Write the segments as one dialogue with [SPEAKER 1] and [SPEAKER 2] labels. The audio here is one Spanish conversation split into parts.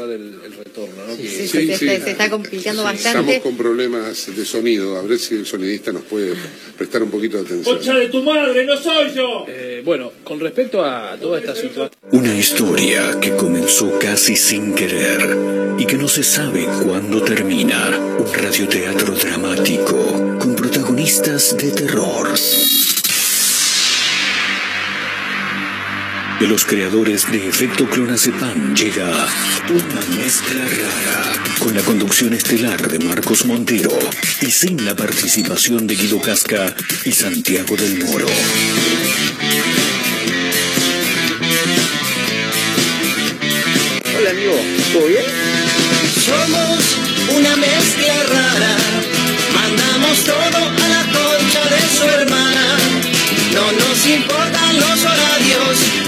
[SPEAKER 1] el, el retorno, ¿no?
[SPEAKER 2] Sí,
[SPEAKER 1] Que-
[SPEAKER 2] sí,
[SPEAKER 3] se,
[SPEAKER 2] sí.
[SPEAKER 3] se- se está complicando
[SPEAKER 2] Estamos
[SPEAKER 3] bastante.
[SPEAKER 2] con problemas de sonido, a ver si el sonidista nos puede prestar un poquito de atención.
[SPEAKER 4] ¡Concha de tu madre, no soy yo!
[SPEAKER 1] Eh, bueno, con respecto a toda esta situación,
[SPEAKER 5] Una historia que comenzó casi sin querer y que no se sabe cuándo termina. Un radioteatro dramático con protagonistas de terror. De los creadores de Efecto Clonazepam llega una mezcla rara con la conducción estelar de Marcos Montero y sin la participación de Guido Casca y Santiago del Moro.
[SPEAKER 1] Hola amigo, ¿todo bien?
[SPEAKER 6] Somos una mezcla rara, mandamos todo a la concha de su hermana. No nos importan los horarios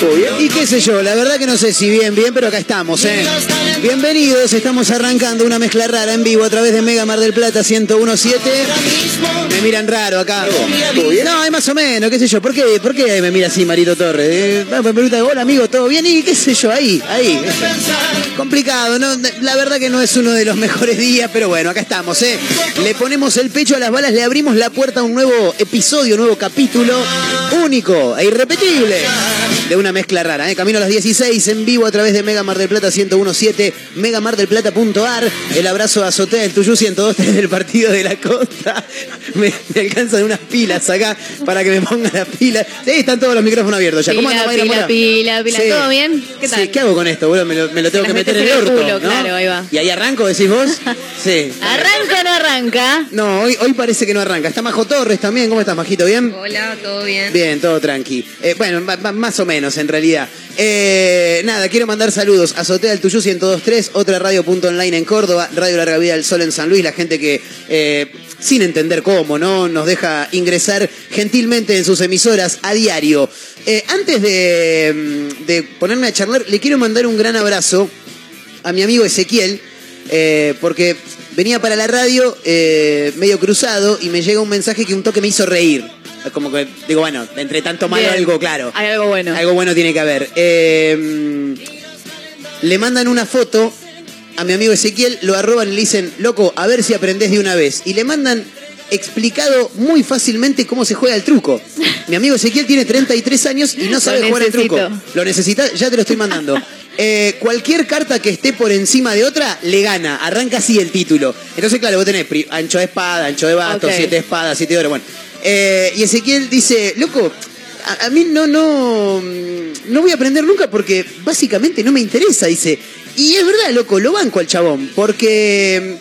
[SPEAKER 6] Y
[SPEAKER 7] qué sé yo, la verdad que no sé si bien, bien, pero acá estamos, ¿eh? Bienvenidos, estamos arrancando una mezcla rara en vivo a través de Mega Mar del Plata 1017.
[SPEAKER 6] Ahora mismo
[SPEAKER 7] Me miran raro acá. No, es más o menos, qué sé yo. ¿Por qué, por qué me mira así Marito Torres? Eh, me pregunta, hola amigo, ¿todo bien? Y qué sé yo, ahí, ahí. Complicado, ¿no? La verdad que no es uno de los mejores días, pero bueno, acá estamos, ¿eh? Le ponemos el pecho a las balas, le abrimos la puerta a un nuevo episodio, un nuevo capítulo único e irrepetible de una mezcla rara, ¿eh? Camino a las 16 en vivo a través de Mega Mar del Plata 1017, megamardelplata.ar. El abrazo a Azotea del Tuyú 1023 del partido de la costa. Me, me alcanzan unas pilas acá para que me pongan las pilas. Sí, están todos los micrófonos abiertos ya. ¿Cómo
[SPEAKER 3] Pila,
[SPEAKER 7] anda, Mayra
[SPEAKER 3] pila, pila, pila.
[SPEAKER 7] Sí.
[SPEAKER 3] ¿Todo bien? ¿Qué tal?
[SPEAKER 7] Sí, ¿qué hago con esto, boludo? Me lo, me lo tengo
[SPEAKER 3] Te
[SPEAKER 7] que meter en el orto.
[SPEAKER 3] culo,
[SPEAKER 7] ¿no?
[SPEAKER 3] claro, ahí va.
[SPEAKER 7] ¿Y ahí arranco, decís vos? Sí.
[SPEAKER 3] ¿Arranca o no arranca?
[SPEAKER 7] No, hoy, hoy parece que no arranca. Está Majo Torres también. ¿Cómo estás, Majito? ¿Bien?
[SPEAKER 3] Hola, ¿todo bien?
[SPEAKER 7] Bien, todo tranqui. Eh, bueno, más o menos en realidad. Eh, nada, quiero mandar saludos a Azotea del Tuyú 1023, otra radio punto online en Córdoba, Radio Larga Vida del Sol en San Luis, la gente que, eh, sin entender cómo, ¿no? Nos deja ingresar gentilmente en sus emisoras a diario. Eh, antes de, mm, de ponerme a charlar, le quiero mandar un gran abrazo a mi amigo Ezequiel, porque venía para la radio medio cruzado y me llega un mensaje que un toque me hizo reír. Como que digo, bueno, entre tanto malo
[SPEAKER 3] Bien.
[SPEAKER 7] algo, claro.
[SPEAKER 3] Hay algo bueno.
[SPEAKER 7] Algo bueno tiene que haber. Eh, le mandan una foto a mi amigo Ezequiel, lo arroban y le dicen, loco, a ver si aprendés de una vez. Y le mandan explicado muy fácilmente cómo se juega el truco. Mi amigo Ezequiel tiene 33 años y no sabe jugar el truco. Lo necesita, ya te lo estoy mandando. Eh, cualquier carta que esté por encima de otra, le gana. Arranca así el título. Entonces, claro, vos tenés ancho de espada, ancho de basto,
[SPEAKER 3] Ok.
[SPEAKER 7] siete espadas, siete de oro. Bueno. Eh, y Ezequiel dice, loco, a, a mí no, no, no voy a aprender nunca porque básicamente no me interesa, dice. Y es verdad, loco, lo banco al chabón, porque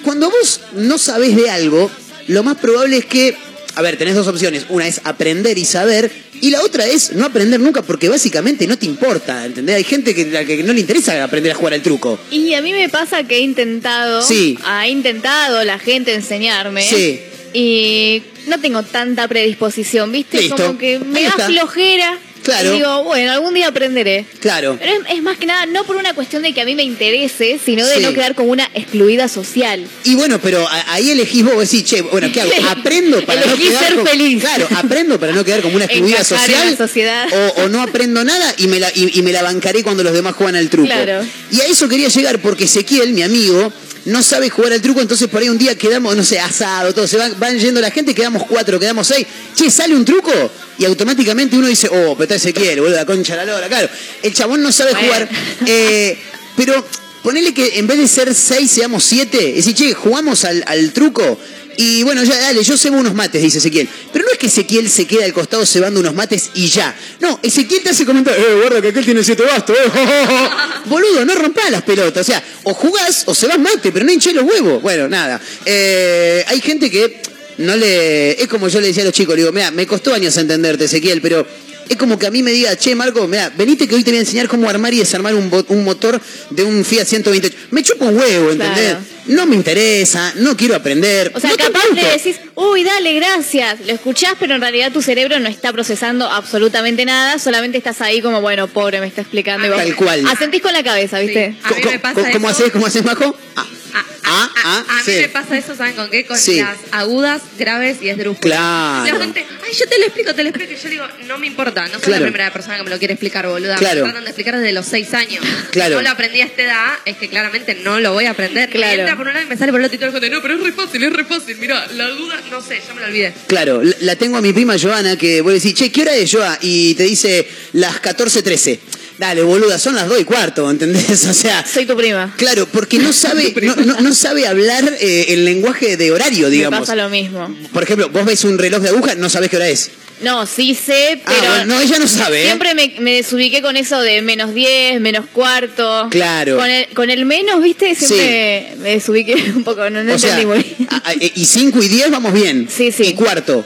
[SPEAKER 7] mm, cuando vos no sabés de algo, lo más probable es que, a ver, tenés dos opciones. Una es aprender y saber, Y la otra es no aprender nunca porque básicamente no te importa, ¿entendés? Hay gente que, a la que no le interesa aprender a jugar al truco.
[SPEAKER 3] Y a mí me pasa que he intentado,
[SPEAKER 7] Sí.
[SPEAKER 3] ha intentado la gente enseñarme.
[SPEAKER 7] Sí.
[SPEAKER 3] Y no tengo tanta predisposición, ¿viste?
[SPEAKER 7] Listo.
[SPEAKER 3] Como que me da flojera.
[SPEAKER 7] Claro.
[SPEAKER 3] Y digo, bueno, algún día aprenderé.
[SPEAKER 7] Claro.
[SPEAKER 3] Pero es, es más que nada, no por una cuestión de que a mí me interese, sino de
[SPEAKER 7] Sí.
[SPEAKER 3] no quedar como una excluida social.
[SPEAKER 7] Y bueno, pero a- ahí elegís vos, decís, che, bueno, ¿qué hago? ¿Aprendo para no quedar
[SPEAKER 3] ser
[SPEAKER 7] como-
[SPEAKER 3] feliz.
[SPEAKER 7] Claro, aprendo para no quedar como una excluida
[SPEAKER 3] Encajar en
[SPEAKER 7] social.
[SPEAKER 3] la sociedad.
[SPEAKER 7] O, o no aprendo nada y me, la, y, y me la bancaré cuando los demás juegan al truco.
[SPEAKER 3] Claro.
[SPEAKER 7] Y a eso quería llegar porque Ezequiel, mi amigo, no sabe jugar al truco, entonces por ahí un día quedamos, no sé, asado, todo, se van, van yendo la gente, quedamos cuatro, quedamos seis. Che, sale un truco y automáticamente uno dice, oh, pero está Ezequiel, boludo, la concha la lora, claro. El chabón no sabe
[SPEAKER 3] Bueno.
[SPEAKER 7] jugar. Eh, pero ponele que en vez de ser seis, seamos siete. Es decir, che, jugamos al, al truco. Y bueno, ya dale, yo cebo unos mates, dice Ezequiel. Pero no es que Ezequiel se queda al costado cebando unos mates y ya. No, Ezequiel te hace comentar, eh, guarda que aquel tiene siete bastos, eh. Boludo, no rompas las pelotas. O sea, o jugás o cebás mate, pero no hinché los huevos. Bueno, nada. Eh, hay gente que no le. Es como yo le decía a los chicos, le digo, mira, me costó años entenderte, Ezequiel, pero es como que a mí me diga, che, Marco, mira, venite que hoy te voy a enseñar cómo armar y desarmar un, un motor de un Fiat 128. Me chupo un huevo, ¿entendés?
[SPEAKER 3] Claro.
[SPEAKER 7] No me interesa, no quiero aprender.
[SPEAKER 3] O sea,
[SPEAKER 7] no
[SPEAKER 3] capaz le decís, uy, dale, gracias. Lo escuchás, pero en realidad tu cerebro no está procesando absolutamente nada, solamente estás ahí como, bueno, pobre, me está explicando. y vos
[SPEAKER 7] Tal cual.
[SPEAKER 3] Asentís con la cabeza, ¿viste?
[SPEAKER 8] A mí me pasa
[SPEAKER 7] ¿Cómo
[SPEAKER 8] eso.
[SPEAKER 7] haces? ¿Cómo haces, Majo? Ah,
[SPEAKER 8] A, a-
[SPEAKER 7] Ah,
[SPEAKER 8] a-
[SPEAKER 7] ah,
[SPEAKER 8] a mí
[SPEAKER 7] sí.
[SPEAKER 8] me pasa eso, ¿saben con qué? Con
[SPEAKER 7] Sí.
[SPEAKER 8] las agudas, graves y esdrújulas.
[SPEAKER 7] Claro.
[SPEAKER 8] La gente, ay, yo te lo explico, te lo explico. Y yo digo, no me importa, no soy
[SPEAKER 7] Claro.
[SPEAKER 8] la primera persona que me lo quiere explicar, boluda.
[SPEAKER 7] Claro.
[SPEAKER 8] Me tratan de explicar desde los seis años.
[SPEAKER 7] Claro.
[SPEAKER 8] Si no lo aprendí a esta edad, es que claramente no lo voy a aprender.
[SPEAKER 3] Claro.
[SPEAKER 8] Me por un lado y me sale por el otro y todo el mundo, no, pero es re fácil, es re fácil. Mirá, la duda, no sé, ya me la olvidé.
[SPEAKER 7] Claro, la- la tengo a mi prima Joana que vos decís, che, ¿qué hora es Joa? Y te dice las 14.13. Dale, boluda, son las 2 y cuarto, ¿entendés? O sea,
[SPEAKER 3] Soy tu prima.
[SPEAKER 7] claro, porque no sabe, no, no- no sabe hablar eh, el lenguaje de horario,
[SPEAKER 3] Me
[SPEAKER 7] digamos.
[SPEAKER 3] pasa lo mismo.
[SPEAKER 7] Por ejemplo, vos ves un reloj de aguja, no sabés qué hora es.
[SPEAKER 3] No, sí sé,
[SPEAKER 7] Ah,
[SPEAKER 3] pero.
[SPEAKER 7] bueno, no, ella no sabe, ¿eh?
[SPEAKER 3] Siempre me, me desubiqué con eso de menos 10, menos cuarto.
[SPEAKER 7] Claro.
[SPEAKER 3] Con el, con el menos, ¿viste? Siempre me desubiqué un poco, no, no
[SPEAKER 7] o sea,
[SPEAKER 3] entendí muy bien.
[SPEAKER 7] a- a- y 5 y 10 vamos bien.
[SPEAKER 3] Sí, sí.
[SPEAKER 7] Y cuarto.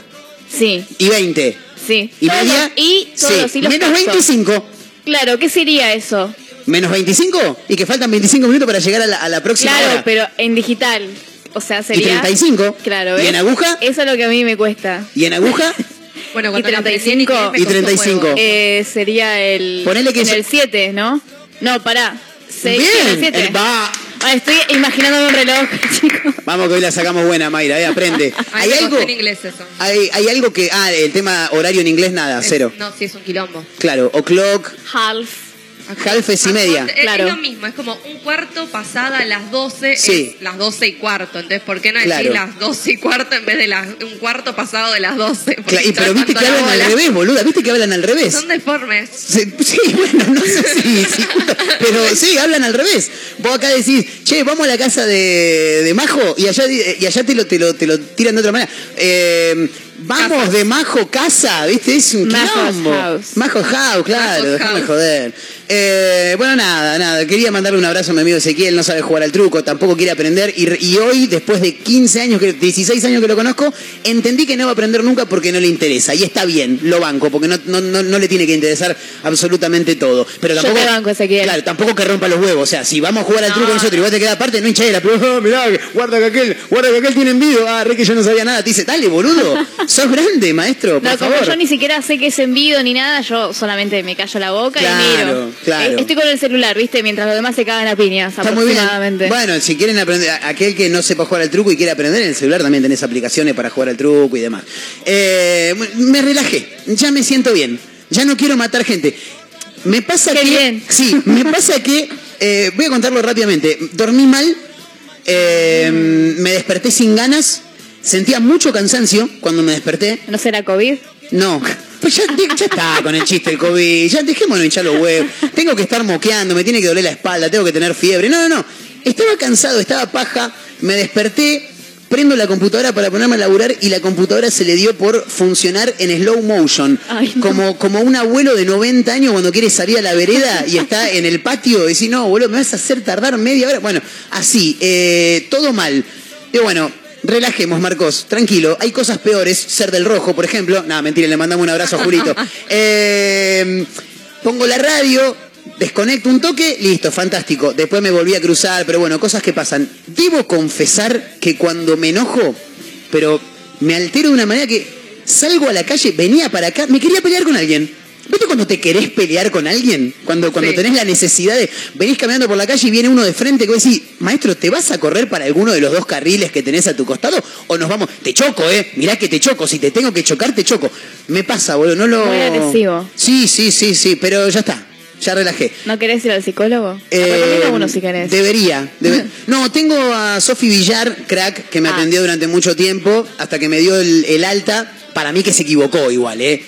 [SPEAKER 3] Sí,
[SPEAKER 7] Y 20.
[SPEAKER 3] sí.
[SPEAKER 7] Y
[SPEAKER 3] Todos-
[SPEAKER 7] media.
[SPEAKER 3] Y todos,
[SPEAKER 7] sí.
[SPEAKER 3] y los
[SPEAKER 7] Menos
[SPEAKER 3] pasos.
[SPEAKER 7] 25.
[SPEAKER 3] Claro, ¿qué sería eso?
[SPEAKER 7] ¿Menos 25? Y que faltan 25 minutos para llegar a la, a la próxima
[SPEAKER 3] Claro,
[SPEAKER 7] hora.
[SPEAKER 3] pero en digital. O sea,
[SPEAKER 7] Y
[SPEAKER 3] sería.
[SPEAKER 7] 35.
[SPEAKER 3] Claro,
[SPEAKER 7] ¿Y
[SPEAKER 3] ¿ves?
[SPEAKER 7] en aguja?
[SPEAKER 3] Eso es lo que a mí me cuesta.
[SPEAKER 7] ¿Y en aguja?
[SPEAKER 8] Bueno, cuando
[SPEAKER 3] Y
[SPEAKER 8] la aprendí en
[SPEAKER 3] 35.
[SPEAKER 8] inglés me
[SPEAKER 7] Y
[SPEAKER 8] costó
[SPEAKER 7] 35.
[SPEAKER 8] huevo.
[SPEAKER 3] Eh, sería el.
[SPEAKER 7] Ponele que
[SPEAKER 3] en
[SPEAKER 7] es-
[SPEAKER 3] el 7, ¿no? No, pará. 6
[SPEAKER 7] Bien.
[SPEAKER 3] el 7.
[SPEAKER 7] El- va.
[SPEAKER 3] Estoy imaginándome un reloj, chicos.
[SPEAKER 7] Vamos que hoy la sacamos buena, Mayra, eh, aprende. ¿Hay algo?
[SPEAKER 8] en inglés eso.
[SPEAKER 7] Hay, hay algo que. Ah, el tema horario en inglés, nada,
[SPEAKER 8] Es-
[SPEAKER 7] cero.
[SPEAKER 8] No, sí, es un quilombo.
[SPEAKER 7] Claro, o'clock,
[SPEAKER 3] Half.
[SPEAKER 7] Half es y media.
[SPEAKER 8] Es,
[SPEAKER 3] Claro.
[SPEAKER 8] es lo mismo, es como un cuarto pasada las 12,
[SPEAKER 7] Sí.
[SPEAKER 8] es las 12 y cuarto. Entonces, ¿por qué no decir
[SPEAKER 7] Claro.
[SPEAKER 8] las 12 y cuarto en vez de las, un cuarto pasado de las 12? Porque
[SPEAKER 7] Cla- y, pero viste que hablan al revés, boluda, viste que hablan al revés.
[SPEAKER 8] Son deformes.
[SPEAKER 7] Sí, sí, bueno, no sé si, pero sí, hablan al revés. Vos acá decís, che, vamos a la casa de, de Majo y allá, y allá te, lo, te, lo, te lo tiran de otra manera. Eh, vamos de Majo casa, ¿viste? Es un quilombo.
[SPEAKER 3] house.
[SPEAKER 7] Majo House, claro, déjame joder. Eh, bueno, nada, nada. Quería mandarle un abrazo a mi amigo Ezequiel, no sabe jugar al truco, tampoco quiere aprender. Y, y hoy, después de 15 años, que, 16 años que lo conozco, entendí que no va a aprender nunca porque no le interesa. Y está bien, lo banco, porque no, no, no, no le tiene que interesar absolutamente todo. Pero
[SPEAKER 3] Yo
[SPEAKER 7] tampoco,
[SPEAKER 3] te banco, Ezequiel.
[SPEAKER 7] Claro, tampoco que rompa los huevos. O sea, si vamos a jugar al truco nosotros y vos te quedas aparte, no hinchadera. Pero, oh, mirá, guarda que aquel, guarda que aquel tiene envidio. Ah, que yo no sabía nada. Te dice, dale, boludo. Sos grande, maestro, por
[SPEAKER 3] No, como
[SPEAKER 7] favor.
[SPEAKER 3] yo ni siquiera sé que es envido ni nada, yo solamente me callo la boca
[SPEAKER 7] Claro,
[SPEAKER 3] y miro.
[SPEAKER 7] Claro.
[SPEAKER 3] Estoy con el celular, ¿viste? Mientras los demás se cagan a piñas,
[SPEAKER 7] Está muy bien. Bueno, si quieren aprender, aquel que no sepa jugar al truco y quiere aprender en el celular, también tenés aplicaciones para jugar al truco y demás. Eh, me relajé, ya me siento bien, ya no quiero matar gente. Me pasa
[SPEAKER 3] Qué
[SPEAKER 7] que.
[SPEAKER 3] bien.
[SPEAKER 7] Sí, me pasa que. eh, voy a contarlo rápidamente. Dormí mal, eh, me desperté sin ganas, sentía mucho cansancio cuando me desperté.
[SPEAKER 3] ¿No será COVID?
[SPEAKER 7] No. Pues ya, ya está con el chiste del COVID. Ya dejémonos hinchar los huevos. Tengo que estar moqueando, me tiene que doler la espalda, tengo que tener fiebre. No, no, no. Estaba cansado, estaba paja, me desperté, prendo la computadora para ponerme a laburar y la computadora se le dio por funcionar en slow motion.
[SPEAKER 3] Ay, no.
[SPEAKER 7] como, como un abuelo de 90 años cuando quiere salir a la vereda y está en el patio y decir, no, boludo, me vas a hacer tardar media hora. Bueno, así, eh, todo mal. Y bueno, relajemos, Marcos, tranquilo. Hay cosas peores, ser del rojo, por ejemplo. Nada, mentira, le mandamos un abrazo a Jurito. Eh, pongo la radio, desconecto un toque, listo, fantástico. Después me volví a cruzar, pero bueno, cosas que pasan. Debo confesar que cuando me enojo, pero me altero de una manera que salgo a la calle, venía para acá, me quería pelear con alguien. ¿Viste cuando te querés pelear con alguien? Cuando, cuando
[SPEAKER 8] Sí.
[SPEAKER 7] tenés la necesidad de. Venís caminando por la calle y viene uno de frente que vos decís, maestro, ¿te vas a correr para alguno de los dos carriles que tenés a tu costado? ¿O nos vamos? Te choco, ¿eh? Mirá que te choco. Si te tengo que chocar, te choco. Me pasa, boludo. No lo.
[SPEAKER 3] Muy agresivo.
[SPEAKER 7] Sí, sí, sí, sí. Pero ya está. Ya relajé.
[SPEAKER 3] ¿No querés ir al psicólogo?
[SPEAKER 7] Eh,
[SPEAKER 3] uno si querés.
[SPEAKER 7] Debería. debe- No, tengo a Sofi Villar, crack, que me
[SPEAKER 3] Ah.
[SPEAKER 7] atendió durante mucho tiempo, hasta que me dio el, el alta. Para mí que se equivocó igual, ¿eh?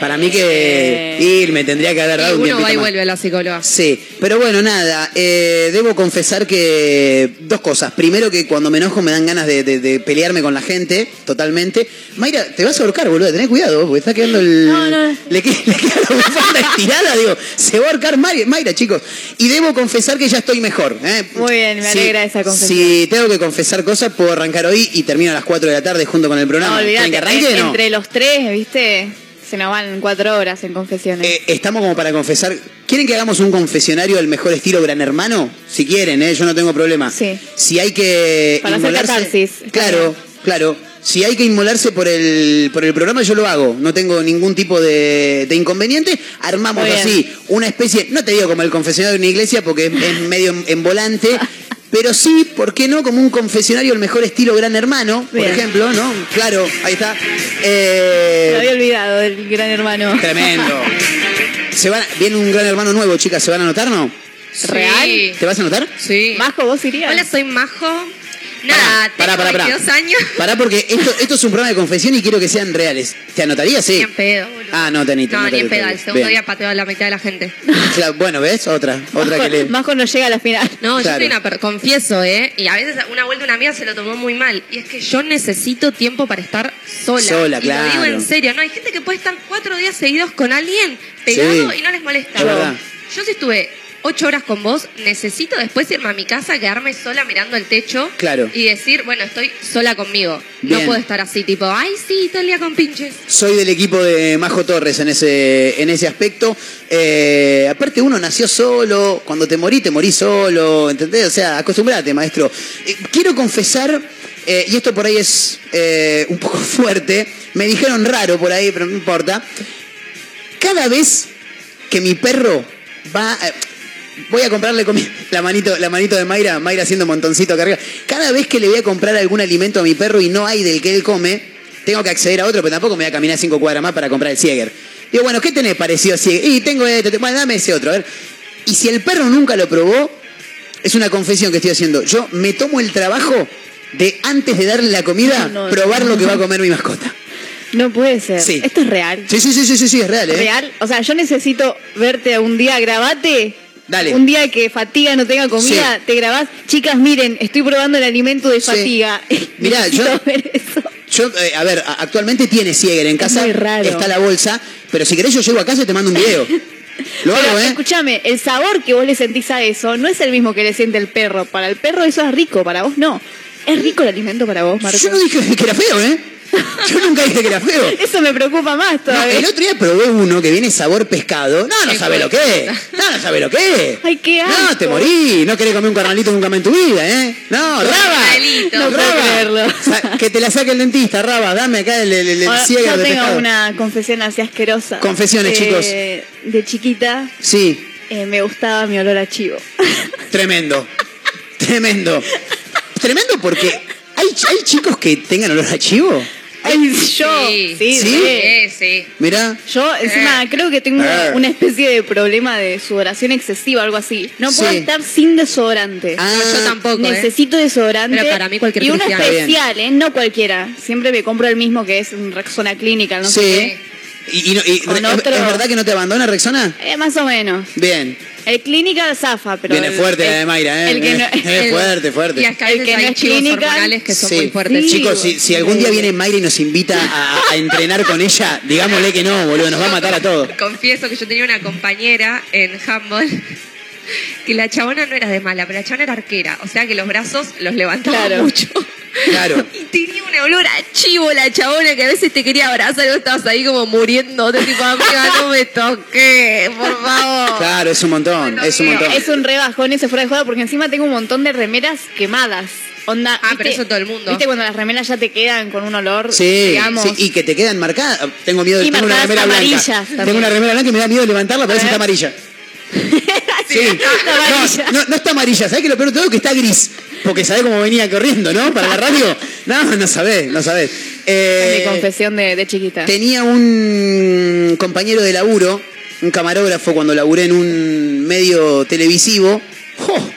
[SPEAKER 7] Para mí que
[SPEAKER 3] Eh.
[SPEAKER 7] ir me tendría que haber dado un
[SPEAKER 8] uno
[SPEAKER 7] tiempito
[SPEAKER 8] va y
[SPEAKER 7] más.
[SPEAKER 8] vuelve a la psicóloga.
[SPEAKER 7] Sí, pero bueno, nada, eh, debo confesar que dos cosas. Primero que cuando me enojo me dan ganas de, de- de pelearme con la gente, totalmente. Mayra, te vas a ahorcar, boludo, tenés cuidado, porque está quedando el...
[SPEAKER 3] No, no.
[SPEAKER 7] Le, que- le queda la bufanda estirada, digo, se va a ahorcar Mayra, Mayra, chicos. Y debo confesar que ya estoy mejor. ¿eh?
[SPEAKER 3] Muy bien, me
[SPEAKER 7] Sí,
[SPEAKER 3] alegra esa confesión.
[SPEAKER 7] Si tengo que confesar cosas, puedo arrancar hoy y termino a las 4 de la tarde junto con el
[SPEAKER 3] No,
[SPEAKER 7] programa. ¿Quieren
[SPEAKER 3] olvídate.
[SPEAKER 7] que arranque no?
[SPEAKER 3] Entre los tres, ¿viste? Se nos van cuatro horas en confesiones.
[SPEAKER 7] Eh, estamos como para confesar. ¿Quieren que hagamos un confesionario al mejor estilo Gran Hermano? Si quieren, ¿eh? yo no tengo problema.
[SPEAKER 3] Sí.
[SPEAKER 7] Si hay que.
[SPEAKER 3] Para hacer
[SPEAKER 7] inmolarse-
[SPEAKER 3] catarsis, está
[SPEAKER 7] Claro, claro. Si hay que inmolarse por el, por el programa, yo lo hago. No tengo ningún tipo de, de inconveniente. Armamos así una especie, no te digo como el confesionario de una iglesia porque es, es medio en, en volante. Pero sí, ¿por qué no? Como un confesionario al mejor estilo Gran Hermano, por ejemplo, ¿no? Claro, ahí está. Eh,
[SPEAKER 3] Me había olvidado del gran hermano.
[SPEAKER 7] Tremendo. Se van, viene un gran hermano nuevo, chicas, ¿se van a anotar no?
[SPEAKER 3] ¿Real?
[SPEAKER 7] ¿Te vas a anotar?
[SPEAKER 8] Sí.
[SPEAKER 3] Majo, vos irías.
[SPEAKER 8] Hola, soy Majo. Nada,
[SPEAKER 7] Pará,
[SPEAKER 8] tengo
[SPEAKER 7] pará, pará.
[SPEAKER 8] 22 años.
[SPEAKER 7] Pará porque esto, esto es un programa de confesión y quiero que sean reales. ¿Te anotarías? Sí.
[SPEAKER 8] Ni en pedo, boludo.
[SPEAKER 7] Ah, no, tenito.
[SPEAKER 8] No, ni en pedo. El
[SPEAKER 7] Bien.
[SPEAKER 8] segundo día pateo a la mitad de la gente.
[SPEAKER 7] Claro, bueno, ¿ves? Otra. Otra que le...
[SPEAKER 3] Majo no llega a la final.
[SPEAKER 8] No,
[SPEAKER 7] Claro.
[SPEAKER 8] yo soy una per- confieso, ¿eh? Y a veces una vuelta una amiga se lo tomó muy mal. Y es que yo necesito tiempo para estar sola.
[SPEAKER 7] Sola,
[SPEAKER 8] y lo digo
[SPEAKER 7] claro.
[SPEAKER 8] en serio. No, hay gente que puede estar cuatro días seguidos con alguien pegado
[SPEAKER 7] Sí.
[SPEAKER 8] y no les molesta.
[SPEAKER 7] Es verdad.
[SPEAKER 8] Yo si estuve ocho horas con vos, necesito después irme a mi casa, quedarme sola mirando el techo.
[SPEAKER 7] Claro.
[SPEAKER 8] Y decir, bueno, estoy sola conmigo.
[SPEAKER 7] Bien.
[SPEAKER 8] No puedo estar así, tipo, ay, sí, todo el día con pinches.
[SPEAKER 7] Soy del equipo de Majo Torres en ese, en ese aspecto. Eh, aparte, uno nació solo. Cuando te morí, te morí solo. ¿Entendés? O sea, acostumbrate, maestro. Eh, quiero confesar, eh, y esto por ahí es un poco fuerte. Me dijeron raro por ahí, pero no importa. Cada vez que mi perro va. Voy a comprarle comi- la manito, la manito de Mayra, Mayra haciendo montoncito acá arriba. Cada vez que le voy a comprar algún alimento a mi perro y no hay del que él come, tengo que acceder a otro, pero tampoco me voy a caminar cinco cuadras más para comprar el Sieger. Digo, bueno, ¿qué tenés parecido a Sieger? Y tengo esto, te- bueno, dame ese otro, a ver. Y si el perro nunca lo probó, es una confesión que estoy haciendo. Yo me tomo el trabajo de antes de darle la comida,
[SPEAKER 3] No, no,
[SPEAKER 7] probar
[SPEAKER 3] no.
[SPEAKER 7] lo que va a comer mi mascota.
[SPEAKER 3] No puede ser.
[SPEAKER 7] Sí.
[SPEAKER 3] Esto es real.
[SPEAKER 7] Sí, sí, sí, sí, sí, sí, es real, ¿eh?
[SPEAKER 3] Real. O sea, yo necesito verte un día, grabate.
[SPEAKER 7] Dale.
[SPEAKER 3] Un día que fatiga no tenga comida,
[SPEAKER 7] Sí.
[SPEAKER 3] te grabás. Chicas, miren, estoy probando el alimento de
[SPEAKER 7] Sí.
[SPEAKER 3] fatiga.
[SPEAKER 7] Mirá,
[SPEAKER 3] Necesito
[SPEAKER 7] yo-
[SPEAKER 3] ver eso.
[SPEAKER 7] Yo, eh, a ver, actualmente tiene Sieger en casa,
[SPEAKER 3] muy raro.
[SPEAKER 7] está la bolsa, pero si querés yo llego a casa y te mando un video. Lo
[SPEAKER 3] Pero
[SPEAKER 7] hago, ¿eh?
[SPEAKER 3] escúchame, el sabor que vos le sentís a eso no es el mismo que le siente el perro. Para el perro eso es rico, para vos no. ¿Es rico el alimento para vos, Marco?
[SPEAKER 7] Yo no dije que era feo, ¿eh? Yo nunca dije que era feo.
[SPEAKER 3] Eso me preocupa más
[SPEAKER 7] No,
[SPEAKER 3] todavía.
[SPEAKER 7] el otro día probé uno que viene sabor pescado. No, no sabe lo que es. No, no sabe lo que es.
[SPEAKER 3] Ay, qué
[SPEAKER 7] No,
[SPEAKER 3] asco.
[SPEAKER 7] te morí. No querés comer un carnalito nunca más en tu vida, ¿eh? No, Raba.
[SPEAKER 8] Carnalito.
[SPEAKER 3] No creerlo.
[SPEAKER 7] Sa- Que te la saque el dentista, Raba. Dame acá el, el, el,
[SPEAKER 3] Ahora,
[SPEAKER 7] Sieger
[SPEAKER 3] yo
[SPEAKER 7] de
[SPEAKER 3] tengo
[SPEAKER 7] pescado.
[SPEAKER 3] una confesión así asquerosa.
[SPEAKER 7] Confesiones,
[SPEAKER 3] Eh, De chiquita
[SPEAKER 7] Sí,
[SPEAKER 3] eh, me gustaba mi olor a chivo.
[SPEAKER 7] tremendo. Tremendo. Tremendo porque hay, hay chicos que tengan olor a chivo.
[SPEAKER 3] Ay, yo, sí,
[SPEAKER 8] Sí.
[SPEAKER 7] ¿Sí?
[SPEAKER 8] Sí, sí.
[SPEAKER 7] Mirá.
[SPEAKER 3] Yo encima
[SPEAKER 8] Eh.
[SPEAKER 3] creo que tengo
[SPEAKER 7] Eh.
[SPEAKER 3] una especie de problema de sudoración excesiva, algo así. No puedo
[SPEAKER 7] Sí.
[SPEAKER 3] estar sin desodorante.
[SPEAKER 7] Ah,
[SPEAKER 8] No, yo tampoco, ¿eh?
[SPEAKER 3] Necesito desodorante.
[SPEAKER 8] Pero para mí cualquier
[SPEAKER 3] Y uno especial, ¿eh? No cualquiera. Siempre me compro el mismo que es un Rexona Clínica, no
[SPEAKER 7] sí.
[SPEAKER 3] sé
[SPEAKER 7] Y, y no- y- ¿es,
[SPEAKER 3] otro-
[SPEAKER 7] es verdad que no te abandona, Rexona?
[SPEAKER 3] Eh, más o menos.
[SPEAKER 7] Bien.
[SPEAKER 3] El Clínica zafa, pero.
[SPEAKER 7] Viene
[SPEAKER 3] el-
[SPEAKER 7] fuerte la
[SPEAKER 3] el-
[SPEAKER 7] de Mayra, ¿eh?
[SPEAKER 3] El que no,
[SPEAKER 7] Eh,
[SPEAKER 3] el-
[SPEAKER 7] fuerte, fuerte.
[SPEAKER 8] Y es que a
[SPEAKER 3] El que no
[SPEAKER 8] hay
[SPEAKER 3] es
[SPEAKER 8] chivos
[SPEAKER 3] clínica.
[SPEAKER 8] que son
[SPEAKER 7] Sí.
[SPEAKER 8] muy fuertes.
[SPEAKER 3] Sí.
[SPEAKER 7] Chicos, si, si algún día viene Mayra y nos invita a, a entrenar con ella, digámosle que no, boludo, nos va a matar a todos.
[SPEAKER 8] Confieso que yo tenía una compañera en handball que la chabona no era de mala, pero la chabona era arquera. O sea que los brazos los levantaba
[SPEAKER 3] Claro.
[SPEAKER 8] mucho.
[SPEAKER 7] Claro.
[SPEAKER 8] Y tenía un olor a chivo la chabona que a veces te quería abrazar y vos estabas ahí como muriendo. De tipo, amiga, no me toqué, por favor.
[SPEAKER 7] Claro, es un montón, es un montón.
[SPEAKER 3] Es un re bajón ese fuera de juego porque encima tengo un montón de remeras quemadas. Onda,
[SPEAKER 8] Ah, pero eso todo el mundo.
[SPEAKER 3] ¿Viste cuando las remeras ya te quedan con un olor?
[SPEAKER 7] Sí,
[SPEAKER 3] digamos.
[SPEAKER 7] sí, y que te quedan marcadas. Tengo miedo de tengo una remera
[SPEAKER 3] amarillas
[SPEAKER 7] blanca.
[SPEAKER 3] también.
[SPEAKER 7] Tengo una remera blanca y me da miedo de levantarla, pero esa está amarilla. Sí.
[SPEAKER 3] Está amarilla.
[SPEAKER 7] No, no, no está amarilla, ¿sabés que lo peor de todo? Que está gris. Porque sabés cómo venía corriendo, ¿no? Para la radio. No, no sabés, no sabés. Eh,
[SPEAKER 3] Mi confesión de, de chiquita.
[SPEAKER 7] Tenía un compañero de laburo, un camarógrafo, cuando laburé en un medio televisivo. ¡Jo!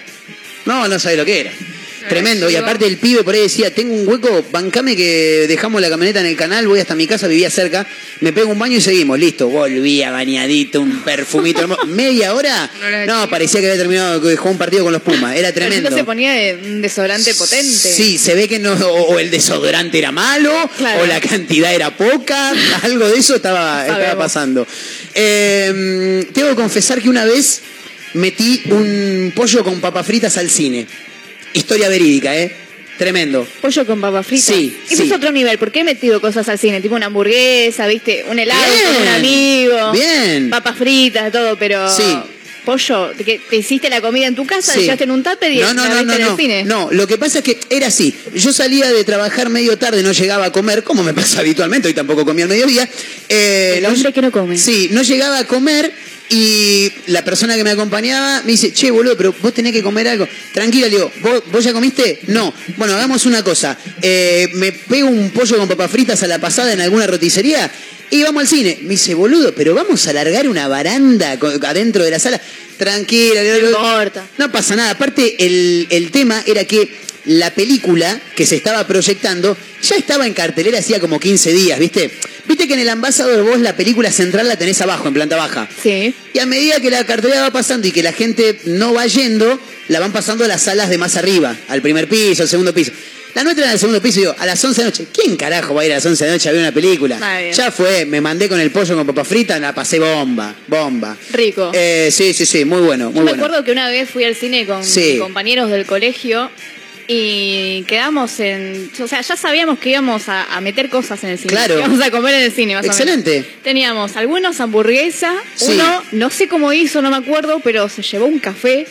[SPEAKER 7] No, no sabe lo que era. Tremendo. Y aparte el pibe por ahí decía, tengo un hueco, bancame que dejamos la camioneta en el canal, voy hasta mi casa, vivía cerca, me pego un baño y seguimos. Listo, volvía bañadito, un perfumito. ¿Media hora?
[SPEAKER 8] No
[SPEAKER 7] parecía que había terminado, que jugó un partido con los Pumas. Era tremendo.
[SPEAKER 3] no se ponía un desodorante potente.
[SPEAKER 7] Sí, se ve que no, o, el desodorante era malo,
[SPEAKER 3] Claro.
[SPEAKER 7] o la cantidad era poca, algo de eso estaba, estaba pasando. Eh, tengo que confesar que una vez metí un pollo con papas fritas al cine. Historia verídica, ¿eh? Tremendo.
[SPEAKER 3] Pollo con papas fritas.
[SPEAKER 7] Sí,
[SPEAKER 3] Ese
[SPEAKER 7] sí.
[SPEAKER 3] es otro nivel. ¿Por qué he metido cosas al cine? Tipo una hamburguesa, ¿viste? Un helado
[SPEAKER 7] Bien.
[SPEAKER 3] con un amigo.
[SPEAKER 7] Bien.
[SPEAKER 3] Papas fritas, todo, pero.
[SPEAKER 7] Sí.
[SPEAKER 3] Pollo, que te hiciste la comida en tu casa,
[SPEAKER 7] Sí.
[SPEAKER 3] la llevaste en un tupper y
[SPEAKER 7] no, no,
[SPEAKER 3] la
[SPEAKER 7] no,
[SPEAKER 3] viste
[SPEAKER 7] no,
[SPEAKER 3] en
[SPEAKER 7] no.
[SPEAKER 3] el cine.
[SPEAKER 7] No, lo que pasa es que era así. Yo salía de trabajar medio tarde, no llegaba a comer, como me pasa habitualmente, hoy tampoco comía al mediodía. Eh,
[SPEAKER 3] El hombre que no come.
[SPEAKER 7] Sí, no llegaba a comer y la persona que me acompañaba me dice, che, boludo, pero vos tenés que comer algo. Tranquila, le digo, ¿vos, vos ya comiste? No. Bueno, hagamos una cosa. Eh, me pego un pollo con papas fritas a la pasada en alguna roticería y vamos al cine. Me dice, boludo, pero vamos a alargar una baranda adentro de la sala. Tranquila, le digo,
[SPEAKER 3] no
[SPEAKER 7] pasa nada. Aparte, el, el tema era que la película que se estaba proyectando ya estaba en cartelera hacía como 15 días, ¿viste? Viste que en el Ambassador vos la película central la tenés abajo, en planta baja.
[SPEAKER 3] Sí.
[SPEAKER 7] Y a medida que la cartelera va pasando y que la gente no va yendo, la van pasando a las salas de más arriba, al primer piso, al segundo piso. La nuestra era en el segundo piso, digo, a las 11 de la noche. ¿Quién carajo va a ir a las 11 de la noche a ver una película?
[SPEAKER 3] Nadie.
[SPEAKER 7] Ya fue, me mandé con el pollo con papas fritas, la pasé bomba, bomba.
[SPEAKER 3] Rico.
[SPEAKER 7] Eh, sí, sí, sí, muy bueno, muy
[SPEAKER 3] Yo me
[SPEAKER 7] bueno.
[SPEAKER 3] acuerdo que una vez fui al cine con
[SPEAKER 7] Sí.
[SPEAKER 3] compañeros del colegio y quedamos en. O sea, ya sabíamos que íbamos a, a meter cosas en el cine.
[SPEAKER 7] Claro.
[SPEAKER 3] Que íbamos a comer en el cine, más
[SPEAKER 7] Excelente.
[SPEAKER 3] o menos. Teníamos algunos hamburguesas.
[SPEAKER 7] Sí.
[SPEAKER 3] Uno, no sé cómo hizo, no me acuerdo, pero se llevó un café.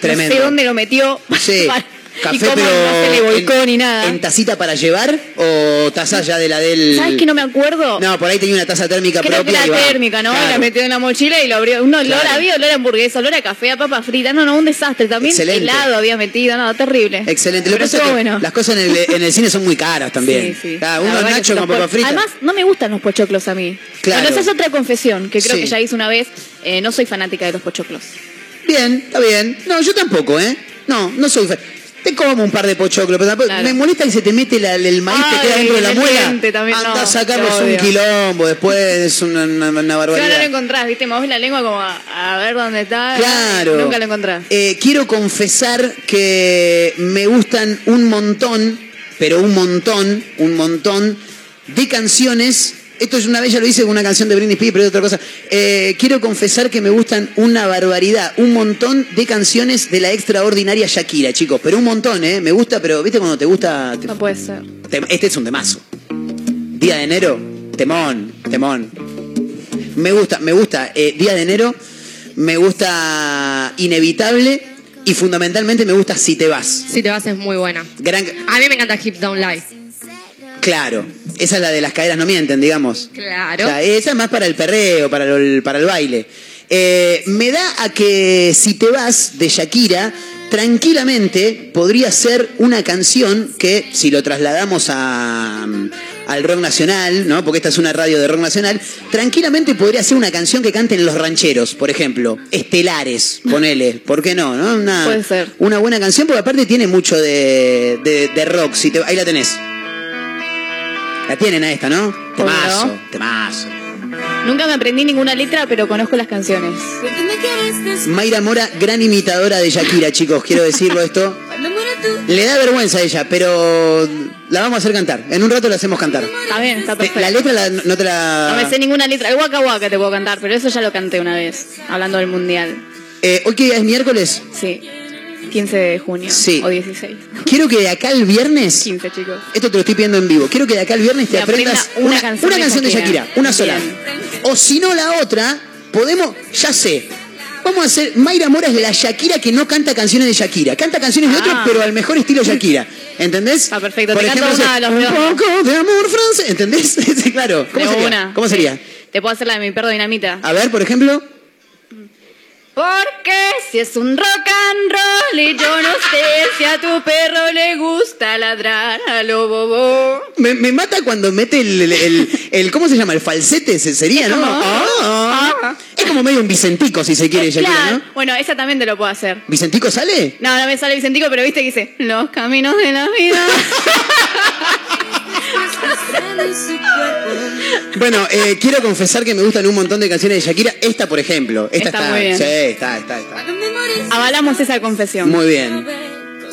[SPEAKER 7] Tremendo.
[SPEAKER 3] No sé dónde lo metió.
[SPEAKER 7] Sí.
[SPEAKER 3] y
[SPEAKER 7] Café,
[SPEAKER 3] cómo
[SPEAKER 7] pero
[SPEAKER 3] no se le volcó
[SPEAKER 7] en,
[SPEAKER 3] ni nada.
[SPEAKER 7] ¿En tacita para llevar o taza ya de la del...?
[SPEAKER 3] ¿Sabes que no me acuerdo?
[SPEAKER 7] No, por ahí tenía una taza térmica
[SPEAKER 3] Creo que
[SPEAKER 7] propia. y va.
[SPEAKER 3] térmica, ¿no?
[SPEAKER 7] Claro.
[SPEAKER 3] La metió en la mochila y lo abrió. Olor,
[SPEAKER 7] Claro.
[SPEAKER 3] había olor a hamburguesa, olor a café, a papas fritas. No, no, un desastre. También
[SPEAKER 7] Excelente.
[SPEAKER 3] helado había metido, no, terrible.
[SPEAKER 7] Excelente. Lo que
[SPEAKER 3] Pero
[SPEAKER 7] pasa es que
[SPEAKER 3] bueno.
[SPEAKER 7] las cosas en el, en el cine son muy caras también.
[SPEAKER 3] Sí, sí. La
[SPEAKER 7] unos
[SPEAKER 3] que
[SPEAKER 7] nachos con
[SPEAKER 3] po-
[SPEAKER 7] fritas.
[SPEAKER 3] Además, no me gustan los pochoclos a mí.
[SPEAKER 7] Claro.
[SPEAKER 3] Bueno, esa es otra confesión que creo
[SPEAKER 7] Sí.
[SPEAKER 3] que ya hice una vez. Eh, no soy fanática de los pochoclos.
[SPEAKER 7] Bien, está bien. No, yo tampoco, ¿eh? No, no soy fan. Te como un par de pochoclos, pero
[SPEAKER 3] Claro.
[SPEAKER 7] me molesta que se te mete la- el maíz que queda dentro de la
[SPEAKER 3] el
[SPEAKER 7] muela. Anda
[SPEAKER 3] no,
[SPEAKER 7] a sacarlo,
[SPEAKER 3] te
[SPEAKER 7] es un quilombo, después es una, una- una
[SPEAKER 3] Si no lo
[SPEAKER 7] barbaridad.
[SPEAKER 3] encontrás, ¿viste? Movés la lengua como a, a ver dónde está.
[SPEAKER 7] Claro.
[SPEAKER 3] Nunca lo encontrás.
[SPEAKER 7] Eh, quiero confesar que me gustan un montón, pero un montón, un montón de canciones. Esto es una vez ya lo hice con una canción de Britney Spears, pero es otra cosa. Eh, quiero confesar que me gustan una barbaridad, un montón de canciones de la extraordinaria Shakira, chicos. Pero un montón, ¿eh? Me gusta, pero ¿viste cuando te gusta? te-
[SPEAKER 3] No puede ser.
[SPEAKER 7] Este es un temazo. Día de enero, temón, temón. Me gusta, me gusta. eh, Día de enero, me gusta Inevitable y fundamentalmente me gusta Si te vas.
[SPEAKER 8] Si te vas es muy buena.
[SPEAKER 7] Gran,
[SPEAKER 8] A mí me encanta Hip Down Live.
[SPEAKER 7] Claro, esa es la de las caderas no mienten, digamos.
[SPEAKER 8] Claro.
[SPEAKER 7] O sea, esa es más para el perreo, para el, para el baile. Eh, me da a que Si te vas de Shakira, tranquilamente podría ser una canción que, si lo trasladamos a, al rock nacional, ¿no? porque esta es una radio de rock nacional, tranquilamente podría ser una canción que canten los rancheros, por ejemplo. Estelares, ponele. ¿Por qué no? no? Una,
[SPEAKER 3] Puede ser.
[SPEAKER 7] Una buena canción, porque aparte tiene mucho de, de- de rock. Si te- ahí la tenés. La tienen a esta, ¿no? Temazo, temazo.
[SPEAKER 3] Nunca me aprendí ninguna letra, pero conozco las canciones.
[SPEAKER 7] Mayra Mora, gran imitadora de Shakira, chicos, quiero decirlo esto. Le da vergüenza a ella, pero la vamos a hacer cantar. En un rato la hacemos cantar.
[SPEAKER 3] Está bien, está
[SPEAKER 7] Te-
[SPEAKER 3] perfecto.
[SPEAKER 7] La letra la- no te la...
[SPEAKER 3] No me sé ninguna letra. El Waka Waka te puedo cantar, pero eso ya lo canté una vez, hablando del mundial.
[SPEAKER 7] Eh, ¿Hoy que es miércoles?
[SPEAKER 3] Sí. 15 de junio.
[SPEAKER 7] Sí.
[SPEAKER 3] O 16.
[SPEAKER 7] Quiero que de acá al viernes
[SPEAKER 3] 15, chicos.
[SPEAKER 7] Esto te lo estoy pidiendo en vivo. Quiero que de acá al viernes te aprendas
[SPEAKER 3] una
[SPEAKER 7] una,
[SPEAKER 3] canción
[SPEAKER 7] una
[SPEAKER 3] de
[SPEAKER 7] canción de
[SPEAKER 3] Shakira.
[SPEAKER 7] Shakira, una sola.
[SPEAKER 3] Bien.
[SPEAKER 7] O si no la otra, podemos, ya sé. Vamos a hacer, Mayra Mora es la Shakira que no canta canciones de Shakira. Canta canciones de
[SPEAKER 3] Ah.
[SPEAKER 7] otros, pero al mejor estilo Shakira. ¿Entendés?
[SPEAKER 3] Está perfecto.
[SPEAKER 7] Por
[SPEAKER 3] Te canto
[SPEAKER 7] ejemplo,
[SPEAKER 3] una de los
[SPEAKER 7] un poco de amor francés. ¿Entendés? Claro. ¿Cómo
[SPEAKER 3] De
[SPEAKER 7] sería?
[SPEAKER 3] una.
[SPEAKER 7] ¿Cómo sería?
[SPEAKER 3] Te puedo hacer la de mi perro dinamita.
[SPEAKER 7] A ver, por ejemplo.
[SPEAKER 3] Porque si es un rock and roll y yo no sé si a tu perro le gusta ladrar a lo bobo.
[SPEAKER 7] Me, me mata cuando mete el, el, el- el- ¿Cómo se llama? El falsete, se- sería, ¿no? Ah, ah.
[SPEAKER 3] Ah.
[SPEAKER 7] Es como medio un Vicentico, si se quiere, Shakira,
[SPEAKER 3] Claro.
[SPEAKER 7] ¿no?
[SPEAKER 3] Bueno, esa también te lo puedo hacer.
[SPEAKER 7] ¿Vicentico sale?
[SPEAKER 3] No, no me sale Vicentico, pero viste que dice Los caminos de la vida.
[SPEAKER 7] Bueno, eh, quiero confesar que me gustan un montón de canciones de Shakira. Esta, por ejemplo. Esta
[SPEAKER 3] Está
[SPEAKER 7] está.
[SPEAKER 3] muy bien.
[SPEAKER 7] Sí, está, está, está.
[SPEAKER 3] Avalamos esa confesión.
[SPEAKER 7] Muy bien.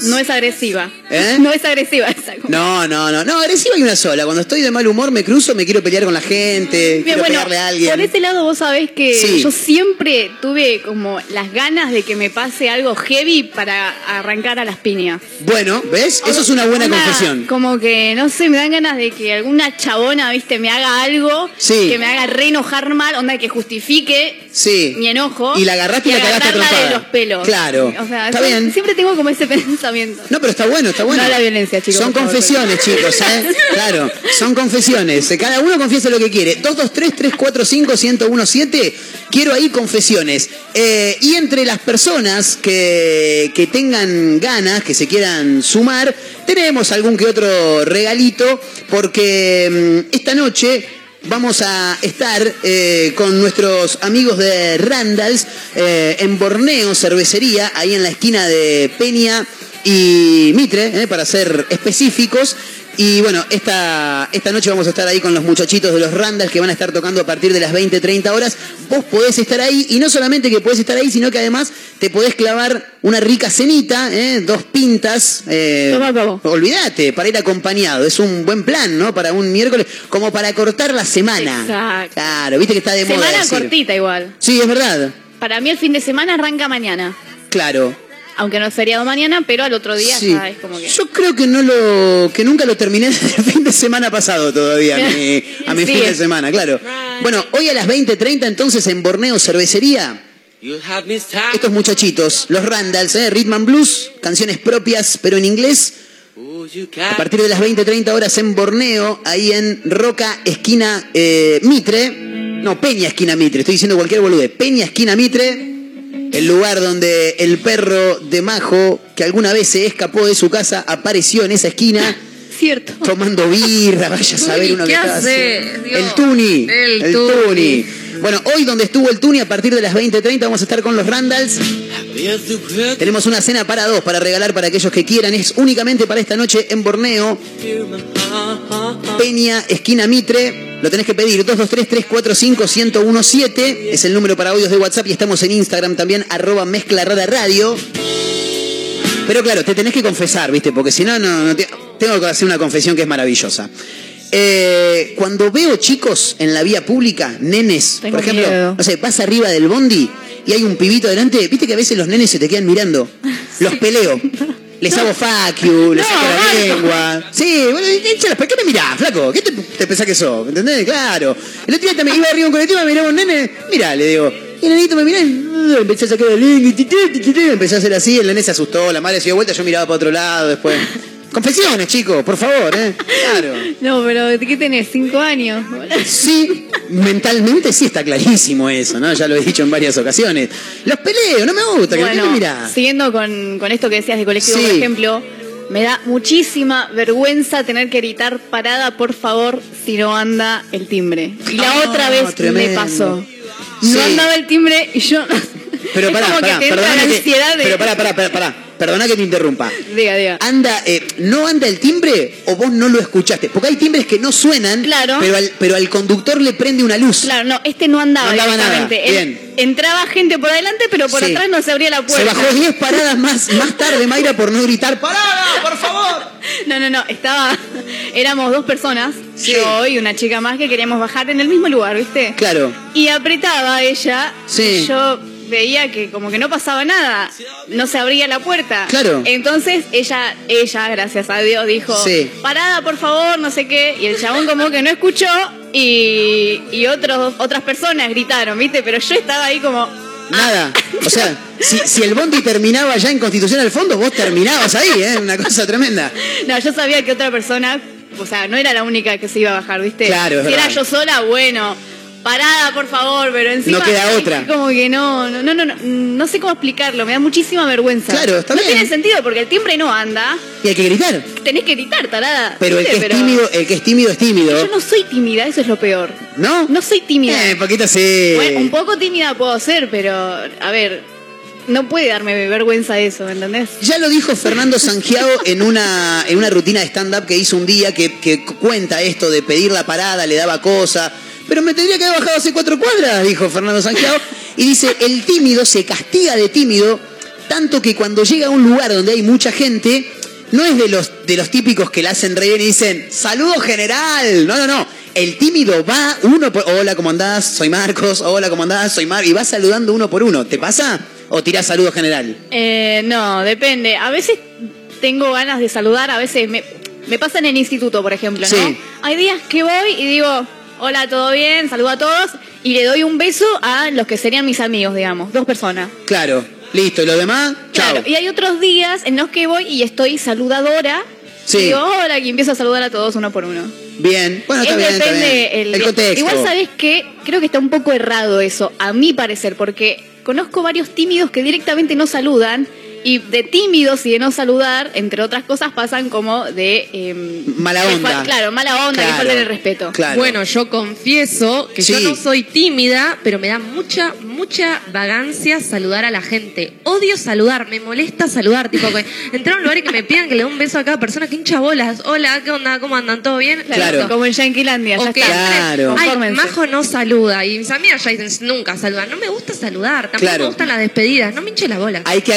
[SPEAKER 3] No es agresiva.
[SPEAKER 7] ¿Eh?
[SPEAKER 3] No es agresiva esa.
[SPEAKER 7] No, no, no. No, agresiva hay una sola. Cuando estoy de mal humor me cruzo, me quiero pelear con la gente,
[SPEAKER 3] Bien,
[SPEAKER 7] quiero
[SPEAKER 3] bueno,
[SPEAKER 7] pegarle a alguien.
[SPEAKER 3] por ese lado vos sabés que
[SPEAKER 7] Sí.
[SPEAKER 3] yo siempre tuve como las ganas de que me pase algo heavy para arrancar a las piñas.
[SPEAKER 7] Bueno, ¿ves? Eso es una buena confesión.
[SPEAKER 3] Como que, no sé, me dan ganas de que alguna chabona, viste, me haga algo
[SPEAKER 7] Sí.
[SPEAKER 3] que me haga re enojar mal, onda que justifique
[SPEAKER 7] Sí.
[SPEAKER 3] mi enojo.
[SPEAKER 7] Y la agarraste y la cagaste trompada.
[SPEAKER 3] de los pelos.
[SPEAKER 7] Claro.
[SPEAKER 3] O sea,
[SPEAKER 7] Está bien.
[SPEAKER 3] siempre tengo como ese pensamiento.
[SPEAKER 7] No, pero está bueno, está bueno.
[SPEAKER 3] No la violencia, chicos,
[SPEAKER 7] Son
[SPEAKER 3] favor,
[SPEAKER 7] confesiones, chicos, ¿eh? Claro, son confesiones. Cada uno confiesa lo que quiere. 223-345-1017. Quiero ahí confesiones. Eh, y entre las personas que, que tengan ganas, que se quieran sumar, tenemos algún que otro regalito, porque mm, esta noche vamos a estar eh, con nuestros amigos de Randalls eh, en Borneo Cervecería, ahí en la esquina de Peña y Mitre, eh, para ser específicos. Y bueno, esta, esta noche vamos a estar ahí con los muchachitos de los Randalls que van a estar tocando a partir de las 20, 30 horas. Vos podés estar ahí y no solamente que podés estar ahí, sino que además te podés clavar una rica cenita, eh, dos pintas. eh, olvídate, para ir acompañado. Es un buen plan, ¿no? Para un miércoles, como para cortar la semana.
[SPEAKER 3] Exacto.
[SPEAKER 7] Claro, viste que está de moda.
[SPEAKER 3] Semana
[SPEAKER 7] decir.
[SPEAKER 3] cortita igual.
[SPEAKER 7] Sí, es verdad.
[SPEAKER 3] Para mí el fin de semana arranca mañana.
[SPEAKER 7] Claro.
[SPEAKER 3] Aunque no es feriado mañana, pero al otro día
[SPEAKER 7] Sí.
[SPEAKER 3] ya es como que...
[SPEAKER 7] Yo creo que no lo, que nunca lo terminé desde el fin de semana pasado todavía, a mi, a mi
[SPEAKER 3] Sí.
[SPEAKER 7] fin de semana, claro. Bueno, hoy a las 20.30 entonces en Borneo Cervecería, estos muchachitos, los Randalls, ¿eh? Rhythm and Blues, canciones propias pero en inglés. A partir de las 20.30 horas en Borneo, ahí en Roca, esquina eh, Mitre. No, Peña, esquina Mitre. Estoy diciendo cualquier bolude. Peña, esquina Mitre. El lugar donde el perro de Majo, que alguna vez se escapó de su casa, apareció en esa esquina
[SPEAKER 3] Cierto.
[SPEAKER 7] tomando birra. Vaya a saber uno
[SPEAKER 8] ¿qué hace?
[SPEAKER 7] El Tuni.
[SPEAKER 8] El
[SPEAKER 7] Tuni.
[SPEAKER 8] Tuni.
[SPEAKER 7] Bueno, hoy donde estuvo el Tuni, a partir de las 20.30 vamos a estar con los Randalls. Tenemos una cena para dos para regalar para aquellos que quieran. Es únicamente para esta noche en Borneo. Peña, esquina Mitre. Lo tenés que pedir 223-345-1017. Es el número para audios de WhatsApp y estamos en Instagram también, arroba mezcla rara radio. Pero claro, te tenés que confesar, ¿viste? Porque si no, no, no te- tengo que hacer una confesión que es maravillosa. Eh, cuando veo chicos en la vía pública, nenes,
[SPEAKER 3] Tengo
[SPEAKER 7] por ejemplo,
[SPEAKER 3] miedo.
[SPEAKER 7] no sé, vas arriba del bondi y hay un pibito delante, viste que a veces los nenes se te quedan mirando. Los peleo. Les hago fuck you, les
[SPEAKER 3] No,
[SPEAKER 7] saco la lengua. Sí, bueno, échalas, ¿por qué me mirás, flaco? ¿Qué te, te pensás que sos? ¿Entendés? Claro. El otro día también iba arriba de un colectivo, me miraba un nene, mirá, le digo. Y el nenito me mirá y uh, empecé a sacar la lengua, empecé a hacer así, el nene se asustó, la madre se dio vuelta, yo miraba para otro lado después. Confesiones, chicos, por favor, ¿eh? Claro.
[SPEAKER 3] No, pero ¿de qué tenés? ¿Cinco años?
[SPEAKER 7] Sí, mentalmente sí está clarísimo eso, ¿no? Ya lo he dicho en varias ocasiones. Los peleo, no me gusta, que ¿qué me
[SPEAKER 3] Bueno,
[SPEAKER 7] mirás?
[SPEAKER 3] siguiendo con, con esto que decías de colectivo,
[SPEAKER 7] Sí.
[SPEAKER 3] por ejemplo, me da muchísima vergüenza tener que gritar parada, por favor, si no anda el timbre. Y la
[SPEAKER 7] Ah,
[SPEAKER 3] otra vez
[SPEAKER 7] tremendo.
[SPEAKER 3] me pasó. No
[SPEAKER 7] Sí.
[SPEAKER 3] andaba el timbre y yo...
[SPEAKER 7] Pero pará, pará,
[SPEAKER 3] que
[SPEAKER 7] que,
[SPEAKER 3] de...
[SPEAKER 7] pero pará, pará, pará, pará. Perdona que te interrumpa.
[SPEAKER 3] Diga, diga.
[SPEAKER 7] Anda, eh, ¿no anda el timbre o vos no lo escuchaste? Porque hay timbres que no suenan,
[SPEAKER 3] Claro.
[SPEAKER 7] pero, al, pero al conductor le prende una luz.
[SPEAKER 3] Claro, no, este no andaba,
[SPEAKER 7] No andaba nada, bien.
[SPEAKER 3] entraba gente por adelante, pero por
[SPEAKER 7] Sí.
[SPEAKER 3] atrás no se abría la puerta.
[SPEAKER 7] Se bajó 10 paradas más, más tarde, Mayra, por no gritar ¡Parada, por favor!
[SPEAKER 3] No, no, no, estaba. Éramos dos personas,
[SPEAKER 7] Sí.
[SPEAKER 3] yo y una chica más que queríamos bajar en el mismo lugar, ¿viste?
[SPEAKER 7] Claro.
[SPEAKER 3] Y apretaba ella.
[SPEAKER 7] Sí.
[SPEAKER 3] y Yo veía que como que no pasaba nada, no se abría la puerta.
[SPEAKER 7] Claro.
[SPEAKER 3] Entonces ella, ella, gracias a Dios, dijo,
[SPEAKER 7] Sí.
[SPEAKER 3] parada por favor, no sé qué, y el chabón como que no escuchó y, y otros, otras personas gritaron, ¿viste? Pero yo estaba ahí como...
[SPEAKER 7] Nada. O sea, si, si el bondi terminaba ya en Constitución al fondo, vos terminabas ahí, ¿eh? Una cosa tremenda.
[SPEAKER 3] No, yo sabía que otra persona, o sea, no era la única que se iba a bajar, ¿viste?
[SPEAKER 7] Claro,
[SPEAKER 3] Si era yo sola, bueno, parada, por favor, pero encima...
[SPEAKER 7] No queda otra.
[SPEAKER 3] Como que no, no, no, no, no, no sé cómo explicarlo, me da muchísima vergüenza.
[SPEAKER 7] Claro, está
[SPEAKER 3] no
[SPEAKER 7] bien.
[SPEAKER 3] tiene sentido porque el timbre no anda,
[SPEAKER 7] Y hay que gritar.
[SPEAKER 3] tenés que gritar, tarada.
[SPEAKER 7] Pero el que es tímido, el que es tímido es tímido.
[SPEAKER 3] Yo no soy tímida, eso es lo peor.
[SPEAKER 7] ¿No?
[SPEAKER 3] No soy tímida.
[SPEAKER 7] Eh, poquito sí.
[SPEAKER 3] Bueno, un poco tímida puedo ser, pero, a ver, no puede darme vergüenza eso, ¿me entendés?
[SPEAKER 7] Ya lo dijo Fernando Sangiao en una, en una rutina de stand-up que hizo un día que, que cuenta esto de pedir la parada, le daba cosa. Pero me tendría que haber bajado hace cuatro cuadras, dijo Fernando Sangiao. Y dice, el tímido se castiga de tímido, tanto que cuando llega a un lugar donde hay mucha gente, no es de los, de los típicos que la hacen reír y dicen, saludo general. No, no, no. El tímido va uno por... Hola, ¿cómo andás? Soy Marcos. Hola, ¿cómo andás? Soy Mar. Y va saludando uno por uno. ¿Te pasa? ¿O tirás saludo general?
[SPEAKER 3] Eh, no, depende. A veces tengo ganas de saludar, a veces me, me pasa en el instituto, por ejemplo,
[SPEAKER 7] Sí.
[SPEAKER 3] ¿no? Hay días que voy y digo, hola, ¿todo bien? Saludo a todos y le doy un beso a los que serían mis amigos, digamos, dos personas.
[SPEAKER 7] Claro. Listo. ¿Y lo demás? Chao.
[SPEAKER 3] Claro, y hay otros días en los que voy y estoy saludadora.
[SPEAKER 7] Sí.
[SPEAKER 3] Y digo, hola, y empiezo a saludar a todos uno por uno.
[SPEAKER 7] Bien, bueno, está
[SPEAKER 3] Es
[SPEAKER 7] bien, está bien.
[SPEAKER 3] el,
[SPEAKER 7] El contexto.
[SPEAKER 3] Igual sabes que creo que está un poco errado eso, a mi parecer, porque conozco varios tímidos que directamente no saludan y de tímidos y de no saludar, entre otras cosas, pasan como de em,
[SPEAKER 7] Mala
[SPEAKER 3] que
[SPEAKER 7] onda.
[SPEAKER 3] claro, mala onda, que
[SPEAKER 7] Claro.
[SPEAKER 3] faltan el respeto.
[SPEAKER 7] Claro.
[SPEAKER 8] Bueno, yo confieso que yo no soy tímida, pero me da mucha, mucha vagancia saludar a la gente. Odio saludar, me molesta saludar. Tipo, que entrar a un lugar y que me pidan que le dé un beso a cada persona, que hincha bolas. Hola, ¿qué onda? ¿Cómo andan? ¿Todo bien?
[SPEAKER 7] Claro.
[SPEAKER 3] Como en Yanquilandia, ya
[SPEAKER 8] Ok,
[SPEAKER 3] está.
[SPEAKER 7] Claro.
[SPEAKER 8] Ay. Majo no saluda. Y mis amigas ya dicen, nunca saludan. No me gusta saludar. Tampoco
[SPEAKER 7] Claro.
[SPEAKER 8] me gustan las despedidas. No me hinche la bola.
[SPEAKER 7] Hay que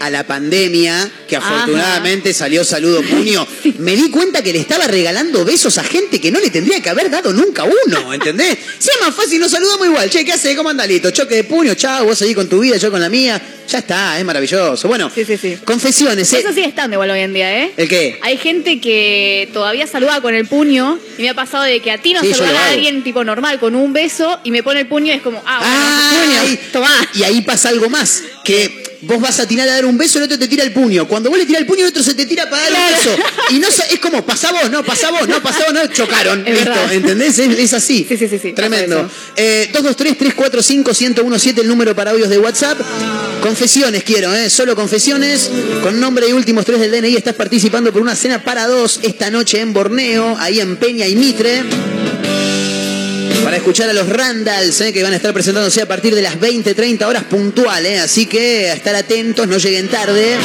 [SPEAKER 7] a la pandemia que afortunadamente salió saludo puño. Me di cuenta que le estaba regalando besos a gente que no le tendría que haber dado nunca uno, ¿entendés? Si es más fácil, nos saludamos igual. Che, ¿qué hace? ¿Cómo anda, Lito? Choque de puño, chao, vos seguís con tu vida, yo con la mía. Ya está, es maravilloso. Bueno,
[SPEAKER 3] Sí, sí, sí.
[SPEAKER 7] confesiones, ¿eh?
[SPEAKER 3] Eso sigue estando igual hoy en día, ¿eh?
[SPEAKER 7] ¿El qué?
[SPEAKER 3] Hay gente que todavía saluda con el puño y me ha pasado de que a ti no
[SPEAKER 7] Sí, lo
[SPEAKER 3] a alguien tipo normal con un beso y me pone el puño y es como, ah, bueno,
[SPEAKER 7] Ay,
[SPEAKER 3] puño, tomá.
[SPEAKER 7] Y ahí pasa algo más, que vos vas a tirar a dar un beso, el otro te tira el puño. Cuando vos le tirás el puño, el otro se te tira para dar un beso. Y no es como, pasá vos, no, pasá vos, no, pasá vos, no, chocaron.
[SPEAKER 3] Es
[SPEAKER 7] Listo,
[SPEAKER 3] verdad.
[SPEAKER 7] ¿entendés? Es, es así.
[SPEAKER 3] Sí, sí, sí, sí,
[SPEAKER 7] Tremendo. Eh, 223-345-1017, el número para audios de WhatsApp. Confesiones quiero, ¿eh? Solo confesiones. Con nombre y últimos tres del DNI estás participando por una cena para dos esta noche en Borneo, ahí en Peña y Mitre. Para escuchar a los Randalls, eh, que van a estar presentándose a partir de las 20, 30 horas puntual, eh, así que a estar atentos, no lleguen tarde.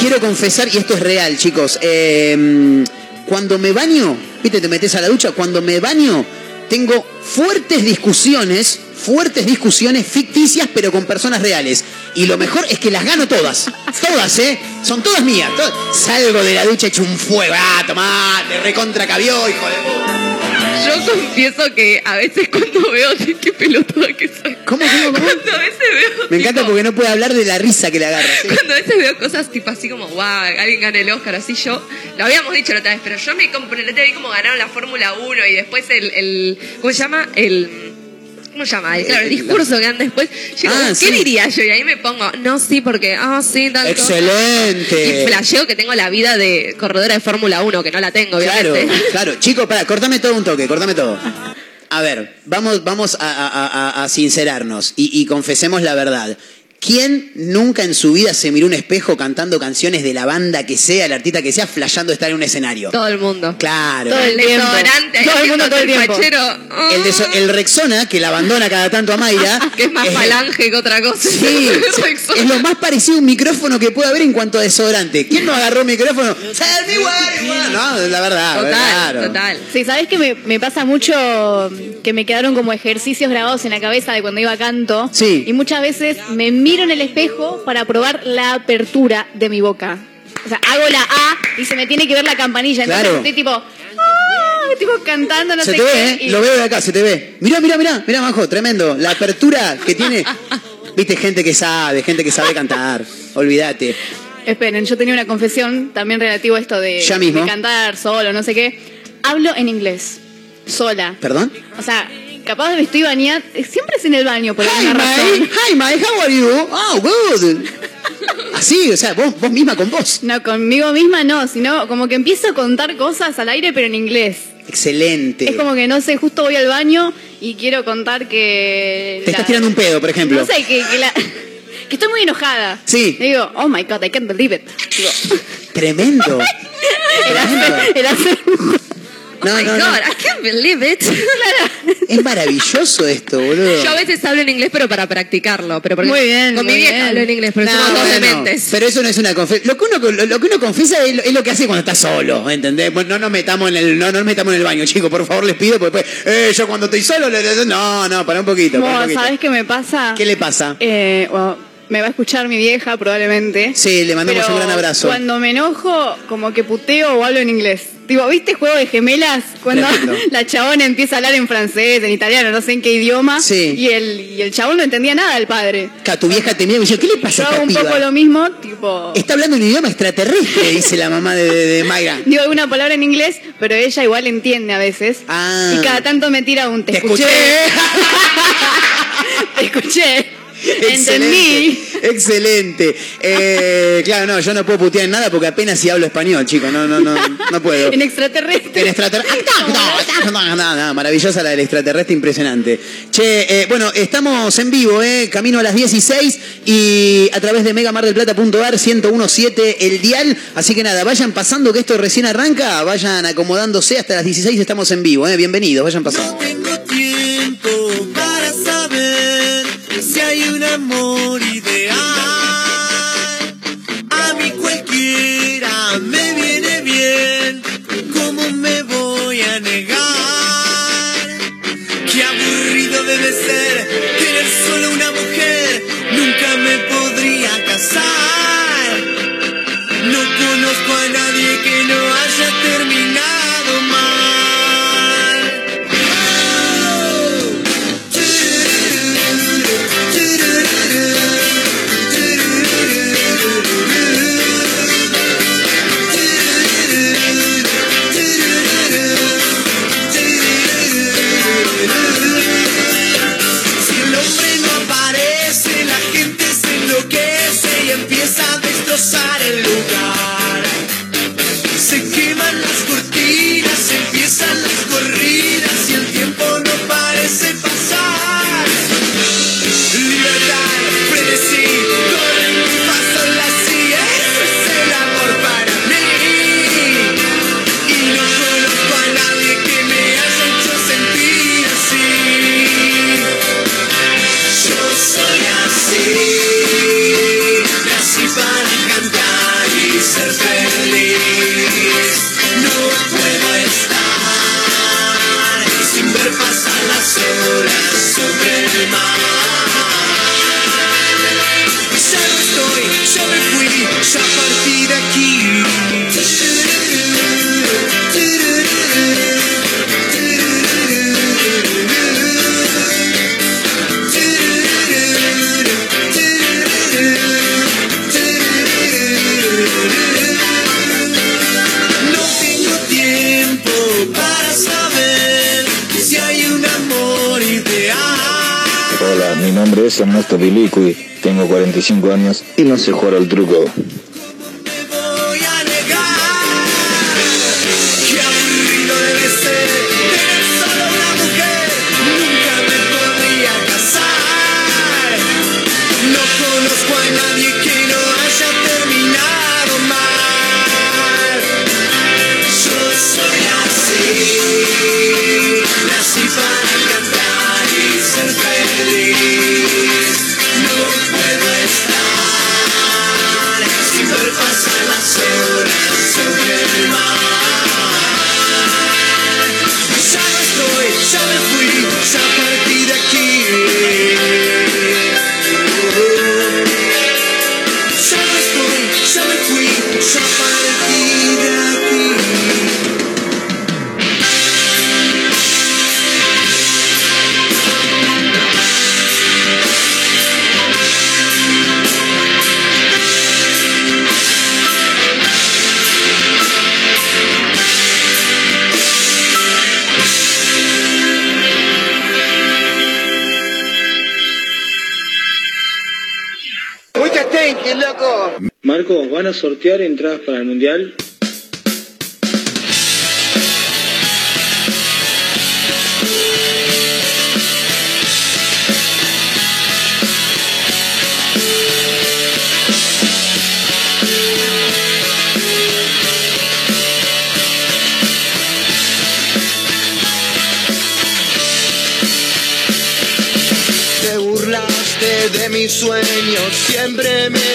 [SPEAKER 7] Quiero confesar, y esto es real, chicos, eh, cuando me baño, viste, te metes a la ducha, cuando me baño, tengo fuertes discusiones, fuertes discusiones ficticias, pero con personas reales. Y lo mejor es que las gano todas. Todas, ¿eh? Son todas mías. todas. Salgo de la ducha hecho un fuego. Ah, tomá, te recontra cabió, hijo de puta.
[SPEAKER 8] Yo confieso que a veces cuando veo, qué pelotuda que soy.
[SPEAKER 7] ¿Cómo, cómo?
[SPEAKER 8] Cuando a veces veo.
[SPEAKER 7] Me encanta porque no puede hablar de la risa que le agarra. ¿sí?
[SPEAKER 8] Cuando a veces veo cosas tipo así como, wow, alguien gana el Oscar, así yo, lo habíamos dicho la otra vez, pero yo me compré, la vi como ganaron la Fórmula 1 y después el, el ¿cómo se llama? El, ¿cómo se llama? Claro, el discurso que dan después. Yo digo,
[SPEAKER 7] Ah,
[SPEAKER 8] ¿qué
[SPEAKER 7] sí.
[SPEAKER 8] diría yo? Y ahí me pongo, no, sí, porque, ah, sí, tal cosa.
[SPEAKER 7] Excelente.
[SPEAKER 8] Y flasheo que tengo la vida de corredora de Fórmula 1, que no la tengo,
[SPEAKER 7] Claro,
[SPEAKER 8] obviamente.
[SPEAKER 7] claro. Chicos, para, cortame todo un toque, cortame todo. A ver, vamos, vamos a, a- a- a sincerarnos y, y confesemos la verdad. ¿Quién nunca en su vida se miró un espejo cantando canciones de la banda que sea, el artista que sea, flasheando estar en un escenario?
[SPEAKER 8] Todo el mundo.
[SPEAKER 7] Claro.
[SPEAKER 3] Todo
[SPEAKER 8] El
[SPEAKER 3] el tiempo.
[SPEAKER 8] desodorante,
[SPEAKER 3] Todo el mundo todo el tiempo.
[SPEAKER 8] fachero. Ah,
[SPEAKER 7] El, de so- el Rexona, que la abandona cada tanto a Mayra.
[SPEAKER 8] que es más falange que otra cosa.
[SPEAKER 7] Sí, es lo más parecido a un micrófono que puede haber en cuanto a desodorante. ¿Quién no agarró un micrófono? No, la verdad.
[SPEAKER 8] Total,
[SPEAKER 7] claro.
[SPEAKER 8] total.
[SPEAKER 3] Sí, ¿sabés que me, me pasa mucho que me quedaron como ejercicios grabados en la cabeza de cuando iba a canto?
[SPEAKER 7] Sí.
[SPEAKER 3] Y muchas veces me miro en el espejo para probar la apertura de mi boca. O sea, hago la A y se me tiene que ver la campanilla. Entonces
[SPEAKER 7] Claro.
[SPEAKER 3] estoy tipo, ah, tipo cantando, no
[SPEAKER 7] Se
[SPEAKER 3] sé
[SPEAKER 7] te
[SPEAKER 3] qué.
[SPEAKER 7] ve, ¿eh?
[SPEAKER 3] y-
[SPEAKER 7] Lo veo de acá, se te ve. Mirá, mirá, mirá, mirá, Majo, tremendo. La apertura que tiene. Viste, gente que sabe, gente que sabe cantar. Olvídate.
[SPEAKER 3] Esperen, yo tenía una confesión también relativo a esto de,
[SPEAKER 7] Ya mismo.
[SPEAKER 3] de cantar solo, no sé qué. Hablo en inglés, sola.
[SPEAKER 7] ¿Perdón?
[SPEAKER 3] O sea, capaz me estoy bañando. Siempre es en el baño por alguna razón.
[SPEAKER 7] Hi, Mike, how are you? Oh, good. Así, o sea, vos, vos misma con vos.
[SPEAKER 3] No, conmigo misma no, sino como que empiezo a contar cosas al aire, pero en inglés.
[SPEAKER 7] Excelente.
[SPEAKER 3] Es como que no sé, justo voy al baño y quiero contar que.
[SPEAKER 7] Te estás tirando un pedo, por ejemplo.
[SPEAKER 3] No sé, que, que la- que estoy muy enojada.
[SPEAKER 7] Sí.
[SPEAKER 3] Y digo, oh my god, I can't believe it. Digo,
[SPEAKER 7] Tremendo.
[SPEAKER 3] el hacer- el hacer-
[SPEAKER 7] No,
[SPEAKER 8] Oh my
[SPEAKER 7] no, no.
[SPEAKER 8] God, I can't believe it.
[SPEAKER 7] Es maravilloso esto, boludo.
[SPEAKER 8] Yo a veces hablo en inglés, pero para practicarlo. Pero porque
[SPEAKER 3] Muy bien,
[SPEAKER 8] Con
[SPEAKER 3] muy
[SPEAKER 8] mi vieja
[SPEAKER 3] bien.
[SPEAKER 8] hablo en inglés, pero
[SPEAKER 7] No,
[SPEAKER 8] somos dos
[SPEAKER 7] bueno,
[SPEAKER 8] dementes.
[SPEAKER 7] Pero eso no es una confesión. Lo que uno, lo, lo que uno confiesa es lo, es lo que hace cuando está solo, ¿entendés? Bueno, no nos metamos en el, no, no nos metamos en el baño, chicos, por favor, les pido, porque después, eh, yo cuando estoy solo, le- le- no, no, para un poquito, para un poquito.
[SPEAKER 3] ¿Sabes qué me pasa?
[SPEAKER 7] ¿Qué le pasa?
[SPEAKER 3] Eh, bueno, me va a escuchar mi vieja probablemente.
[SPEAKER 7] Sí, le mandamos
[SPEAKER 3] pero
[SPEAKER 7] un gran abrazo.
[SPEAKER 3] Cuando me enojo, como que puteo o hablo en inglés. Tipo, ¿viste Juego de Gemelas? Cuando la chabona empieza a hablar en francés, en italiano, no sé en qué idioma.
[SPEAKER 7] Sí.
[SPEAKER 3] Y el, y el chabón no entendía nada del padre.
[SPEAKER 7] Ca, tu vieja te mira y me dice, ¿qué le pasa
[SPEAKER 3] Yo
[SPEAKER 7] a
[SPEAKER 3] hago un poco lo mismo, tipo...
[SPEAKER 7] Está hablando un idioma extraterrestre, dice la mamá de, de, de Mayra.
[SPEAKER 3] Digo alguna palabra en inglés, pero ella igual entiende a veces.
[SPEAKER 7] Ah.
[SPEAKER 3] Y cada tanto me tira un te,
[SPEAKER 7] Te escuché.
[SPEAKER 3] te escuché.
[SPEAKER 7] Excelente,
[SPEAKER 3] Entendí.
[SPEAKER 7] excelente. Eh, claro, no, yo no puedo putear en nada porque apenas si hablo español, chicos. No, no, no, no puedo.
[SPEAKER 3] En extraterrestre.
[SPEAKER 7] El extraterrestre. No, no, no, maravillosa la del extraterrestre, impresionante. Che, eh, bueno, estamos en vivo, eh, camino a las 16 y a través de megamardelplata.ar 1017 el dial. Así que nada, vayan pasando que esto recién arranca, vayan acomodándose hasta las 16 estamos en vivo, eh. Bienvenidos, vayan pasando.
[SPEAKER 6] No tengo tiempo hay un amor
[SPEAKER 9] mi nombre es Ernesto Biliqui, tengo 45 años y no sé jugar al truco.
[SPEAKER 1] Sortear entradas para el Mundial?
[SPEAKER 6] Te burlaste de mis sueños, siempre me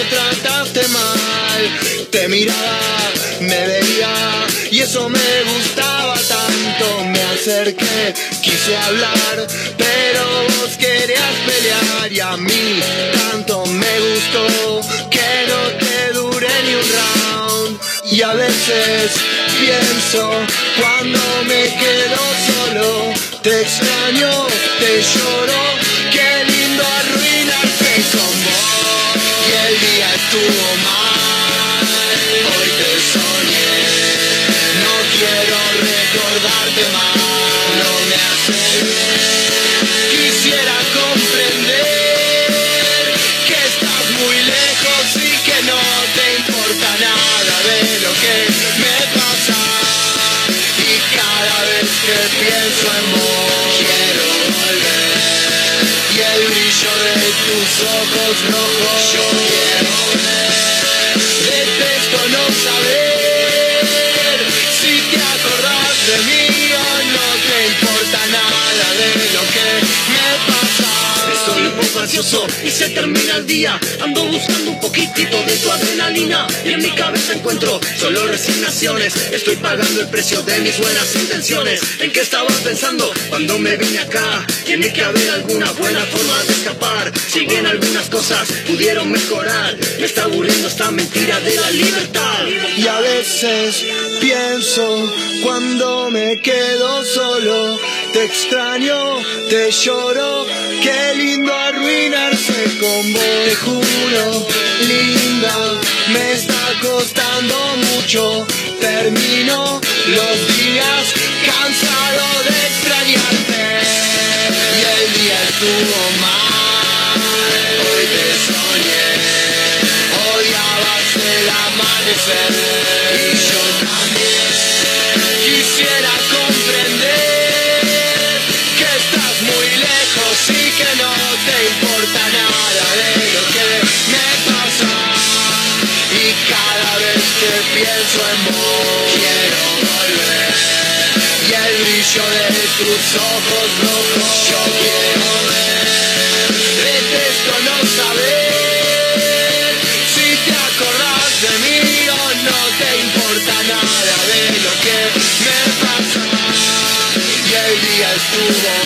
[SPEAKER 6] eso me gustaba tanto. Me acerqué, quise hablar, pero vos querías pelear y a mí tanto me gustó que no te duré ni un round. Y a veces pienso cuando me quedo solo, te extraño, te lloro, qué lindo arruinarse con vos. Y el día estuvo mal, no me hace bien. Quisiera comprender que estás muy lejos y que no te importa nada de lo que me pasa. Y cada vez que pienso en vos, quiero volver. Y el brillo de tus ojos rojos, yo quiero.
[SPEAKER 10] Y se termina el día. Ando buscando un poquitito de tu adrenalina. Y en mi cabeza encuentro solo resignaciones. Estoy pagando el precio de mis buenas intenciones. ¿En qué estabas pensando cuando me vine acá? Tiene que haber alguna buena forma de escapar. Si bien algunas cosas pudieron mejorar, me está aburriendo esta mentira de la libertad.
[SPEAKER 6] Y a veces pienso cuando me quedo solo, te extraño, te lloro, qué lindo arruinarse con vos. Te juro, linda, me está costando mucho. Termino los días cansado de extrañarte. Y el día estuvo mal, hoy te soñé. Odiabas el amanecer y yo también quisiera comprender pienso en vos quiero volver. Y el brillo de tus ojos rojos yo quiero ver. Detesto no saber. Si te acordás de mí o no te importa nada de lo que me pasa. Y el día estuvo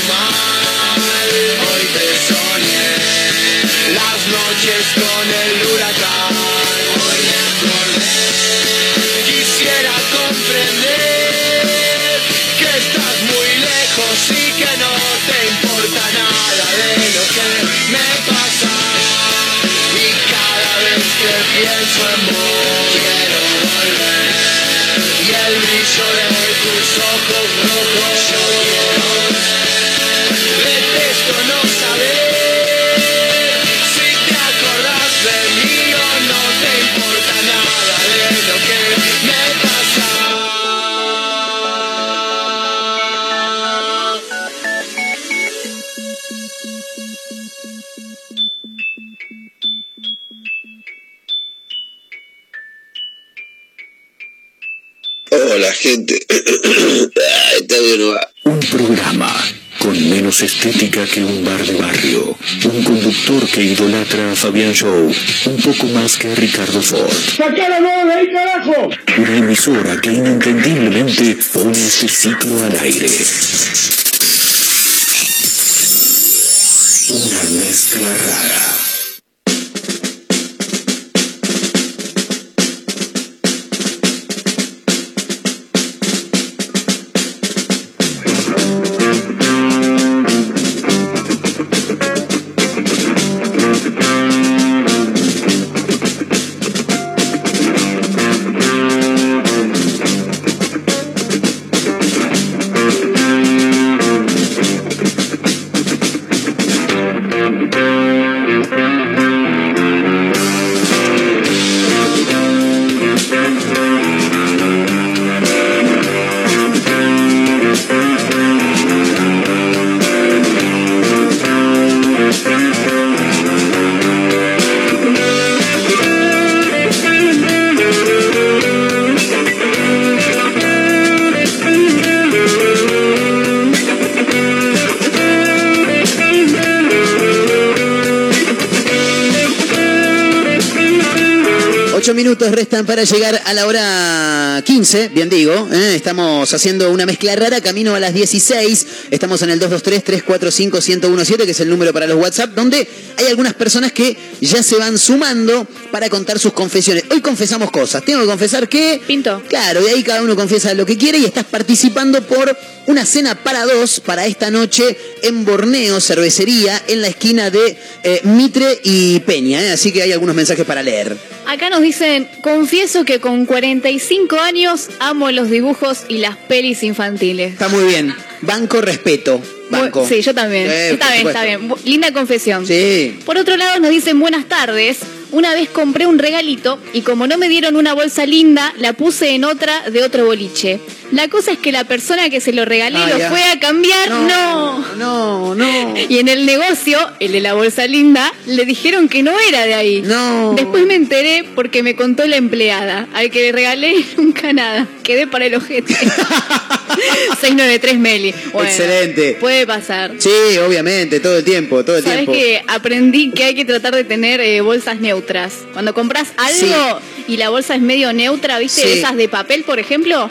[SPEAKER 5] Fabián Show. Un poco más que Ricardo Ford.
[SPEAKER 4] ¡Sacá la de ahí, carajo!
[SPEAKER 5] Una emisora que inentendiblemente pone este ciclo al aire. Una mezcla rara.
[SPEAKER 7] Minutos restan para llegar a la hora 15, bien digo. ¿eh? Estamos haciendo una mezcla rara, camino a las 16. Estamos en el 223-345-1017, que es el número para los WhatsApp, donde hay algunas personas que ya se van sumando para contar sus confesiones. Hoy confesamos cosas. Tengo que confesar que...
[SPEAKER 3] Pinto.
[SPEAKER 7] Claro, y ahí cada uno confiesa lo que quiere y estás participando por una cena para dos para esta noche en Borneo, cervecería, en la esquina de eh, Mitre y Peña. ¿eh? Así que hay algunos mensajes para leer.
[SPEAKER 3] Acá nos dicen, confieso que con 45 años amo los dibujos y las pelis infantiles.
[SPEAKER 7] Está muy bien. Banco respeto. Banco.
[SPEAKER 3] Sí, yo también.
[SPEAKER 7] Eh,
[SPEAKER 3] está bien, está bien. Linda confesión.
[SPEAKER 7] Sí.
[SPEAKER 3] Por otro lado, nos dicen buenas tardes. Una vez compré un regalito y como no me dieron una bolsa linda, la puse en otra de otro boliche. La cosa es que la persona que se lo regalé
[SPEAKER 7] Ah,
[SPEAKER 3] lo
[SPEAKER 7] ya.
[SPEAKER 3] fue a cambiar. No.
[SPEAKER 7] No, no.
[SPEAKER 3] Y en el negocio, el de la bolsa linda, le dijeron que no era de ahí.
[SPEAKER 7] No.
[SPEAKER 3] Después me enteré porque me contó la empleada, al que le regalé nunca nada. Quedé para el ojete. 693 Meli. Bueno,
[SPEAKER 7] Excelente.
[SPEAKER 3] Puede pasar.
[SPEAKER 7] Sí, obviamente, todo el tiempo, todo el
[SPEAKER 3] Sabes
[SPEAKER 7] tiempo.
[SPEAKER 3] que aprendí que hay que tratar de tener eh, bolsas neutras. Cuando compras algo y la bolsa es medio neutra, ¿viste?
[SPEAKER 7] Sí.
[SPEAKER 3] Esas de papel, por ejemplo,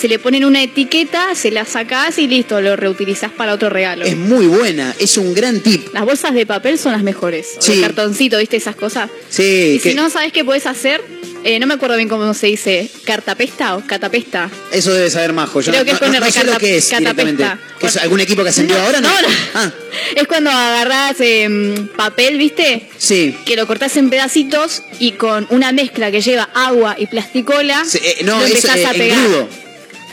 [SPEAKER 3] se le ponen una etiqueta, se la sacás y listo, lo reutilizás para otro regalo.
[SPEAKER 7] Es muy buena, es un gran tip.
[SPEAKER 3] Las bolsas de papel son las mejores.
[SPEAKER 7] Sí.
[SPEAKER 3] de cartoncito, ¿viste? Esas cosas.
[SPEAKER 7] Sí,
[SPEAKER 3] Y
[SPEAKER 7] que-
[SPEAKER 3] si no sabes qué podés hacer, eh, no me acuerdo bien cómo se dice, cartapesta o catapesta.
[SPEAKER 7] eso debe saber Majo. Yo
[SPEAKER 3] Creo
[SPEAKER 7] no,
[SPEAKER 3] que es
[SPEAKER 7] no- sé lo que es
[SPEAKER 3] catapesta.
[SPEAKER 7] directamente. ¿Que es algún equipo que ascendió ahora? No.
[SPEAKER 3] No.
[SPEAKER 7] Ah,
[SPEAKER 3] Es cuando agarrás eh, papel, ¿viste?
[SPEAKER 7] sí.
[SPEAKER 3] Que lo cortás en pedacitos y con una mezcla que lleva agua y plasticola,
[SPEAKER 7] Sí, eh, no,
[SPEAKER 3] lo
[SPEAKER 7] es
[SPEAKER 3] empezás
[SPEAKER 7] eh,
[SPEAKER 3] a pegar.
[SPEAKER 7] engrudo.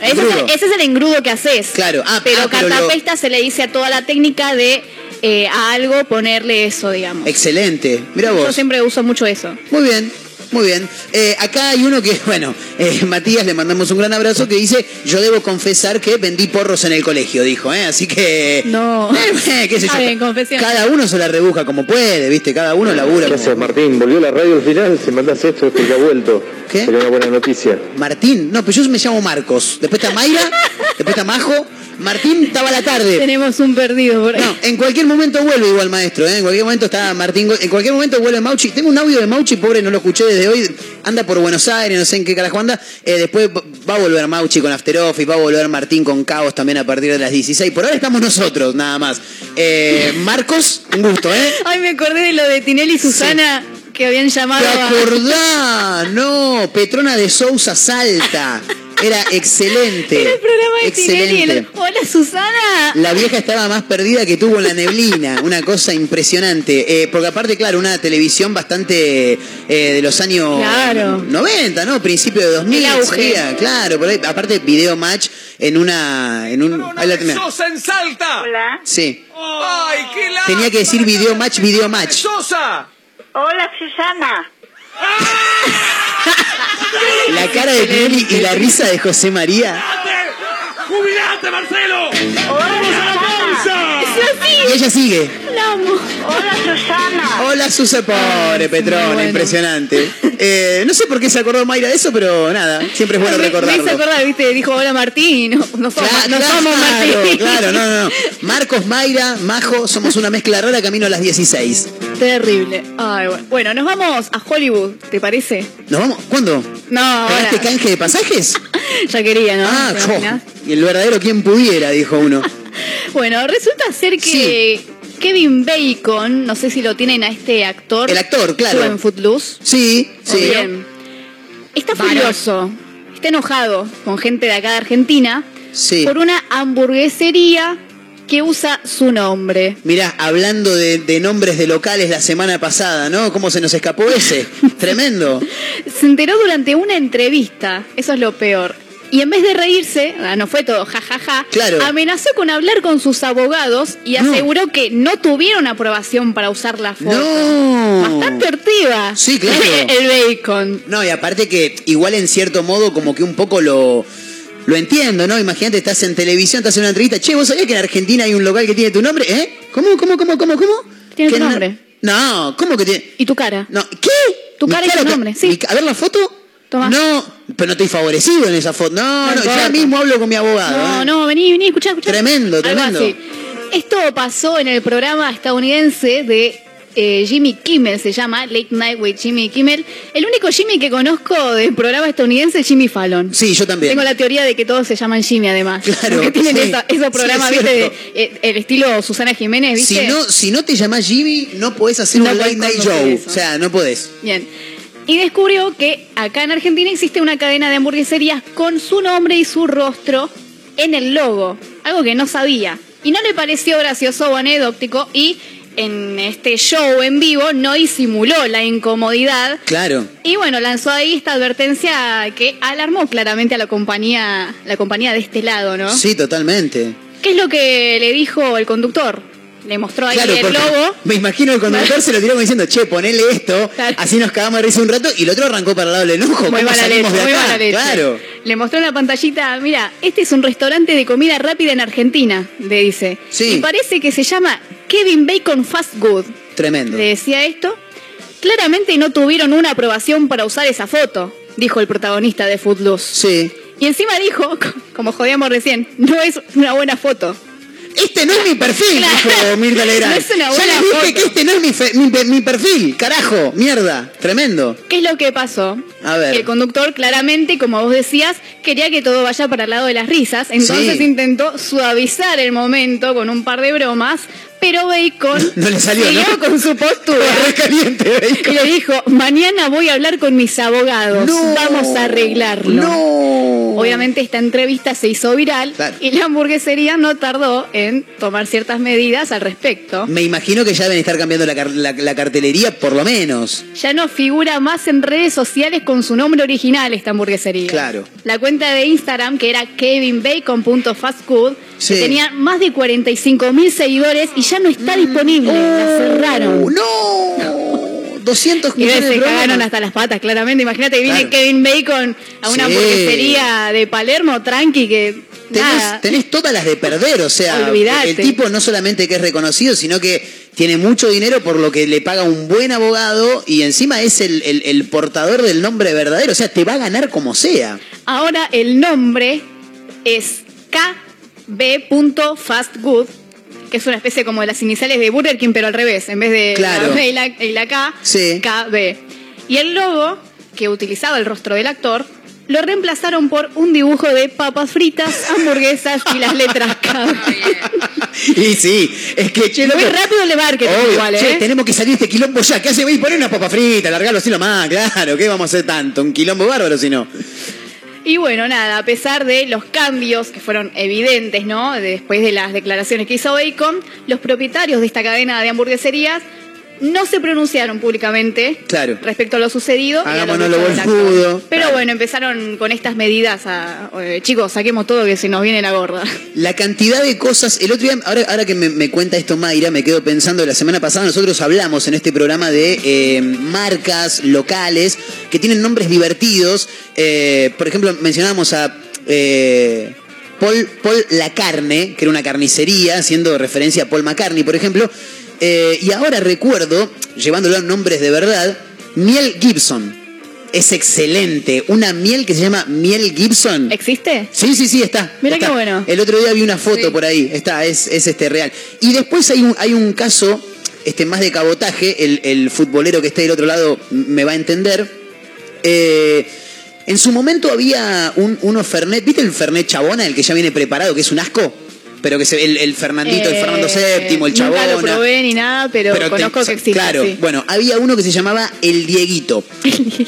[SPEAKER 3] Ese, es el, ese es el engrudo que haces.
[SPEAKER 7] Claro, ah,
[SPEAKER 3] pero
[SPEAKER 7] ah, lo-
[SPEAKER 3] catapesta se le dice a toda la técnica de eh, a algo ponerle eso, digamos.
[SPEAKER 7] Excelente. Mira
[SPEAKER 3] Yo
[SPEAKER 7] vos.
[SPEAKER 3] siempre uso mucho eso.
[SPEAKER 7] Muy bien, muy bien. Eh, acá hay uno que, bueno, eh, Matías, le mandamos un gran abrazo, que dice, yo debo confesar que vendí porros en el colegio, dijo, ¿eh? Así que...
[SPEAKER 3] No.
[SPEAKER 7] Eh, qué sé yo.
[SPEAKER 3] Bien.
[SPEAKER 7] Cada uno se la rebuja como puede, ¿viste? Cada uno labura. como-
[SPEAKER 11] Gracias Martín, volvió la radio al final, si mandas esto es porque ha vuelto.
[SPEAKER 7] ¿Qué?
[SPEAKER 11] Sería una buena noticia.
[SPEAKER 7] Martín, no, pero yo me llamo Marcos. Después está Mayra, después está Majo. Martín estaba a la tarde.
[SPEAKER 3] Tenemos un perdido por ahí.
[SPEAKER 7] No, en cualquier momento vuelve igual maestro, ¿eh? En cualquier momento está Martín, en cualquier momento vuelve Mauchi. Tengo un audio de Mauchi, pobre, no lo escuché desde hoy. Anda por Buenos Aires, no sé en qué carajo anda. Eh, después va a volver Mauchi con After Office, va a volver Martín con Caos también a partir de las 16. Por ahora estamos nosotros, nada más. Eh, Marcos, un gusto, ¿eh?
[SPEAKER 3] Ay, me acordé de lo de Tinelli y Susana que habían llamado
[SPEAKER 7] ¿Te
[SPEAKER 3] a...
[SPEAKER 7] acordás? No, Petrona de Sousa Salta. Era excelente.
[SPEAKER 3] Era el programa de Tinelli.
[SPEAKER 7] excelente.
[SPEAKER 3] el- Hola, Susana.
[SPEAKER 7] La vieja estaba más perdida que tuvo en la neblina, una cosa impresionante. Eh, porque aparte, claro, una televisión bastante eh, de los años
[SPEAKER 3] Claro.
[SPEAKER 7] 90, ¿no? Principio de 2000.
[SPEAKER 3] El auge.
[SPEAKER 7] sería, claro, por ahí, aparte video match en una... En un, ahí la tenés.
[SPEAKER 12] ¡Sosa en Salta!
[SPEAKER 13] Hola.
[SPEAKER 7] Sí.
[SPEAKER 12] ¡Ay, qué.
[SPEAKER 7] Tenía que decir video match, video match.
[SPEAKER 12] ¡Sosa!
[SPEAKER 13] Hola, Susana.
[SPEAKER 7] La cara de Tinelli y la risa de José María.
[SPEAKER 12] ¡Jubilate, Marcelo!
[SPEAKER 13] Hola, Susana.
[SPEAKER 7] Y ella sigue.
[SPEAKER 3] La amo.
[SPEAKER 13] Hola, Susana.
[SPEAKER 7] Hola, Susa, pobre Petrona,
[SPEAKER 3] bueno.
[SPEAKER 7] impresionante. Eh, no sé por qué se acordó Mayra de eso, pero nada, siempre es bueno
[SPEAKER 3] Me- Me
[SPEAKER 7] recordarlo.
[SPEAKER 3] acordar, viste, dijo hola Martín. No, no somos,
[SPEAKER 7] Cla-
[SPEAKER 3] no
[SPEAKER 7] claro,
[SPEAKER 3] somos Martín.
[SPEAKER 7] Claro, no, no, no. Marcos, Mayra, Majo, somos una mezcla rara camino a las 16.
[SPEAKER 3] Terrible. Ay, bueno. Bueno, nos vamos a Hollywood, ¿te parece?
[SPEAKER 7] ¿Nos vamos? ¿Cuándo?
[SPEAKER 3] No, ahora.
[SPEAKER 7] ¿Pagaste canje de pasajes?
[SPEAKER 3] Ya quería, ¿no?
[SPEAKER 7] Ah. Y el verdadero quien pudiera, dijo uno.
[SPEAKER 3] Bueno, resulta ser que Kevin Bacon, no sé si lo tienen a este actor.
[SPEAKER 7] El actor, claro.
[SPEAKER 3] en Footloose.
[SPEAKER 7] Sí, sí.
[SPEAKER 3] Bien. Está furioso. Está enojado con gente de acá de Argentina
[SPEAKER 7] Sí.
[SPEAKER 3] por una hamburguesería que usa su nombre.
[SPEAKER 7] Mirá, hablando de, de nombres de locales la semana pasada, ¿no? ¿Cómo se nos escapó ese? Tremendo.
[SPEAKER 3] Se enteró durante una entrevista, eso es lo peor. Y en vez de reírse, ah, no fue todo jajaja,
[SPEAKER 7] Claro.
[SPEAKER 3] amenazó con hablar con sus abogados y
[SPEAKER 7] No.
[SPEAKER 3] aseguró que no tuvieron aprobación para usar la foto.
[SPEAKER 7] No.
[SPEAKER 3] Bastante hortiva.
[SPEAKER 7] Sí, claro.
[SPEAKER 3] El bacon.
[SPEAKER 7] No, y aparte que igual en cierto modo como que un poco lo, lo entiendo, ¿no? Imagínate, estás en televisión, estás en una entrevista, che, ¿vos sabías que en Argentina hay un local que tiene tu nombre? ¿Eh? ¿Cómo, cómo, cómo, cómo, cómo?
[SPEAKER 3] Tiene
[SPEAKER 7] ¿Que
[SPEAKER 3] tu
[SPEAKER 7] no-
[SPEAKER 3] nombre.
[SPEAKER 7] No, ¿cómo que tiene?
[SPEAKER 3] Y tu cara.
[SPEAKER 7] No, ¿qué?
[SPEAKER 3] Tu cara y tu nombre, sí.
[SPEAKER 7] A ver la foto.
[SPEAKER 3] Toma.
[SPEAKER 7] No, pero no estoy favorecido en esa foto. No,
[SPEAKER 3] No
[SPEAKER 7] no, ya mismo hablo con mi abogado.
[SPEAKER 3] No,
[SPEAKER 7] ¿eh?
[SPEAKER 3] no, vení, vení, escuchá, escuchá.
[SPEAKER 7] Tremendo,
[SPEAKER 3] Algo
[SPEAKER 7] tremendo.
[SPEAKER 3] así. Esto pasó en el programa estadounidense de eh, Jimmy Kimmel, se llama Late Night with Jimmy Kimmel. El único Jimmy que conozco del programa estadounidense es Jimmy Fallon.
[SPEAKER 7] Sí, yo también.
[SPEAKER 3] Tengo la teoría de que todos se llaman Jimmy además.
[SPEAKER 7] Claro,
[SPEAKER 3] Porque tienen
[SPEAKER 7] sí.
[SPEAKER 3] esa- esos programas,
[SPEAKER 7] Sí, es
[SPEAKER 3] ¿viste? De, eh, el estilo Susana Jiménez, ¿viste?
[SPEAKER 7] Si no, si no te llamás Jimmy, no podés hacer
[SPEAKER 3] No
[SPEAKER 7] un late night show. O sea, no podés.
[SPEAKER 3] Bien. Y descubrió que acá en Argentina existe una cadena de hamburgueserías con su nombre y su rostro en el logo. Algo que no sabía. Y no le pareció gracioso o anecdótico y en este show en vivo no disimuló la incomodidad.
[SPEAKER 7] Claro.
[SPEAKER 3] Y bueno, lanzó ahí esta advertencia que alarmó claramente a la compañía, la compañía de este lado, ¿no?
[SPEAKER 7] Sí, totalmente.
[SPEAKER 3] ¿Qué es lo que le dijo el conductor? Le mostró ahí
[SPEAKER 7] Claro,
[SPEAKER 3] el logo.
[SPEAKER 7] me imagino el conductor se lo tiró como diciendo, che, ponele esto, así nos cagamos de risa un rato, y el otro arrancó para el lado del enojo.
[SPEAKER 3] Muy
[SPEAKER 7] ¿Cómo
[SPEAKER 3] mala leche, muy mala leche.
[SPEAKER 7] Claro.
[SPEAKER 3] Le mostró en la pantallita, mira, este es un restaurante de comida rápida en Argentina, le dice.
[SPEAKER 7] Sí.
[SPEAKER 3] Y parece que se llama Kevin Bacon Fast Good.
[SPEAKER 7] Tremendo.
[SPEAKER 3] Le decía esto. Claramente no tuvieron una aprobación para usar esa foto, dijo el protagonista de Footloose.
[SPEAKER 7] Sí.
[SPEAKER 3] Y encima dijo, como jodíamos recién, no es una buena foto.
[SPEAKER 7] Este no es mi perfil, dijo Mirta Legrand.
[SPEAKER 3] No es una
[SPEAKER 7] ya
[SPEAKER 3] buena
[SPEAKER 7] les dije
[SPEAKER 3] foto.
[SPEAKER 7] que este no es mi, fe- mi pe- mi perfil, carajo, mierda, tremendo.
[SPEAKER 3] ¿Qué es lo que pasó?
[SPEAKER 7] A ver.
[SPEAKER 3] El conductor claramente, como vos decías, quería que todo vaya para el lado de las risas, entonces
[SPEAKER 7] Sí.
[SPEAKER 3] intentó suavizar el momento con un par de bromas, pero Bacon
[SPEAKER 7] No le salió,
[SPEAKER 3] siguió
[SPEAKER 7] ¿no?
[SPEAKER 3] con su postura.
[SPEAKER 7] Re caliente, Bacon.
[SPEAKER 3] Y le dijo, mañana voy a hablar con mis abogados,
[SPEAKER 7] No.
[SPEAKER 3] vamos a arreglarlo.
[SPEAKER 7] No.
[SPEAKER 3] Obviamente esta entrevista se hizo viral
[SPEAKER 7] Claro.
[SPEAKER 3] y la hamburguesería no tardó en tomar ciertas medidas al respecto.
[SPEAKER 7] Me imagino que ya deben estar cambiando la, car- la- la cartelería por lo menos.
[SPEAKER 3] Ya no figura más en redes sociales con su nombre original esta hamburguesería.
[SPEAKER 7] Claro.
[SPEAKER 3] La cuenta de Instagram, que era kevinbacon.fastfood,
[SPEAKER 7] Sí.
[SPEAKER 3] que tenía más de 45 mil seguidores y ya no está disponible. La cerraron.
[SPEAKER 7] Uh, ¡No! 200
[SPEAKER 3] Y
[SPEAKER 7] millones
[SPEAKER 3] se
[SPEAKER 7] de
[SPEAKER 3] cagaron hasta las patas, claramente. Imagínate que viene. Kevin Bacon a una
[SPEAKER 7] Sí.
[SPEAKER 3] hamburguesería de Palermo, tranqui, que.
[SPEAKER 7] Tenés, tenés todas las de perder, o sea,
[SPEAKER 3] Olvidate.
[SPEAKER 7] el tipo no solamente que es reconocido, sino que tiene mucho dinero por lo que le paga un buen abogado y encima es el, el- el portador del nombre verdadero, o sea, te va a ganar como sea.
[SPEAKER 3] Ahora el nombre es KB.fastgood, que es una especie como de las iniciales de Burger King, pero al revés, en vez de
[SPEAKER 7] Claro.
[SPEAKER 3] la B y la, y la K,
[SPEAKER 7] Sí.
[SPEAKER 3] KB. Y el logo, que utilizaba el rostro del actor, lo reemplazaron por un dibujo de papas fritas, hamburguesas y las letras K.
[SPEAKER 7] Y sí, es que che,
[SPEAKER 3] Muy rápido el marketing
[SPEAKER 7] obvio,
[SPEAKER 3] igual, ¿eh?
[SPEAKER 7] che, tenemos que salir este quilombo ya, ¿qué hace? Voy a poner una papa frita, largarlo así nomás, claro, ¿qué vamos a hacer tanto? Un quilombo bárbaro si no.
[SPEAKER 3] Y bueno, nada, a pesar de los cambios que fueron evidentes, ¿no? De- Después de las declaraciones que hizo Bacon, los propietarios de esta cadena de hamburgueserías no se pronunciaron públicamente
[SPEAKER 7] Claro.
[SPEAKER 3] respecto a lo sucedido. y a
[SPEAKER 7] Hagámonos lo.
[SPEAKER 3] Pero
[SPEAKER 7] Claro.
[SPEAKER 3] bueno, empezaron con estas medidas a, eh, chicos, saquemos todo que se nos viene la gorda.
[SPEAKER 7] La cantidad de cosas, el otro día, ahora, ahora que me, me cuenta esto Mayra, me quedo pensando, la semana pasada nosotros hablamos en este programa de eh, marcas locales que tienen nombres divertidos. Eh, por ejemplo, mencionábamos a eh, Paul, Paul La Carne, que era una carnicería, haciendo referencia a Paul McCartney, por ejemplo. Eh, y ahora recuerdo, llevándolo a nombres de verdad, Miel Gibson. Es excelente. Una miel que se llama Miel Gibson.
[SPEAKER 3] ¿Existe?
[SPEAKER 7] Sí, sí, sí, está.
[SPEAKER 3] Mira qué bueno.
[SPEAKER 7] El otro día vi una foto por ahí. Está, es, es este real. Y después hay un, hay un caso este, más de cabotaje. El, el futbolero que está del otro lado me va a entender. Eh, en su momento había un, uno Fernet. ¿Viste el Fernet Chabona, el que ya viene preparado, que es un asco? Pero que se, el, el Fernandito, el
[SPEAKER 3] Eh,
[SPEAKER 7] Fernando VII, el Chabona.
[SPEAKER 3] Nunca lo probé ni nada, pero,
[SPEAKER 7] Pero te-
[SPEAKER 3] conozco que existe.
[SPEAKER 7] Claro,
[SPEAKER 3] sí.
[SPEAKER 7] bueno, había uno que se llamaba El Dieguito.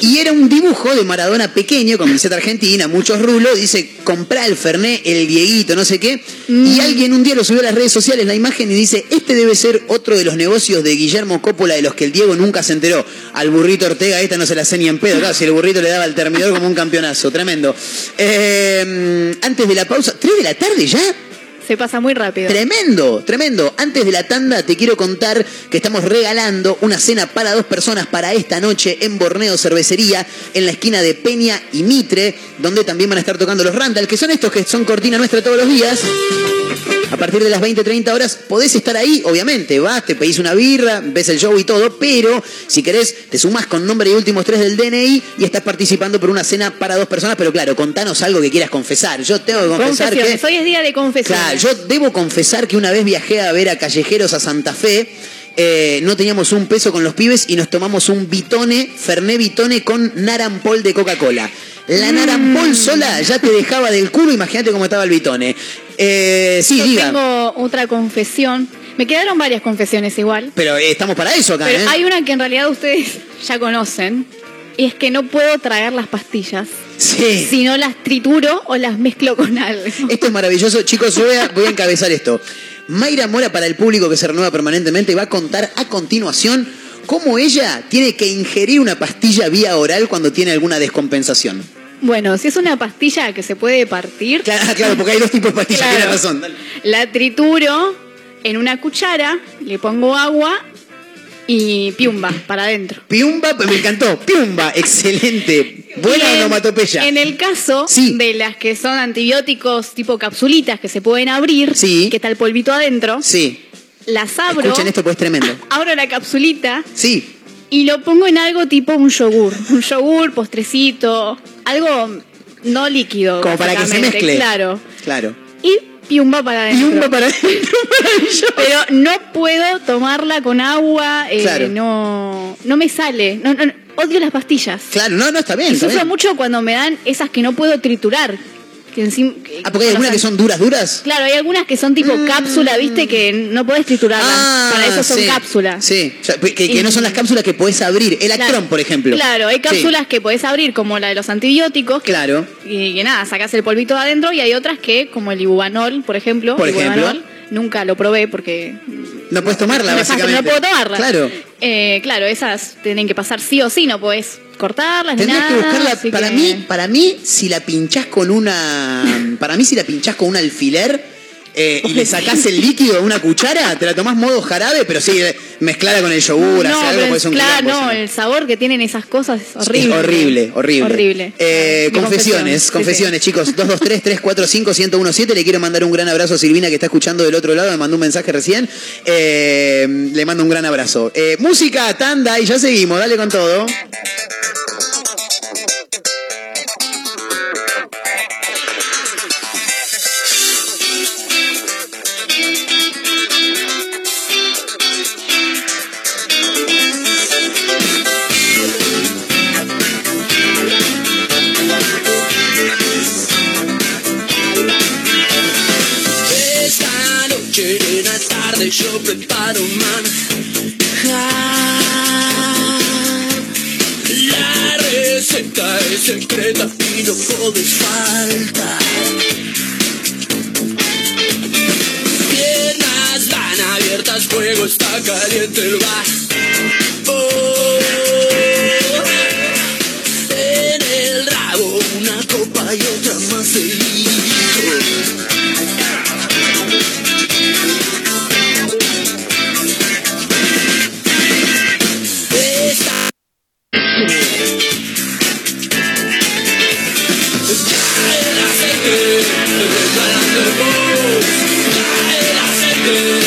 [SPEAKER 7] y era un dibujo de Maradona pequeño, con camiseta argentina, muchos rulos. Dice, comprá el Fernet, El Dieguito, no sé qué.
[SPEAKER 3] Mm.
[SPEAKER 7] Y alguien un día lo subió a las redes sociales, la imagen, y dice, este debe ser otro de los negocios de Guillermo Coppola de los que el Diego nunca se enteró. Al burrito Ortega, esta no se la sé ni en pedo. Claro, si el burrito le daba al termidor como un campeonazo, tremendo. Eh, antes de la pausa, ¿tres de la tarde ya?
[SPEAKER 3] Se pasa muy rápido.
[SPEAKER 7] Tremendo, tremendo. Antes de la tanda te quiero contar que estamos regalando una cena para dos personas para esta noche en Borneo Cervecería, en la esquina de Peña y Mitre, donde también van a estar tocando los Randall, que son estos que son cortina nuestra todos los días. A partir de las 20, 30 horas podés estar ahí, obviamente. Vas, te pedís una birra, ves el show y todo, pero si querés, te sumás con nombre y últimos tres del DNI y estás participando por una cena para dos personas. Pero claro, contanos algo que quieras confesar. Yo tengo que confesar que.
[SPEAKER 3] Hoy es día de confesiones.
[SPEAKER 7] Claro, yo debo confesar que una vez viajé a ver a Callejeros a Santa Fe. eh, no teníamos un peso con los pibes y nos tomamos un bitone, Ferné bitone con narampol de Coca-Cola. La narampol sola ya te dejaba del culo, imagínate cómo estaba el bitone. Eh, sí,
[SPEAKER 3] Yo
[SPEAKER 7] diga.
[SPEAKER 3] tengo otra confesión. Me quedaron varias confesiones igual.
[SPEAKER 7] Pero eh, estamos para eso acá,
[SPEAKER 3] Pero
[SPEAKER 7] ¿eh?
[SPEAKER 3] hay una que en realidad ustedes ya conocen. Y es que no puedo tragar las pastillas.
[SPEAKER 7] Sí.
[SPEAKER 3] Si no las trituro o las mezclo con algo.
[SPEAKER 7] Esto es maravilloso. Chicos, voy a, voy a encabezar esto. Mayra Mora, para el público que se renueva permanentemente, va a contar a continuación cómo ella tiene que ingerir una pastilla vía oral cuando tiene alguna descompensación.
[SPEAKER 3] Bueno, si es una pastilla que se puede partir.
[SPEAKER 7] Claro, claro, porque hay dos tipos de pastillas,
[SPEAKER 3] Claro.
[SPEAKER 7] razón. dale.
[SPEAKER 3] La trituro en una cuchara, le pongo agua y piumba para adentro.
[SPEAKER 7] Piumba, pues me encantó. Piumba, excelente. Buena
[SPEAKER 3] en-
[SPEAKER 7] onomatopeya.
[SPEAKER 3] En el caso de las que son antibióticos tipo capsulitas que se pueden abrir, que está el polvito adentro,
[SPEAKER 7] Sí.
[SPEAKER 3] las abro,
[SPEAKER 7] Escuchen esto, pues es tremendo.
[SPEAKER 3] abro la capsulita
[SPEAKER 7] Sí.
[SPEAKER 3] y lo pongo en algo tipo un yogur. Un yogur, postrecito, algo no líquido.
[SPEAKER 7] Como para que se mezcle.
[SPEAKER 3] Claro.
[SPEAKER 7] Claro.
[SPEAKER 3] Y piumba para adentro.
[SPEAKER 7] Piumba para adentro,
[SPEAKER 3] Pero no puedo tomarla con agua, eh,
[SPEAKER 7] Claro.
[SPEAKER 3] no, no me sale. No, no, odio las pastillas.
[SPEAKER 7] Claro, no, no, está bien.
[SPEAKER 3] Y sufro mucho cuando me dan esas que no puedo triturar. Que encima, que-
[SPEAKER 7] Ah, porque hay algunas que son duras, duras.
[SPEAKER 3] Claro, hay algunas que son tipo cápsula, viste, que no podés triturarlas.
[SPEAKER 7] Ah,
[SPEAKER 3] Para eso son
[SPEAKER 7] sí.
[SPEAKER 3] cápsulas.
[SPEAKER 7] Sí, o sea, que, que
[SPEAKER 3] Y-
[SPEAKER 7] no son las cápsulas que podés abrir. El
[SPEAKER 3] Claro.
[SPEAKER 7] Actron, por ejemplo.
[SPEAKER 3] Claro, hay
[SPEAKER 7] Sí.
[SPEAKER 3] cápsulas que podés abrir, como la de los antibióticos. que-
[SPEAKER 7] Claro.
[SPEAKER 3] Y que nada, sacás el polvito de adentro y hay otras que, como el ibubanol, por ejemplo.
[SPEAKER 7] Por ejemplo.
[SPEAKER 3] ibubanol, nunca lo probé porque
[SPEAKER 7] No puedes tomarla,
[SPEAKER 3] no me pasa,
[SPEAKER 7] básicamente.
[SPEAKER 3] no puedo tomarla.
[SPEAKER 7] Claro.
[SPEAKER 3] Eh, claro, esas tienen que pasar sí o sí, no podés cortarlas ni nada.
[SPEAKER 7] que buscarla. Para
[SPEAKER 3] que-
[SPEAKER 7] mí, para mí, si la pinchás con una. Para mí, si la pinchás con un alfiler eh, y le sacás el líquido de una cuchara, te la tomás modo jarabe, pero sí, mezclala con el yogur, hace
[SPEAKER 3] No,
[SPEAKER 7] algo,
[SPEAKER 3] pero
[SPEAKER 7] porque
[SPEAKER 3] es-
[SPEAKER 7] es un
[SPEAKER 3] claro, no, el sabor que tienen esas cosas es horrible.
[SPEAKER 7] Es horrible, horrible.
[SPEAKER 3] Horrible.
[SPEAKER 7] Eh, confesiones,
[SPEAKER 3] confesión,
[SPEAKER 7] confesiones, chicos. 223-345-1017. Le quiero mandar un gran abrazo a Silvina que está escuchando del otro lado. Me mandó un mensaje recién. Eh, le mando un gran abrazo. Eh, música, tanda y ya seguimos. Dale con todo.
[SPEAKER 6] Yo preparo manjar. La receta es secreta y no puedes faltar. Piernas van abiertas, fuego está caliente el bar. Oh, en el rabo una copa y otra más de el aceite, resbalando el bus. Cae el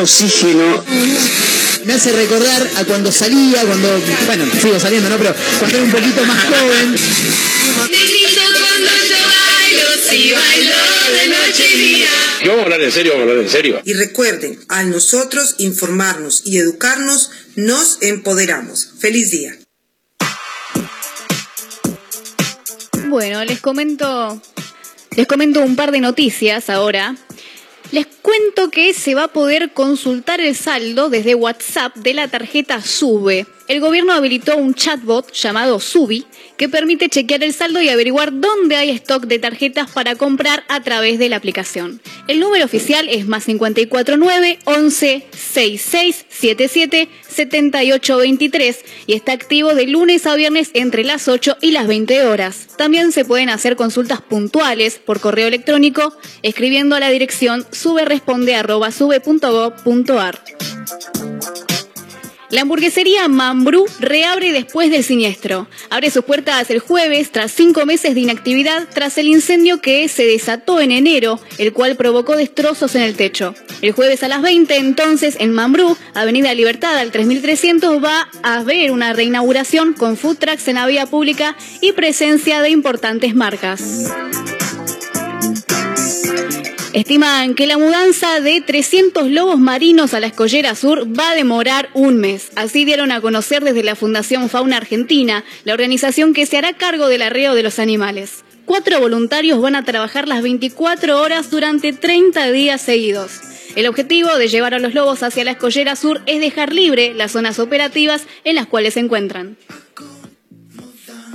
[SPEAKER 14] ¿Cuánto oxígeno?
[SPEAKER 7] Me hace recordar a cuando salía, cuando, bueno, sigo saliendo, ¿no? Pero cuando era un poquito más joven.
[SPEAKER 8] Si bailo de noche y día.
[SPEAKER 15] Y vamos a hablar en serio, vamos a hablar en serio.
[SPEAKER 16] Y recuerden, al nosotros informarnos y educarnos, nos empoderamos. Feliz día.
[SPEAKER 3] Bueno, les comento, les comento un par de noticias ahora. Les cuento que se va a poder consultar el saldo desde WhatsApp de la tarjeta SUBE. El gobierno habilitó un chatbot llamado Subi que permite chequear el saldo y averiguar dónde hay stock de tarjetas para comprar a través de la aplicación. El número oficial es más 549 11 66 77 78 23 y está activo de lunes a viernes entre las 8 y las 20 horas. También se pueden hacer consultas puntuales por correo electrónico escribiendo a la dirección La hamburguesería Mambrú reabre después del siniestro. Abre sus puertas el jueves tras cinco meses de inactividad tras el incendio que se desató en enero, el cual provocó destrozos en el techo. El jueves a las 20 entonces en Mambrú, Avenida Libertad al 3300 va a haber una reinauguración con food trucks en la vía pública y presencia de importantes marcas. Estiman que la mudanza de 300 lobos marinos a la Escollera Sur va a demorar un mes. Así dieron a conocer desde la Fundación Fauna Argentina, la organización que se hará cargo del arreo de los animales. Cuatro voluntarios van a trabajar las 24 horas durante 30 días seguidos. El objetivo de llevar a los lobos hacia la Escollera Sur es dejar libre las zonas operativas en las cuales se encuentran.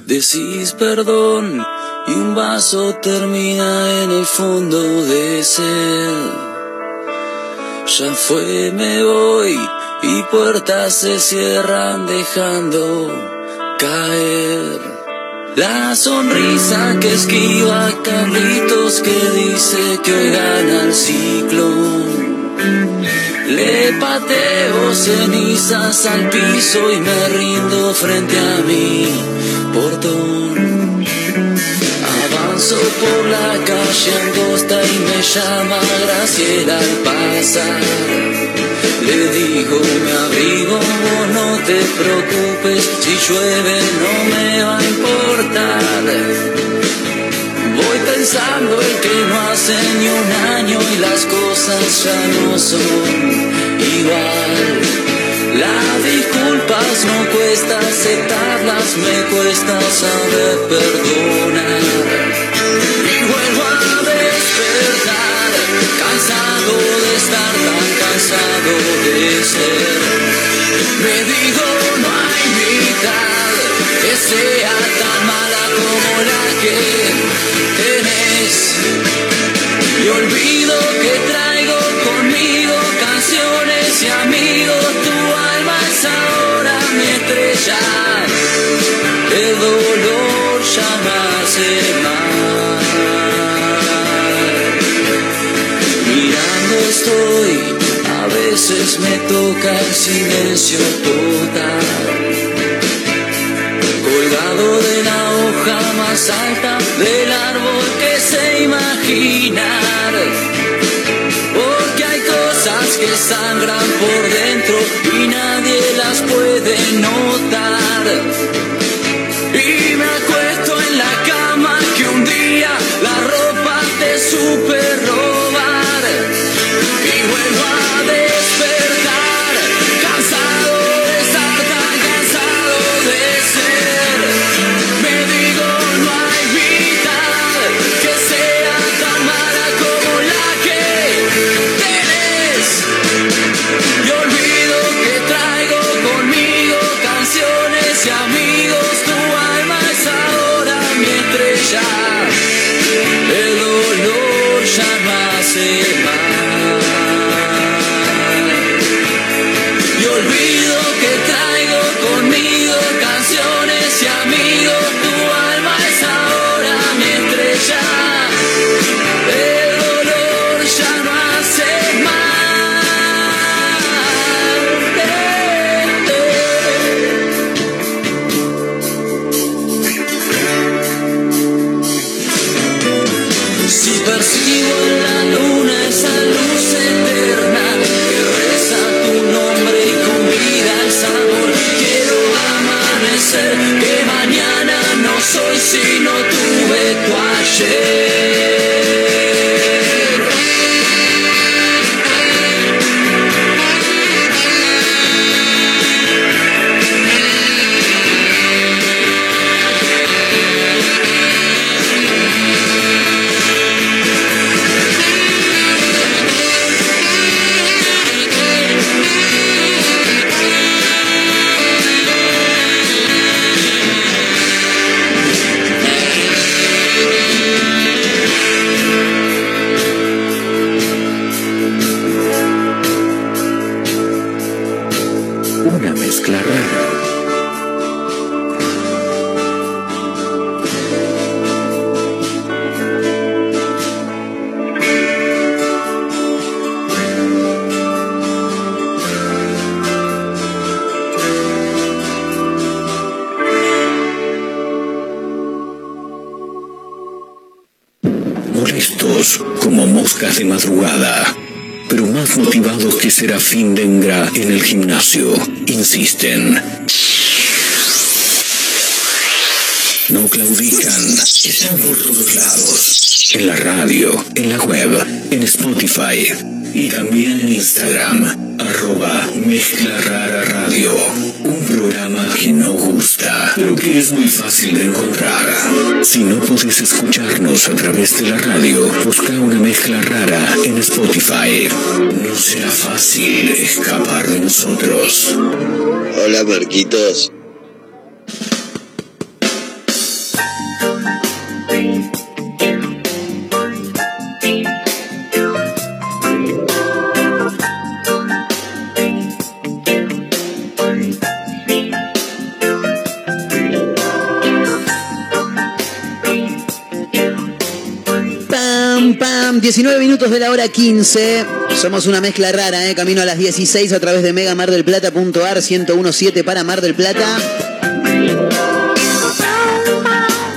[SPEAKER 6] Decís perdón y un vaso termina en el fondo de sed. Ya fue, me voy y puertas se cierran dejando caer. La sonrisa que esquiva Carlitos que dice que hoy gana el ciclón. Le pateo cenizas al piso y me rindo frente a mi portón. Avanzo por la calle angosta y me llama Graciela al pasar. Le digo, me abrigo, vos no te preocupes, si llueve no me va a importar. Voy pensando en que no hace ni un año y las cosas ya no son igual. Las disculpas no cuesta aceptarlas, me cuesta saber perdonar. Cansado de estar tan cansado de ser. Me digo, no hay mitad que sea tan mala como la que tenés. Y olvido que traigo conmigo canciones y amigos, tu alma es ahora mi estrella. El dolor ya a veces me toca el silencio total colgado de la hoja más alta del árbol que se imaginar. Porque hay cosas que sangran por dentro y nadie las puede notar.
[SPEAKER 5] Insisten. No claudican, están por todos lados. En la radio, en la web, en Spotify y también en Instagram, arroba Mezcla Rara Radio. Es muy fácil de encontrar. Si no podés escucharnos a través de la radio, busca una mezcla rara en Spotify. No será fácil escapar de nosotros.
[SPEAKER 17] Hola Marquitos.
[SPEAKER 7] 19 minutos de la hora 15. Somos una mezcla rara, ¿eh? Camino a las 16 a través de megamardelplata.ar 1017 para Mar del Plata.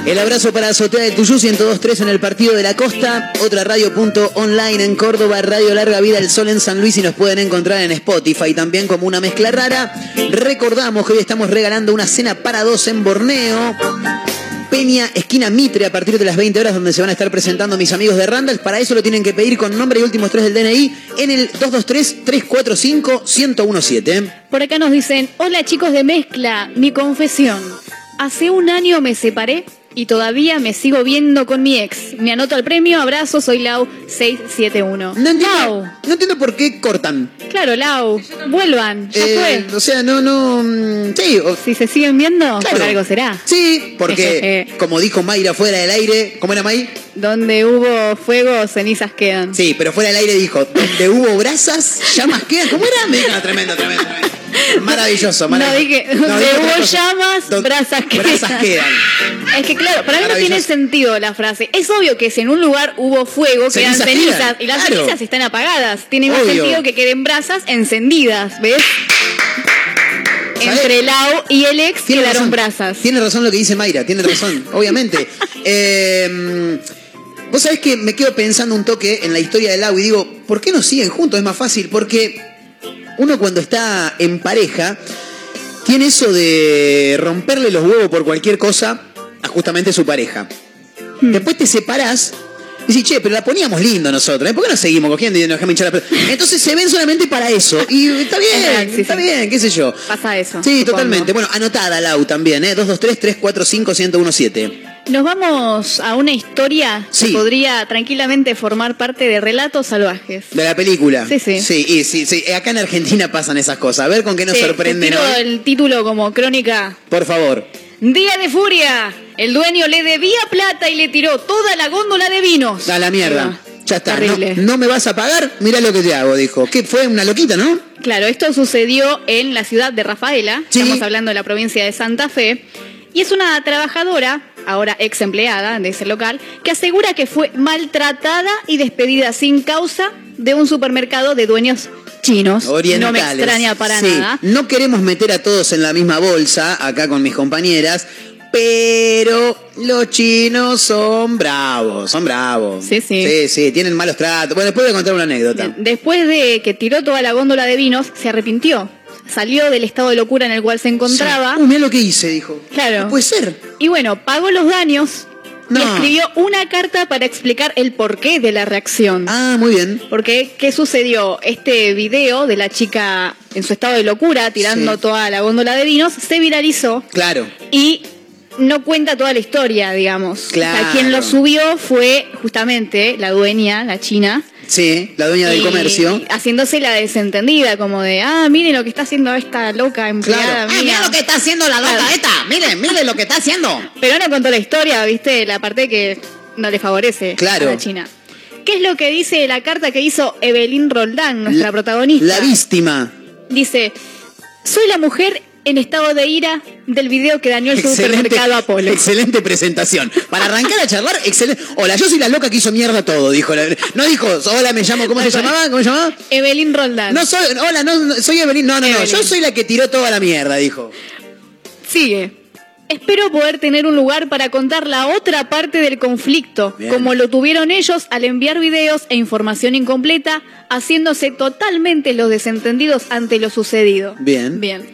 [SPEAKER 7] El abrazo para Azotea del Tuyú 1023 en el Partido de la Costa. Otra radio punto online en Córdoba. Radio Larga Vida El Sol en San Luis y nos pueden encontrar en Spotify también como una mezcla rara. Recordamos que hoy estamos regalando una cena para dos en Borneo. Esquina Mitre, a partir de las 20 horas, donde se van a estar presentando mis amigos de Randall. Para eso lo tienen que pedir con nombre y últimos tres del DNI en el 223-345-1017.
[SPEAKER 3] Por acá nos dicen, hola chicos de mezcla, mi confesión. Hace un año me separé y todavía me sigo viendo con mi ex. Me anoto al premio, abrazo, soy Lau 671.
[SPEAKER 7] No entiendo,
[SPEAKER 3] Lau,
[SPEAKER 7] no entiendo por qué cortan.
[SPEAKER 3] claro, Lau, vuelvan, ya
[SPEAKER 7] Eh,
[SPEAKER 3] fue.
[SPEAKER 7] o sea, no, no. mm, Sí, o-
[SPEAKER 3] Si se siguen viendo,
[SPEAKER 7] Claro.
[SPEAKER 3] por algo será.
[SPEAKER 7] sí, porque, como dijo Mayra fuera del aire, ¿cómo era May?
[SPEAKER 3] Donde hubo fuego, cenizas quedan.
[SPEAKER 7] Sí, pero fuera del aire dijo, donde hubo brasas, llamas quedan. ¿Cómo era? Me dijo, tremendo, tremendo, tremendo. Maravilloso,
[SPEAKER 3] No
[SPEAKER 7] maravilloso.
[SPEAKER 3] dije,
[SPEAKER 7] No, dije
[SPEAKER 3] hubo
[SPEAKER 7] cosa.
[SPEAKER 3] llamas,
[SPEAKER 7] Don-
[SPEAKER 3] brasas quedan.
[SPEAKER 7] brasas quedan.
[SPEAKER 3] Es que claro, para mí no tiene sentido la frase. Es obvio que si en un lugar hubo fuego, quedan
[SPEAKER 7] Cenizas quedan,
[SPEAKER 3] y las
[SPEAKER 7] claro.
[SPEAKER 3] cenizas están apagadas. Tiene más sentido que queden brasas encendidas, ¿ves? Entre Lau y el ex
[SPEAKER 7] Tiene
[SPEAKER 3] quedaron
[SPEAKER 7] razón.
[SPEAKER 3] brasas.
[SPEAKER 7] Tiene razón lo que dice Mayra, tiene razón, obviamente. Eh, Vos sabés que me quedo pensando un toque en la historia del Lau y digo, ¿por qué no siguen juntos? Es más fácil, porque uno cuando está en pareja tiene eso de romperle los huevos por cualquier cosa a justamente su pareja. Después te separás y decís, che, pero la poníamos lindo nosotros, ¿eh? ¿por qué no seguimos cogiendo y nos dejamos hinchar la pelota? Entonces se ven solamente para eso. Y está bien,
[SPEAKER 3] sí,
[SPEAKER 7] está
[SPEAKER 3] sí.
[SPEAKER 7] bien, qué sé yo.
[SPEAKER 3] Pasa eso.
[SPEAKER 7] Sí,
[SPEAKER 3] supongo.
[SPEAKER 7] totalmente. Bueno, anotada Lau también, ¿eh? 223-345-1017.
[SPEAKER 3] Nos vamos a una historia
[SPEAKER 7] Sí.
[SPEAKER 3] que podría tranquilamente formar parte de relatos salvajes.
[SPEAKER 7] De la película.
[SPEAKER 3] Sí, sí.
[SPEAKER 7] Sí, y sí, sí. Acá en Argentina pasan esas cosas. A ver con qué nos
[SPEAKER 3] te tiro
[SPEAKER 7] hoy.
[SPEAKER 3] el título como crónica
[SPEAKER 7] Por favor.
[SPEAKER 3] Día de furia. El dueño le debía plata y le tiró toda la góndola de vinos.
[SPEAKER 7] A la mierda. Ya está. No, no me vas a pagar, mira lo que te hago, dijo. ¿Qué fue? Una loquita, ¿no?
[SPEAKER 3] Claro, esto sucedió en la ciudad de Rafaela.
[SPEAKER 7] Sí.
[SPEAKER 3] Estamos hablando de la provincia de Santa Fe. Y es una trabajadora, ahora ex empleada de ese local, que asegura que fue maltratada y despedida sin causa de un supermercado de dueños chinos.
[SPEAKER 7] Orientales.
[SPEAKER 3] No me extraña para
[SPEAKER 7] Sí.
[SPEAKER 3] nada.
[SPEAKER 7] No queremos meter a todos en la misma bolsa, acá con mis compañeras, Pero los chinos son bravos, son bravos.
[SPEAKER 3] Sí, sí.
[SPEAKER 7] Sí, sí, tienen malos tratos. Bueno, después voy a contar una anécdota.
[SPEAKER 3] Después de que tiró toda la góndola de vinos, se arrepintió. Salió del estado de locura en el cual se encontraba.
[SPEAKER 7] Sí. Uh, lo que hice, dijo.
[SPEAKER 3] Claro.
[SPEAKER 7] No puede ser.
[SPEAKER 3] Y bueno, pagó los daños
[SPEAKER 7] No.
[SPEAKER 3] y escribió una carta para explicar el porqué de la reacción.
[SPEAKER 7] Ah, muy bien.
[SPEAKER 3] Porque, ¿qué sucedió? Este video de la chica en su estado de locura, tirando
[SPEAKER 7] Sí.
[SPEAKER 3] toda la góndola de vinos, se viralizó
[SPEAKER 7] Claro.
[SPEAKER 3] y no cuenta toda la historia, digamos. O sea,
[SPEAKER 7] Claro.
[SPEAKER 3] quien lo subió fue justamente la dueña, la china.
[SPEAKER 7] Sí, la dueña del
[SPEAKER 3] y
[SPEAKER 7] comercio.
[SPEAKER 3] Haciéndose la desentendida, como de, ah, miren lo que está haciendo esta loca empleada
[SPEAKER 7] Claro.
[SPEAKER 3] mía.
[SPEAKER 7] está haciendo la
[SPEAKER 3] loca
[SPEAKER 7] esta. Miren, miren lo que está haciendo.
[SPEAKER 3] Pero no contó la historia, ¿viste? La parte que no le favorece
[SPEAKER 7] Claro.
[SPEAKER 3] a la China. ¿Qué es lo que dice la carta que hizo Evelyn Roldán, nuestra protagonista?
[SPEAKER 7] La víctima.
[SPEAKER 3] Dice, soy la mujer en estado de ira del video que dañó el supermercado Apolo.
[SPEAKER 7] excelente presentación. Para arrancar a charlar, excelente. Hola, yo soy la loca que hizo mierda todo, dijo. la- No dijo, hola, me llamo, ¿cómo se llamaba? ¿Cómo se llamaba?
[SPEAKER 3] Evelyn Roldán.
[SPEAKER 7] No soy, hola, no, no, soy Evelyn. No, no, no, yo soy la que tiró toda la mierda, dijo.
[SPEAKER 3] Sigue. Espero poder tener un lugar para contar la otra parte del conflicto,
[SPEAKER 7] Bien.
[SPEAKER 3] como lo tuvieron ellos al enviar videos e información incompleta, haciéndose totalmente los desentendidos ante lo sucedido.
[SPEAKER 7] Bien.
[SPEAKER 3] Bien.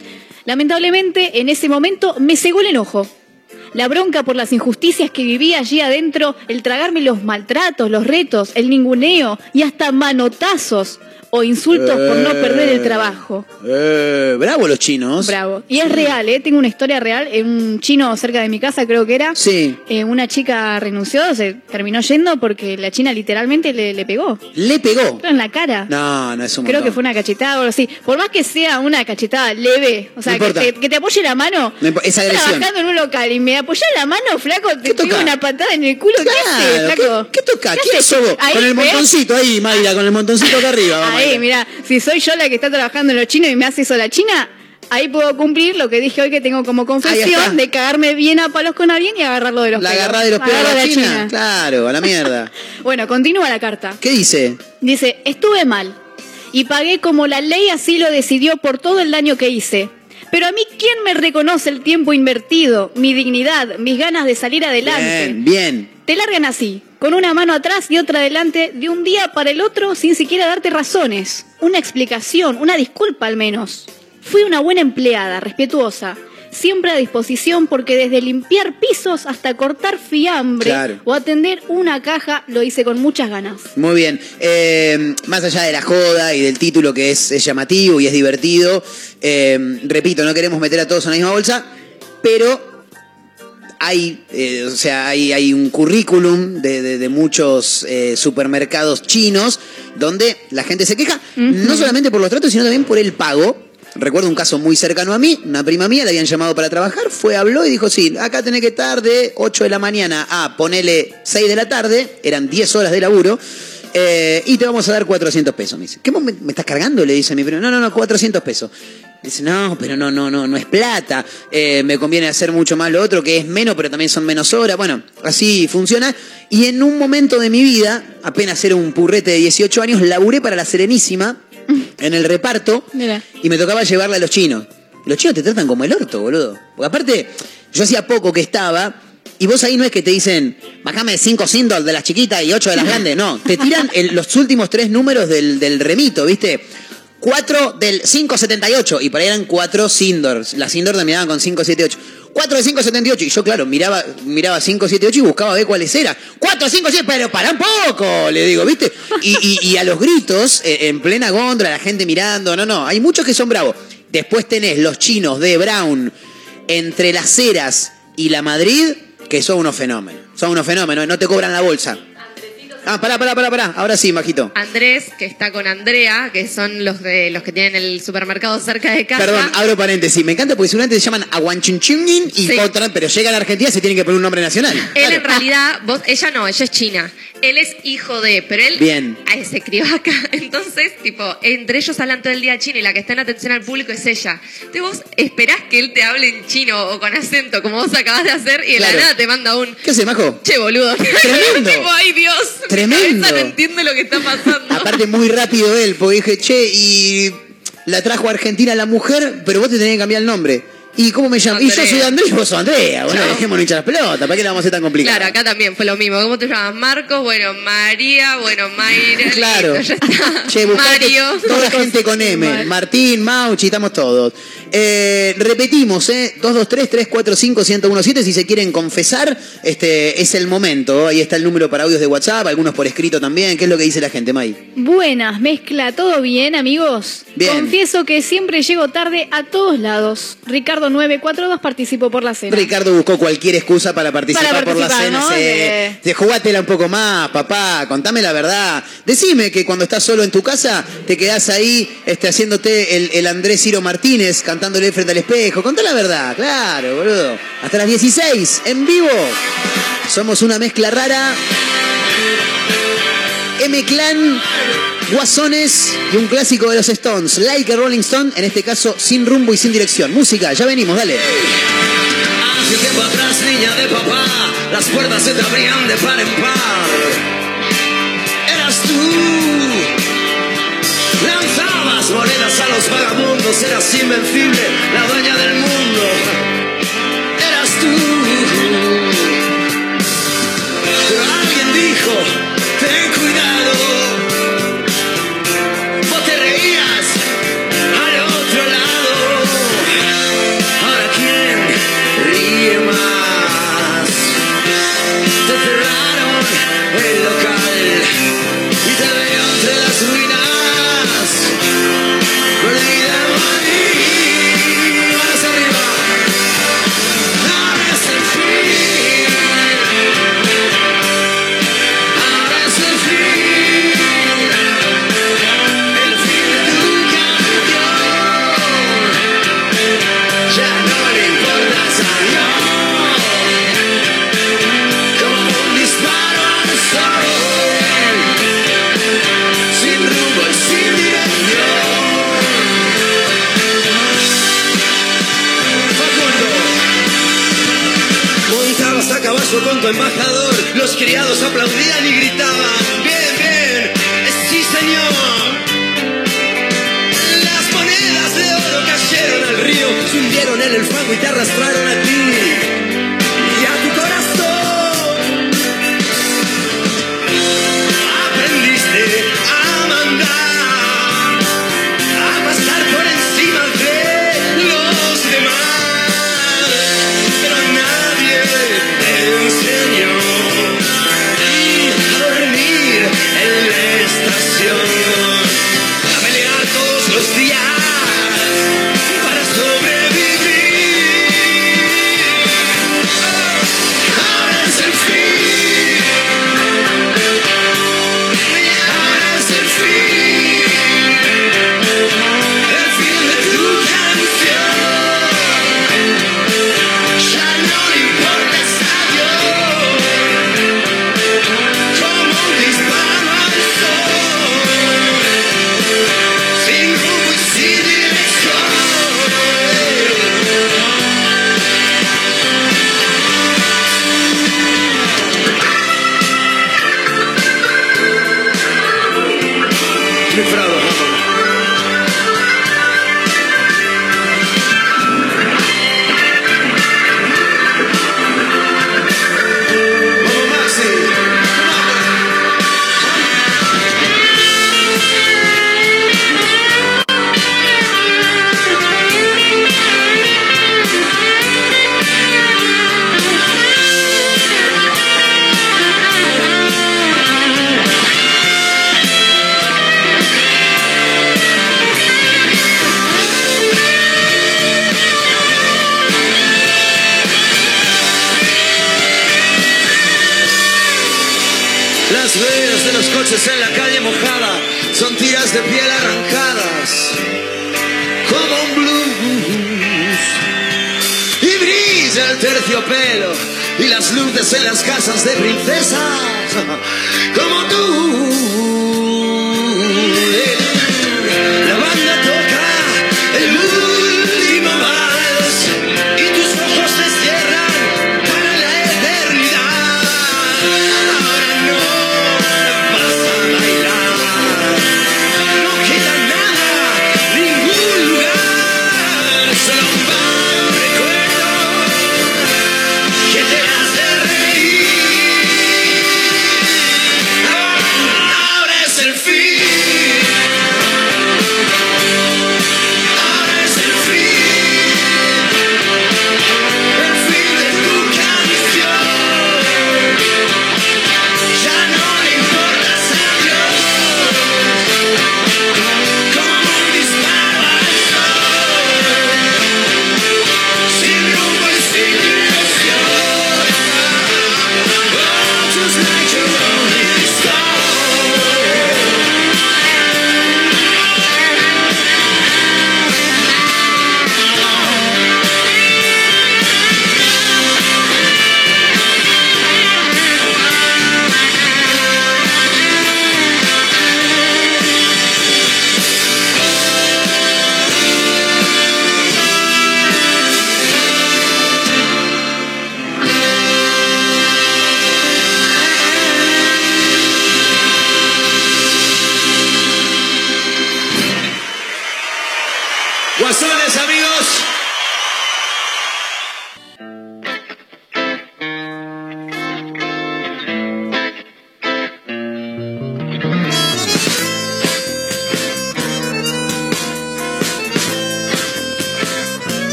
[SPEAKER 3] Lamentablemente, en ese momento me cegó el enojo. La bronca por las injusticias que vivía allí adentro, el tragarme los maltratos, los retos, el ninguneo y hasta manotazos o insultos por no perder el trabajo.
[SPEAKER 7] Eh, bravo los chinos.
[SPEAKER 3] Bravo. Y es real, ¿eh? Tengo una historia real. Eh, Un chino cerca de mi casa, creo que era.
[SPEAKER 7] Sí.
[SPEAKER 3] Eh, una chica renunció, se terminó yendo porque la china literalmente le, le pegó.
[SPEAKER 7] Le pegó.
[SPEAKER 3] En la cara.
[SPEAKER 7] No, no es un
[SPEAKER 3] Creo
[SPEAKER 7] montón.
[SPEAKER 3] que fue una cachetada o algo así. Por más que sea una cachetada leve, o sea,
[SPEAKER 7] No
[SPEAKER 3] que te, que te apoye la mano.
[SPEAKER 7] No impo- es
[SPEAKER 3] Estás
[SPEAKER 7] agresión.
[SPEAKER 3] trabajando en un local y me apoyás la mano, flaco, te pego una patada en el culo. ¿Qué haces,
[SPEAKER 7] Claro,
[SPEAKER 3] flaco?
[SPEAKER 7] ¿qué, qué toca?
[SPEAKER 3] ¿Qué
[SPEAKER 7] ¿Quién sos vos?
[SPEAKER 3] Ahí,
[SPEAKER 7] Con el montoncito ahí, Mayra, con el montoncito acá arriba. vamos,
[SPEAKER 3] Ahí, mira, si soy yo la que está trabajando en los chinos y me hace eso la china, ahí puedo cumplir lo que dije hoy que tengo como confesión de cagarme bien a palos con alguien y agarrarlo de los
[SPEAKER 7] La
[SPEAKER 3] pelos.
[SPEAKER 7] agarrada de los pelos
[SPEAKER 3] Agarro
[SPEAKER 7] la
[SPEAKER 3] a
[SPEAKER 7] China. Claro, a la mierda.
[SPEAKER 3] Bueno, continúa la carta.
[SPEAKER 7] ¿Qué dice?
[SPEAKER 3] Dice, estuve mal y pagué como la ley así lo decidió por todo el daño que hice. Pero a mí, ¿quién me reconoce el tiempo invertido, mi dignidad, mis ganas de salir adelante?
[SPEAKER 7] Bien, bien.
[SPEAKER 3] Te largan así, con una mano atrás y otra adelante, de un día para el otro, sin siquiera darte razones, una explicación, una disculpa al menos. Fui una buena empleada, respetuosa, siempre a disposición porque desde limpiar pisos hasta cortar fiambre
[SPEAKER 7] Claro.
[SPEAKER 3] o atender una caja lo hice con muchas ganas.
[SPEAKER 7] Muy bien. Eh, más allá de la joda y del título que es, es llamativo y es divertido, eh, repito, no queremos meter a todos en la misma bolsa, pero hay, eh, o sea, hay, hay un currículum de, de- de muchos eh, supermercados chinos donde la gente se queja, no solamente por los tratos, sino también por el pago. Recuerdo un caso muy cercano a mí, una prima mía la habían llamado para trabajar, fue, habló y dijo, sí, acá tenés que estar de 8 de la mañana a ponele 6 de la tarde, eran 10 horas de laburo, eh, y te vamos a dar 400 pesos. Me dice, ¿qué me, me estás cargando? Le dice mi primo, no, no, no, 400 pesos. Dice, no, pero no, no, no, no es plata, eh, me conviene hacer mucho más lo otro, que es menos, pero también son menos horas. Bueno, así funciona. Y en un momento de mi vida, apenas era un purrete de 18 años, laburé para la Serenísima en el reparto
[SPEAKER 3] Mira.
[SPEAKER 7] y me tocaba llevarla a los chinos. Los chinos te tratan como el orto, boludo. Porque aparte, yo hacía poco que estaba, y vos ahí no es que te dicen, bajame 5 sindol de las chiquitas y 8 de las grandes. No, te tiran el- los últimos tres números del, del remito, ¿viste? 4 del 578, y por ahí eran 4 sindors. Las sindor terminaban con 578. 4 de 578, y yo, claro, miraba, miraba 578 y buscaba ver cuáles eran. 4, 5, 7, pero para un poco, le digo, ¿viste? Y, y- y a los gritos, eh, en plena góndola, la gente mirando, no, no, hay muchos que son bravos. Después tenés los chinos de Brown entre las Heras y la Madrid, que son unos fenómenos. Son unos fenómenos, no te cobran la bolsa. Ah, pará, pará, pará, pará. Ahora sí, Majito.
[SPEAKER 8] Andrés, que está con Andrea, que son los de los que tienen el supermercado cerca de casa.
[SPEAKER 7] Perdón, abro paréntesis. Me encanta porque seguramente se llaman Aguanchunchungin y
[SPEAKER 8] Sí.
[SPEAKER 7] otra, pero llegan a Argentina y se tienen que poner un nombre nacional.
[SPEAKER 8] Él en realidad, vos, ella no, ella es china. Él es hijo de, pero él
[SPEAKER 7] Bien.
[SPEAKER 8] se crió acá. Entonces, tipo, entre ellos hablan todo el día chino y la que está en atención al público es ella. Entonces vos esperás que él te hable en chino o con acento, como vos acabas de hacer, y de
[SPEAKER 7] Claro.
[SPEAKER 8] la nada te manda un
[SPEAKER 7] ¿Qué hace, Majo?
[SPEAKER 8] che boludo.
[SPEAKER 7] Tremendo.
[SPEAKER 8] tipo, ay Dios.
[SPEAKER 7] Tremendo.
[SPEAKER 8] no entiende lo que está pasando.
[SPEAKER 7] Aparte, muy rápido él, porque dije, che, y la trajo a Argentina la mujer, pero vos te tenés que cambiar el nombre. ¿Y cómo me llamo? Y yo soy Andrés y vos sos Andrea. Bueno,
[SPEAKER 8] Chao.
[SPEAKER 7] dejémonos hinchar las pelotas. ¿Para qué la vamos a hacer tan complicada?
[SPEAKER 8] Claro, acá también fue lo mismo. ¿Cómo te llamas? Marcos, bueno, María, bueno, Mayra.
[SPEAKER 7] Claro.
[SPEAKER 8] listo, ya está.
[SPEAKER 7] Che,
[SPEAKER 8] Mario.
[SPEAKER 7] toda gente con M. Martín, Mauchi, estamos todos. Eh, repetimos, ¿eh? 223-345-1017. Si se quieren confesar, este es el momento. Ahí está el número para audios de WhatsApp, algunos por escrito también. ¿Qué es lo que dice la gente, May?
[SPEAKER 3] Buenas, mezcla, ¿todo bien, amigos?
[SPEAKER 7] Bien.
[SPEAKER 3] Confieso que siempre llego tarde a todos lados. Ricardo 942 participó por la cena.
[SPEAKER 7] Ricardo buscó cualquier excusa para participar,
[SPEAKER 3] Para
[SPEAKER 7] por la cena.
[SPEAKER 3] ¿no?
[SPEAKER 7] Se,
[SPEAKER 3] De-
[SPEAKER 7] se- jugátela un poco más, papá. Contame la verdad. Decime que cuando estás solo en tu casa te quedás ahí este, haciéndote el, el Andrés Ciro Martínez cantándole frente al espejo. Contá la verdad, claro, boludo. Hasta las 16, en vivo. Somos una mezcla rara. M-Clan, Guasones y un clásico de los Stones, Like a Rolling Stone, en este caso sin rumbo y sin dirección. Música, ya venimos, dale.
[SPEAKER 6] Hace tiempo atrás, niña de papá, las puertas se te abrían de par en par. Los vagabundos, eras invencible, la dueña del mundo.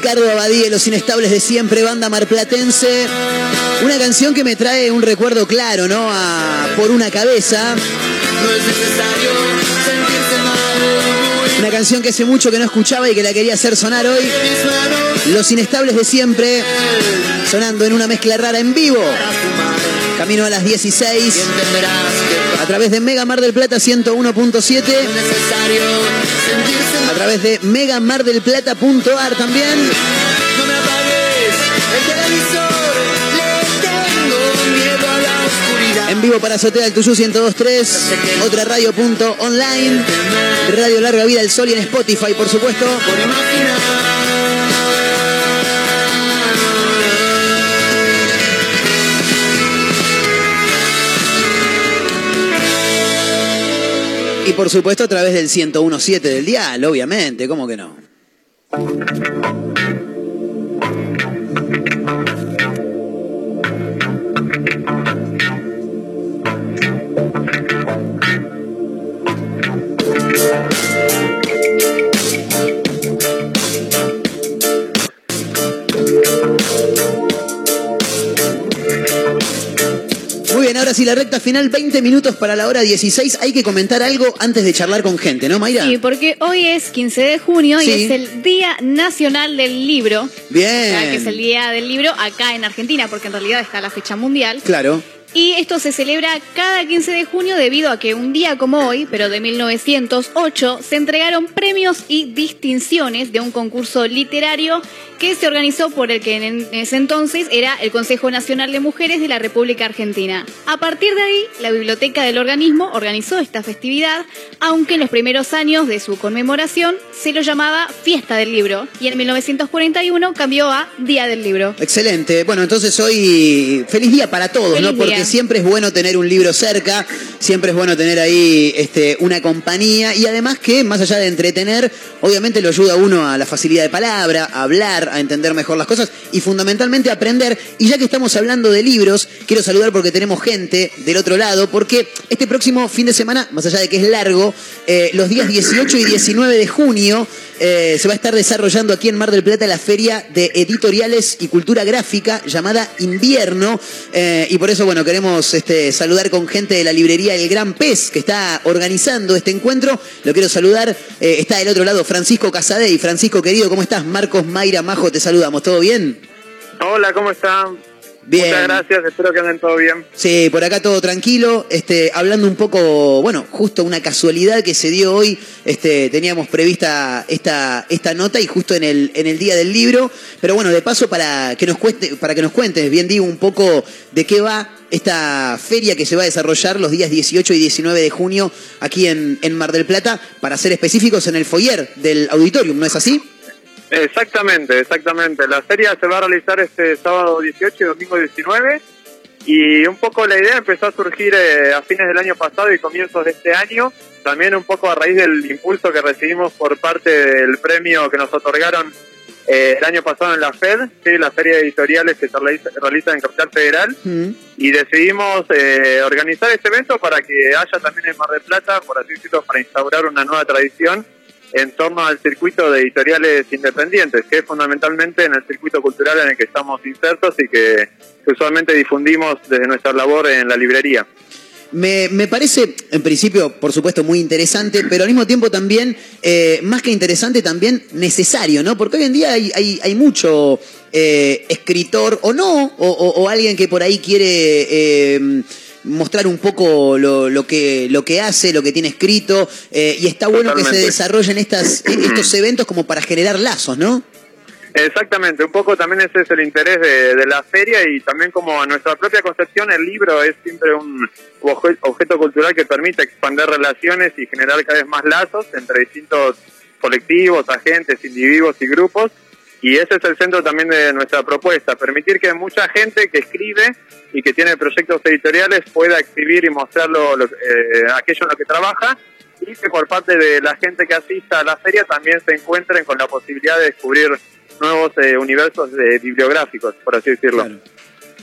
[SPEAKER 7] Ricardo Abadía, Los Inestables de Siempre, banda marplatense. Una canción que me trae un recuerdo claro, ¿no? Por una cabeza. Una canción que hace mucho que no escuchaba y que la quería hacer sonar hoy. Los Inestables de Siempre, sonando en una mezcla rara en vivo. Camino a las 16. A través de Mega Mar del Plata 101.7. A través de megamardelplata.ar también.
[SPEAKER 6] no me apagues el televisor, le tengo miedo a la oscuridad.
[SPEAKER 7] En vivo para Azotea del Tuyú 102.3, otra radio punto online, Radio Larga Vida del Sol y en Spotify, por supuesto. Y por supuesto a través del 101.7 del dial, obviamente, ¿cómo que no? Ahora sí, la recta final, 20 minutos para la hora 16. Hay que comentar algo antes de charlar con gente, ¿no, Mayra?
[SPEAKER 3] Sí, porque hoy es 15 de junio
[SPEAKER 7] Sí.
[SPEAKER 3] y es el Día Nacional del Libro. O sea, que es el
[SPEAKER 7] Bien.
[SPEAKER 3] Día del Libro acá en Argentina, porque en realidad está la fecha mundial.
[SPEAKER 7] Claro.
[SPEAKER 3] Y esto se celebra cada 15 de junio debido a que un día como hoy, pero de 1908, se entregaron premios y distinciones de un concurso literario que se organizó por el que en ese entonces era el Consejo Nacional de Mujeres de la República Argentina. A partir de ahí, la biblioteca del organismo organizó esta festividad, aunque en los primeros años de su conmemoración se lo llamaba Fiesta del Libro y en 1941 cambió a Día del Libro.
[SPEAKER 7] Excelente. Bueno, entonces hoy feliz día para todos,
[SPEAKER 3] Feliz
[SPEAKER 7] ¿no? Porque siempre es bueno tener un libro cerca, siempre es bueno tener ahí este, una compañía y además que más allá de entretener, obviamente lo ayuda a uno a la facilidad de palabra, a hablar, a entender mejor las cosas y fundamentalmente aprender. Y ya que estamos hablando de libros, quiero saludar porque tenemos gente del otro lado, porque este próximo fin de semana, más allá de que es largo, eh, los días 18 y 19 de junio eh, se va a estar desarrollando aquí en Mar del Plata la feria de editoriales y cultura gráfica llamada Invierno. Eh, y por eso, bueno, queremos este, saludar con gente de la librería El Gran Pez que está organizando este encuentro. Lo quiero saludar. eh, está del otro lado Francisco Casadei. Francisco, querido, ¿cómo estás? Marcos Mayra Majo, te saludamos. ¿Todo bien?
[SPEAKER 18] Hola, ¿cómo están?
[SPEAKER 7] Bien.
[SPEAKER 18] Muchas gracias, espero que anden todo bien.
[SPEAKER 7] Sí, por acá todo tranquilo. Este, hablando un poco, bueno, justo una casualidad que se dio hoy. Este, teníamos prevista esta, esta nota y justo en el, en el día del libro. Pero bueno, de paso para que nos cuente, para que nos cuentes, bien digo, un poco de qué va esta feria que se va a desarrollar los días 18 y 19 de junio aquí en, en Mar del Plata, para ser específicos en el foyer del auditorium, ¿no es así?
[SPEAKER 18] Exactamente, exactamente. La feria se va a realizar este sábado 18 y domingo 19 y un poco la idea empezó a surgir eh, a fines del año pasado y comienzos de este año, también un poco a raíz del impulso que recibimos por parte del premio que nos otorgaron eh, el año pasado en la FED, ¿sí? la feria de editoriales que se realiza, en Capital Federal, y decidimos eh, organizar este evento para que haya también en Mar del Plata, por así decirlo, para instaurar una nueva tradición en torno al circuito de editoriales independientes, que es fundamentalmente en el circuito cultural en el que estamos insertos y que, usualmente difundimos desde nuestra labor en la librería.
[SPEAKER 7] Me, me parece, en principio, por supuesto, muy interesante, pero al mismo tiempo también, eh, más que interesante, también necesario, ¿no? Porque hoy en día hay, hay, hay mucho eh, escritor, o no, o alguien que por ahí quiere eh, mostrar un poco lo, lo que, lo que hace, lo que tiene escrito, eh, y está bueno que se desarrollen estas, estos eventos como para generar lazos, ¿no?
[SPEAKER 18] Exactamente, un poco también ese es el interés de, de la feria y también como a nuestra propia concepción el libro es siempre un obje- objeto cultural que permite expandir relaciones y generar cada vez más lazos entre distintos colectivos, agentes, individuos y grupos y ese es el centro también de nuestra propuesta, permitir que mucha gente que escribe y que tiene proyectos editoriales pueda escribir y mostrarlo lo- eh, aquello en lo que trabaja y que por parte de la gente que asista a la feria también se encuentren con la posibilidad de descubrir nuevos eh, universos eh, bibliográficos, por así decirlo.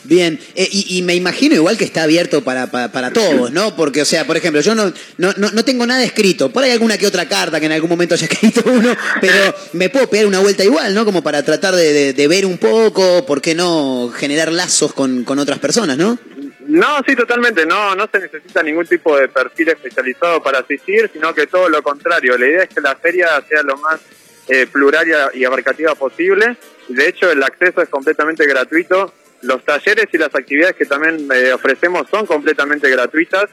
[SPEAKER 7] Bien, eh, y, me imagino igual que está abierto para, para, todos, ¿no? Porque, o sea, por ejemplo, yo no, no, no, no tengo nada escrito. Por ahí alguna que otra carta que en algún momento haya escrito uno, pero me puedo pegar una vuelta igual, ¿no? Como para tratar de, de- ver un poco, ¿por qué no generar lazos con, con otras personas, ¿no?
[SPEAKER 18] No, sí, totalmente. No, no se necesita ningún tipo de perfil especializado para asistir, sino que todo lo contrario. La idea es que la feria sea lo más eh, plural y abarcativa posible. De hecho, el acceso es completamente gratuito. Los talleres y las actividades que también eh, ofrecemos son completamente gratuitas,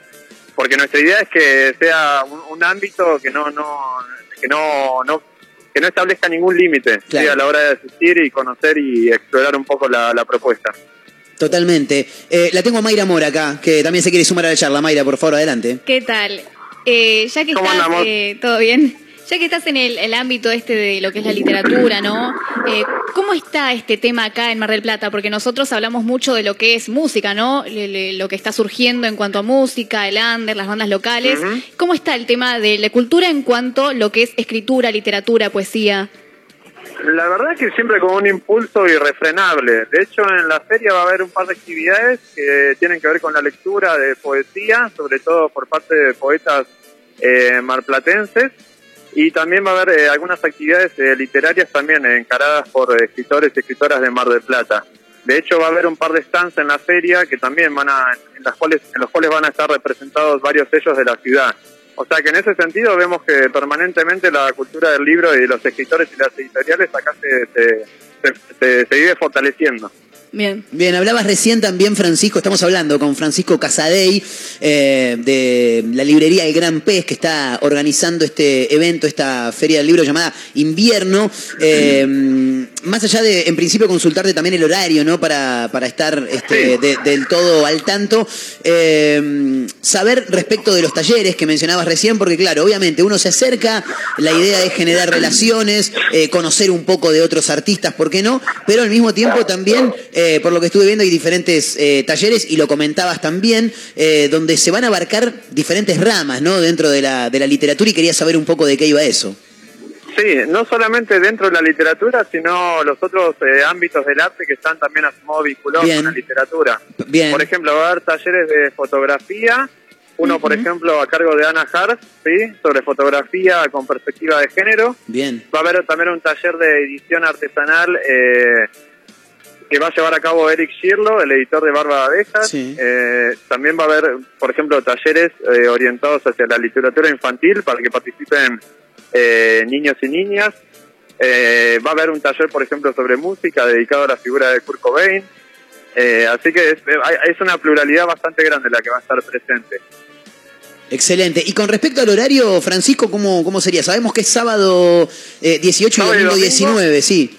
[SPEAKER 18] porque nuestra idea es que sea un, un ámbito que no, no, que no, no que no establezca ningún límite a la hora de asistir y conocer y explorar un poco la, la propuesta.
[SPEAKER 7] Totalmente. Eh, la tengo a Mayra Mora acá, que también se quiere sumar a la charla. Mayra, por favor, adelante.
[SPEAKER 3] ¿Qué tal? Eh, ya que
[SPEAKER 18] ¿Cómo
[SPEAKER 3] estás,
[SPEAKER 18] andamos?
[SPEAKER 3] eh, todo bien. Ya que estás en el, el ámbito este de lo que es la literatura, ¿no? Eh, ¿Cómo está este tema acá en Mar del Plata? Porque nosotros hablamos mucho de lo que es música, ¿no? Le- le- lo que está surgiendo en cuanto a música, el under, las bandas locales. ¿Cómo está el tema de la cultura en cuanto a lo que es escritura, literatura, poesía?
[SPEAKER 18] La verdad que siempre con un impulso irrefrenable. De hecho, en la feria va a haber un par de actividades que tienen que ver con la lectura de poesía, sobre todo por parte de poetas eh, marplatenses. Y también va a haber eh, algunas actividades eh, literarias también encaradas por eh, escritores y escritoras de Mar del Plata. De hecho, va a haber un par de stands en la feria que también van a, en, las cuales, en los cuales van a estar representados varios sellos de la ciudad. O sea que en ese sentido vemos que permanentemente la cultura del libro y de los escritores y las editoriales acá se, se- se- se vive fortaleciendo.
[SPEAKER 3] Bien.
[SPEAKER 7] Bien, hablabas recién también, Francisco, estamos hablando con Francisco Casadei eh, de la librería El Gran Pez, que está organizando este evento, esta feria del libro llamada Invierno. Eh, más allá de, en principio, consultarte también el horario, ¿no? Para, para estar este, de- del todo al tanto. Eh, saber respecto de los talleres que mencionabas recién, porque claro, obviamente uno se acerca, la idea es generar relaciones, eh, conocer un poco de otros artistas, ¿por qué no? Pero al mismo tiempo también, eh, por lo que estuve viendo, hay diferentes eh, talleres, y lo comentabas también, eh, donde se van a abarcar diferentes ramas, ¿no? Dentro de la, de la literatura, y quería saber un poco de qué iba eso.
[SPEAKER 18] Sí, no solamente dentro de la literatura, sino los otros eh, ámbitos del arte que están también a su modo vinculados
[SPEAKER 7] Bien.
[SPEAKER 18] con la literatura.
[SPEAKER 7] Bien.
[SPEAKER 18] Por ejemplo, va a haber talleres de fotografía, Uno, por ejemplo, a cargo de Ana Hart, ¿sí? sobre fotografía con perspectiva de género.
[SPEAKER 7] Bien.
[SPEAKER 18] Va a haber también un taller de edición artesanal eh, que va a llevar a cabo Eric Shirlo, el editor de Barba de Abejas.
[SPEAKER 7] Sí.
[SPEAKER 18] Eh, también va a haber, por ejemplo, talleres eh, orientados hacia la literatura infantil para que participen eh, niños y niñas. Eh, va a haber un taller, por ejemplo, sobre música dedicado a la figura de Kurt Cobain. Eh, así que es, una pluralidad bastante grande la que va a estar presente.
[SPEAKER 7] Excelente. Y con respecto al horario, Francisco, ¿cómo, cómo sería? Sabemos que es sábado eh, 18 y
[SPEAKER 18] Sábado y
[SPEAKER 7] domingo
[SPEAKER 18] domingo.
[SPEAKER 7] 19, sí.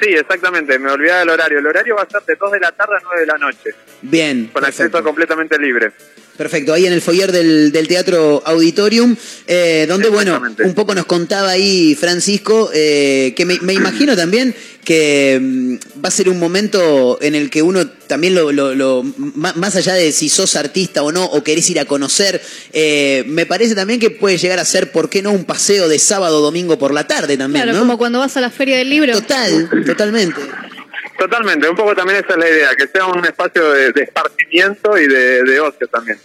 [SPEAKER 18] Sí, exactamente, me olvidaba del horario. El horario va a ser de 2 de la tarde a 9 de la noche,
[SPEAKER 7] Bien.
[SPEAKER 18] con acceso completamente libre.
[SPEAKER 7] Perfecto, ahí en el foyer del, del Teatro Auditorium, eh, donde, bueno, un poco nos contaba ahí Francisco, eh, que me, me imagino también que mm, va a ser un momento en el que uno también lo, lo- lo- má- más allá de si sos artista o no, o querés ir a conocer, eh, me parece también que puede llegar a ser, ¿por qué no?, un paseo de sábado o domingo por la tarde también,
[SPEAKER 3] Claro,
[SPEAKER 7] ¿no?
[SPEAKER 3] como cuando vas a la feria del libro.
[SPEAKER 7] Total, totalmente.
[SPEAKER 18] Totalmente, un poco también esa es la idea, que sea un espacio de, de esparcimiento y de, de ocio también.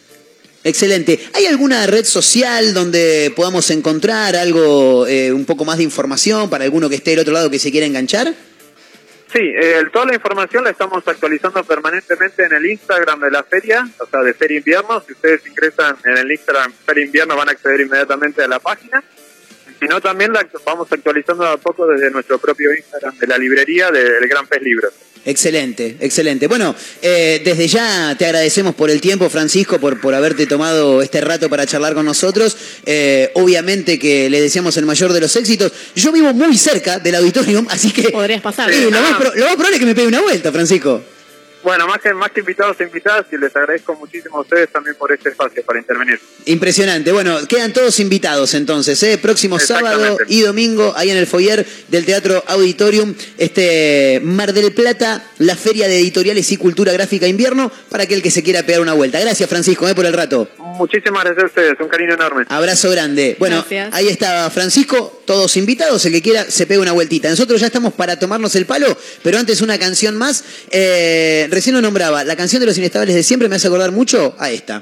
[SPEAKER 7] Excelente. ¿Hay alguna red social donde podamos encontrar algo, eh, un poco más de información para alguno que esté del otro lado que se quiera enganchar?
[SPEAKER 18] Sí, eh, toda la información la estamos actualizando permanentemente en el Instagram de la feria, o sea, de Feria Invierno. Si ustedes ingresan en el Instagram Feria Invierno van a acceder inmediatamente a la página. Si no, también la vamos actualizando de a poco desde nuestro propio Instagram de la librería del Gran Pez Libros.
[SPEAKER 7] Excelente, excelente. Bueno, eh, desde ya te agradecemos por el tiempo, Francisco, por, por haberte tomado este rato para charlar con nosotros. Eh, obviamente que le deseamos el mayor de los éxitos. Yo vivo muy cerca del auditorium, así que...
[SPEAKER 3] Podrías pasar.
[SPEAKER 7] Lo, más pro- lo más probable es que me pegue una vuelta, Francisco.
[SPEAKER 18] Bueno, más que, más que invitados e invitadas, y les agradezco muchísimo a ustedes también por este espacio para intervenir.
[SPEAKER 7] Impresionante. Bueno, quedan todos invitados entonces, ¿eh? Próximo sábado y domingo, ahí en el foyer del Teatro Auditorium, este Mar del Plata, la Feria de Editoriales y Cultura Gráfica Invierno, para aquel que se quiera pegar una vuelta. Gracias, Francisco, ¿eh? por el rato.
[SPEAKER 18] Muchísimas gracias a ustedes, un cariño enorme.
[SPEAKER 7] Abrazo grande. Bueno,
[SPEAKER 3] Gracias.
[SPEAKER 7] ahí está Francisco, todos invitados, el que quiera se pega una vueltita. Nosotros ya estamos para tomarnos el palo, pero antes una canción más. Eh, recién lo nombraba, la canción de los inestables de siempre me hace acordar mucho a esta.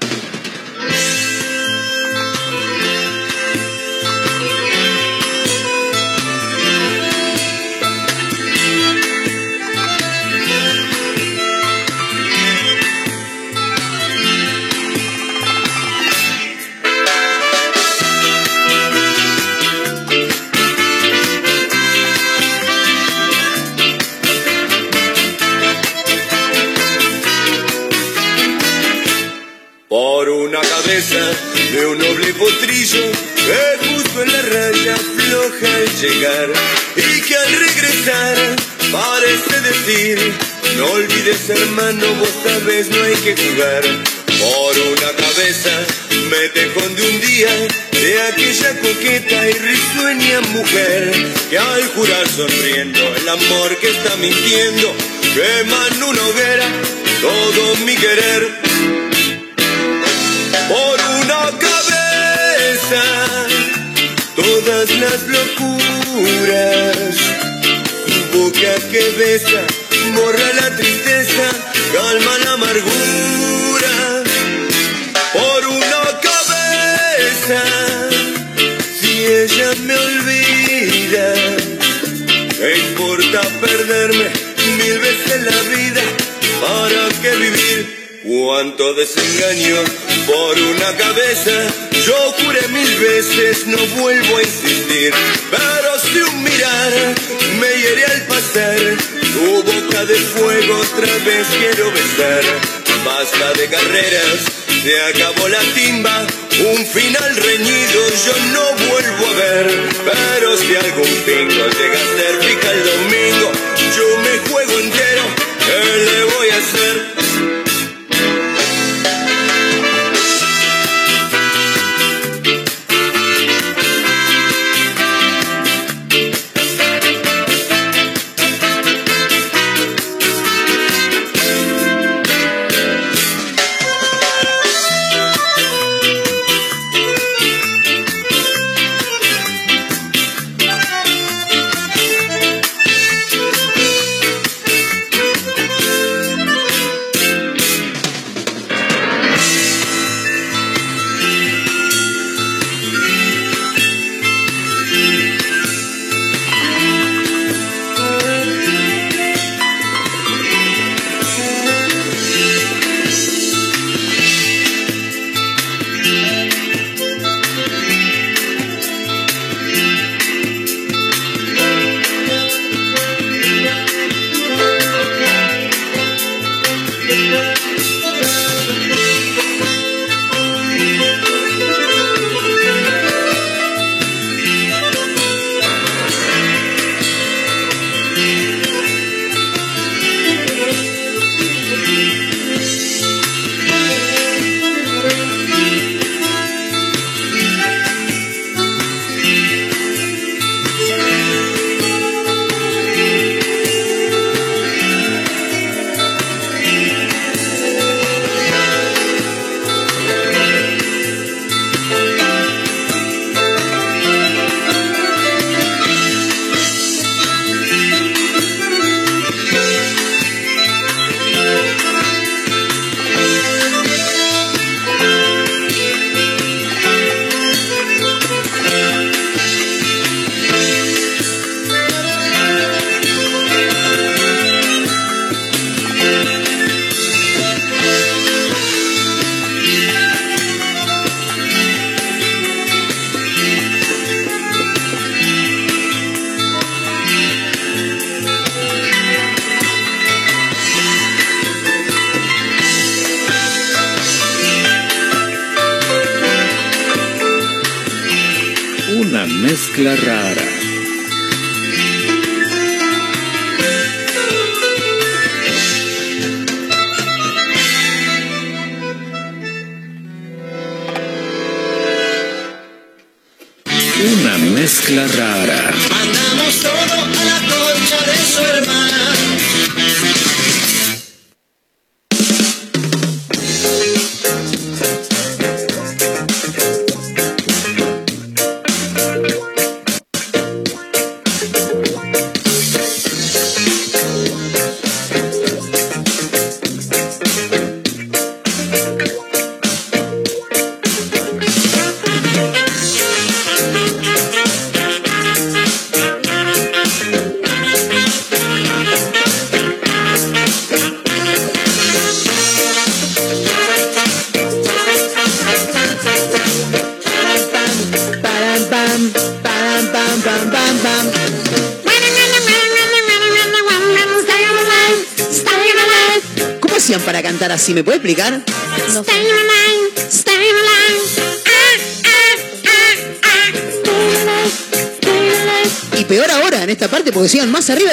[SPEAKER 19] Potrillo que justo en la raya floja al llegar. Y que al regresar parece decir no olvides hermano vos sabés no hay que jugar. Por una cabeza me tejón de un día de aquella coqueta y risueña mujer que al jurar sonriendo el amor que está mintiendo quema en una hoguera todo mi querer todas las locuras. Boca que besa, borra la tristeza, calma la amargura. Por una cabeza, si ella me olvida, ¿qué importa perderme mil veces la vida? ¿Para qué vivir? Cuánto desengaño por una cabeza. Yo juré mil veces, no vuelvo a insistir. Pero si un mirar me hiere al pasar, tu boca de fuego otra vez quiero besar. Basta de carreras, se acabó la timba. Un final reñido yo no vuelvo a ver. Pero si algún pingo llega a ser pica el domingo, yo me juego entero. ¿Qué le voy a hacer?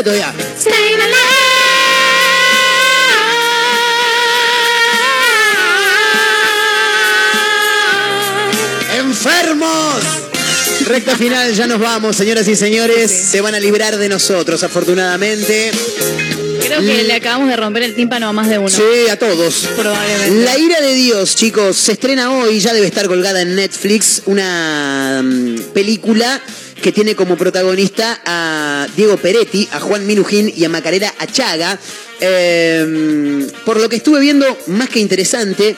[SPEAKER 7] Todavía. ¡Enfermos! Recta final, ya nos vamos, señoras y señores. Se van a librar de nosotros, afortunadamente.
[SPEAKER 3] Creo que le acabamos de romper el tímpano a más de uno.
[SPEAKER 7] Sí, a todos.
[SPEAKER 3] Probablemente.
[SPEAKER 7] La ira de Dios, chicos, se estrena hoy, ya debe estar colgada en Netflix, una mm, película que tiene como protagonista a Diego Peretti, a Juan Minujín y a Macarena Achaga. Eh, por lo que estuve viendo, más que interesante,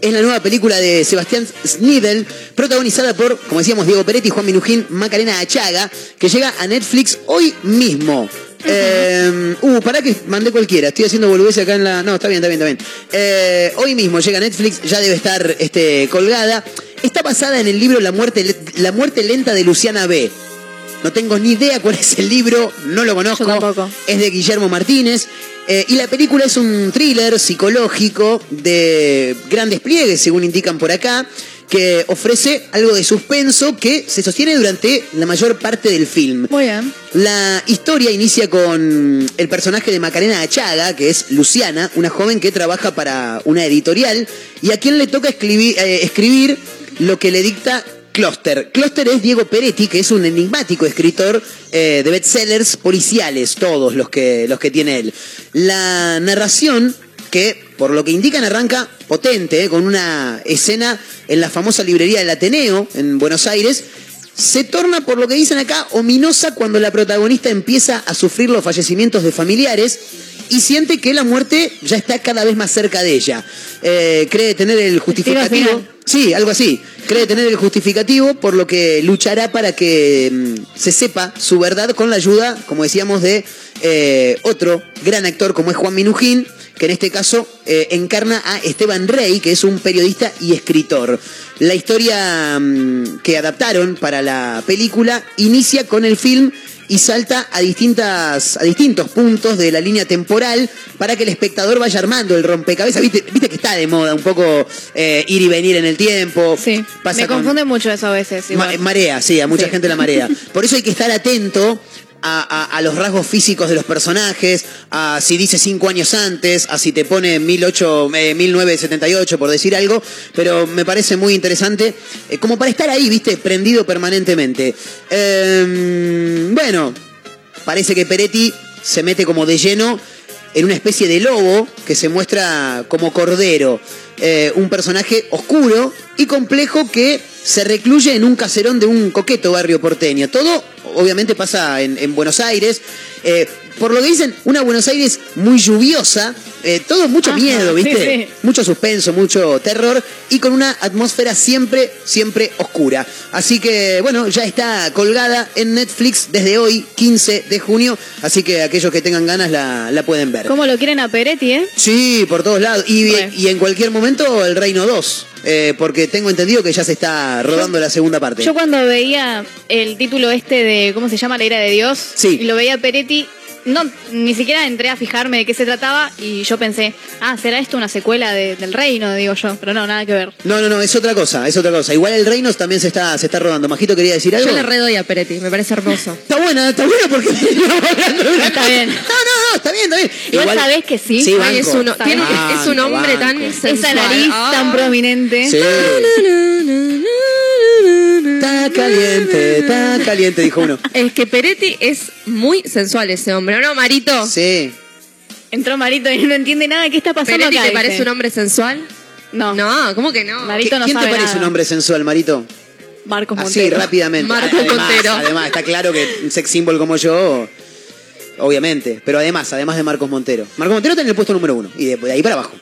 [SPEAKER 7] es la nueva película de Sebastián Snidel, protagonizada por, como decíamos, Diego Peretti, Juan Minujín, Macarena Achaga, que llega a Netflix hoy mismo. Eh, uh, pará que mandé cualquiera. Estoy haciendo boludeces acá en la. No, está bien, está bien, está bien. Eh, hoy mismo llega a Netflix, ya debe estar este, colgada. Está basada en el libro La muerte, La muerte lenta de Luciana B. No tengo ni idea cuál es el libro, no lo conozco. Es de Guillermo Martínez. Eh, y la película es un thriller psicológico de gran despliegue, según indican por acá, que ofrece algo de suspenso que se sostiene durante la mayor parte del film.
[SPEAKER 3] Muy bien.
[SPEAKER 7] La historia inicia con el personaje de Macarena Achaga, que es Luciana, una joven que trabaja para una editorial y a quien le toca escribir, eh, escribir lo que le dicta Cluster. Cluster es Diego Peretti, que es un enigmático escritor eh, de bestsellers policiales, todos los que, los que tiene él. La narración, que por lo que indican arranca potente, eh, con una escena en la famosa librería del Ateneo, en Buenos Aires, se torna, por lo que dicen acá, ominosa cuando la protagonista empieza a sufrir los fallecimientos de familiares y siente que la muerte ya está cada vez más cerca de ella. Eh, cree tener el justificativo. Sí, algo así. Cree tener el justificativo, por lo que luchará para que mm, se sepa su verdad con la ayuda, como decíamos, de eh, otro gran actor como es Juan Minujín, que en este caso eh, encarna a Esteban Rey, que es un periodista y escritor. La historia mm, que adaptaron para la película inicia con el film y salta a, distintas, a distintos puntos de la línea temporal para que el espectador vaya armando el rompecabezas. Viste, viste que está de moda un poco eh, ir y venir en el tiempo.
[SPEAKER 3] Sí.
[SPEAKER 7] Pasa
[SPEAKER 3] Me
[SPEAKER 7] con-
[SPEAKER 3] confunde mucho eso a veces.
[SPEAKER 7] Ma- marea, sí, a mucha
[SPEAKER 3] Sí.
[SPEAKER 7] gente la marea. Por eso hay que estar atento a, a- a los rasgos físicos de los personajes, a si dice cinco años antes, a si te pone 18, eh, 1978, por decir algo, pero me parece muy interesante, eh, como para estar ahí, viste, prendido permanentemente. Em, bueno, parece que Peretti se mete como de lleno en una especie de lobo que se muestra como cordero. Eh, un personaje oscuro y complejo que se recluye en un caserón de un coqueto barrio porteño. Todo, obviamente, pasa en, en Buenos Aires. Eh, por lo que dicen, una Buenos Aires muy lluviosa, eh, todo mucho
[SPEAKER 3] Ajá,
[SPEAKER 7] miedo, ¿viste?
[SPEAKER 3] sí.
[SPEAKER 7] Mucho suspenso, mucho terror y con una atmósfera siempre, siempre oscura. Así que, bueno, ya está colgada en Netflix desde hoy, 15 de junio. Así que aquellos que tengan ganas la, la pueden ver.
[SPEAKER 3] ¿Cómo lo quieren a Peretti, eh?
[SPEAKER 7] Sí, por todos lados. Y, y en cualquier momento el Reino 2. eh, porque tengo entendido que ya se está rodando la segunda parte.
[SPEAKER 3] Yo cuando veía el título este de, ¿cómo se llama? La ira de Dios.
[SPEAKER 7] Sí.
[SPEAKER 3] Y lo veía a Peretti, no, ni siquiera entré a fijarme de qué se trataba y yo pensé, ah, ¿será esto una secuela de- del reino? Digo yo, pero no, nada que ver.
[SPEAKER 7] No, no, no, es otra cosa, es otra cosa. Igual el Reino también se está, se está rodando. Majito quería decir algo.
[SPEAKER 8] Yo le redoy a Peretti, me parece hermoso.
[SPEAKER 7] Está buena, está buena porque
[SPEAKER 3] Está bien.
[SPEAKER 7] No, no, no, está bien, está bien.
[SPEAKER 3] Igual, sabés que sí.
[SPEAKER 7] Sí,
[SPEAKER 8] Ay,
[SPEAKER 7] banco.
[SPEAKER 8] es, uno, tiene un-
[SPEAKER 7] Banco,
[SPEAKER 8] es un hombre tan sensual.
[SPEAKER 3] Esa nariz tan prominente.
[SPEAKER 7] Sí. Está caliente, está caliente, dijo uno.
[SPEAKER 8] Es que Peretti es muy sensual ese hombre, ¿no, Marito?
[SPEAKER 7] Sí.
[SPEAKER 3] Entró Marito y no entiende nada de qué está pasando
[SPEAKER 8] ¿Peretti
[SPEAKER 3] acá.
[SPEAKER 8] te parece
[SPEAKER 3] dice.
[SPEAKER 8] un hombre sensual?
[SPEAKER 3] No.
[SPEAKER 8] No, ¿cómo que no?
[SPEAKER 3] Marito no
[SPEAKER 7] ¿Quién te parece
[SPEAKER 3] nada.
[SPEAKER 7] un hombre sensual, Marito?
[SPEAKER 3] Marcos
[SPEAKER 7] Así,
[SPEAKER 3] Montero.
[SPEAKER 7] rápidamente.
[SPEAKER 8] Marco
[SPEAKER 7] además,
[SPEAKER 8] Montero.
[SPEAKER 7] Además, está claro que un sex symbol como yo, obviamente. Pero además, además de Marcos Montero. Marcos Montero está en el puesto número uno. Y de, de ahí para abajo.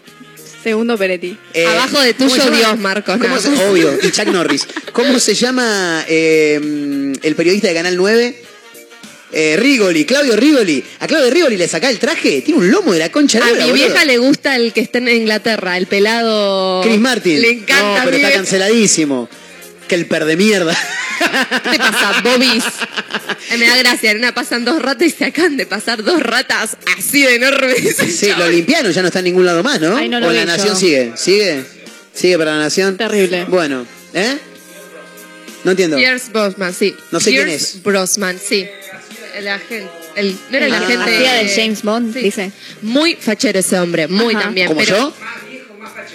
[SPEAKER 3] Segundo Peretti.
[SPEAKER 7] Eh,
[SPEAKER 8] Abajo de
[SPEAKER 7] ¿cómo
[SPEAKER 8] tuyo? Dios, Marcos.
[SPEAKER 7] ¿Cómo
[SPEAKER 8] no.
[SPEAKER 7] se- obvio, y Chuck Norris. ¿Cómo se llama eh, el periodista de Canal 9? Eh, Rigoli, Claudio Rigoli. A Claudio Rigoli le saca el traje, tiene un lomo de la concha de
[SPEAKER 8] A mi vieja
[SPEAKER 7] boludo.
[SPEAKER 8] le gusta el que está en Inglaterra, el pelado.
[SPEAKER 7] Chris Martin.
[SPEAKER 8] Le encanta.
[SPEAKER 7] No,
[SPEAKER 8] a
[SPEAKER 7] pero
[SPEAKER 8] mi
[SPEAKER 7] está
[SPEAKER 8] vieja.
[SPEAKER 7] canceladísimo. Que el per de mierda.
[SPEAKER 8] ¿Qué te pasa, Bobis? Me da gracia, en una pasan dos ratas y se acaban de pasar dos ratas así de enormes.
[SPEAKER 7] Sí, lo limpiaron, ya no está en ningún lado más, ¿no?
[SPEAKER 3] Ay, no lo
[SPEAKER 7] o la
[SPEAKER 3] vi
[SPEAKER 7] Nación
[SPEAKER 3] yo.
[SPEAKER 7] sigue. ¿Sigue? ¿Sigue para la Nación?
[SPEAKER 3] Terrible.
[SPEAKER 7] Bueno, ¿eh? No entiendo.
[SPEAKER 8] Pierce Brosnan, sí.
[SPEAKER 7] No sé quién
[SPEAKER 8] Pierce
[SPEAKER 7] es.
[SPEAKER 8] Brosnan, sí. El agente. El, no era el
[SPEAKER 7] Ah,
[SPEAKER 8] agente.
[SPEAKER 3] Hacía de James Bond,
[SPEAKER 8] Sí.
[SPEAKER 3] dice.
[SPEAKER 8] Muy fachero ese hombre, muy
[SPEAKER 3] Ajá.
[SPEAKER 8] también.
[SPEAKER 7] ¿Como
[SPEAKER 8] pero
[SPEAKER 7] yo?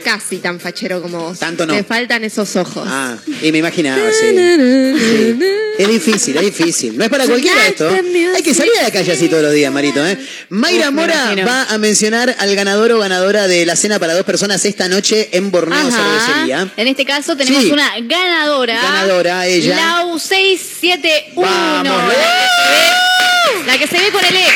[SPEAKER 8] Casi tan fachero como vos.
[SPEAKER 7] Tanto no.
[SPEAKER 8] Le faltan esos ojos.
[SPEAKER 7] Ah, y me imaginaba, sí. Sí. Es difícil, es difícil. No es para cualquiera esto. Hay que salir a la calle así todos los días, Marito. ¿eh? Mayra
[SPEAKER 3] me
[SPEAKER 7] Mora va a mencionar al ganador o ganadora de la cena para dos personas esta noche en Borneo Cervecería.
[SPEAKER 3] En este caso tenemos
[SPEAKER 7] Sí.
[SPEAKER 3] una ganadora.
[SPEAKER 7] Ganadora, ella.
[SPEAKER 3] Lau 671.
[SPEAKER 7] Vamos,
[SPEAKER 3] la,
[SPEAKER 7] Lau.
[SPEAKER 3] que se ve, la que se ve con el ex.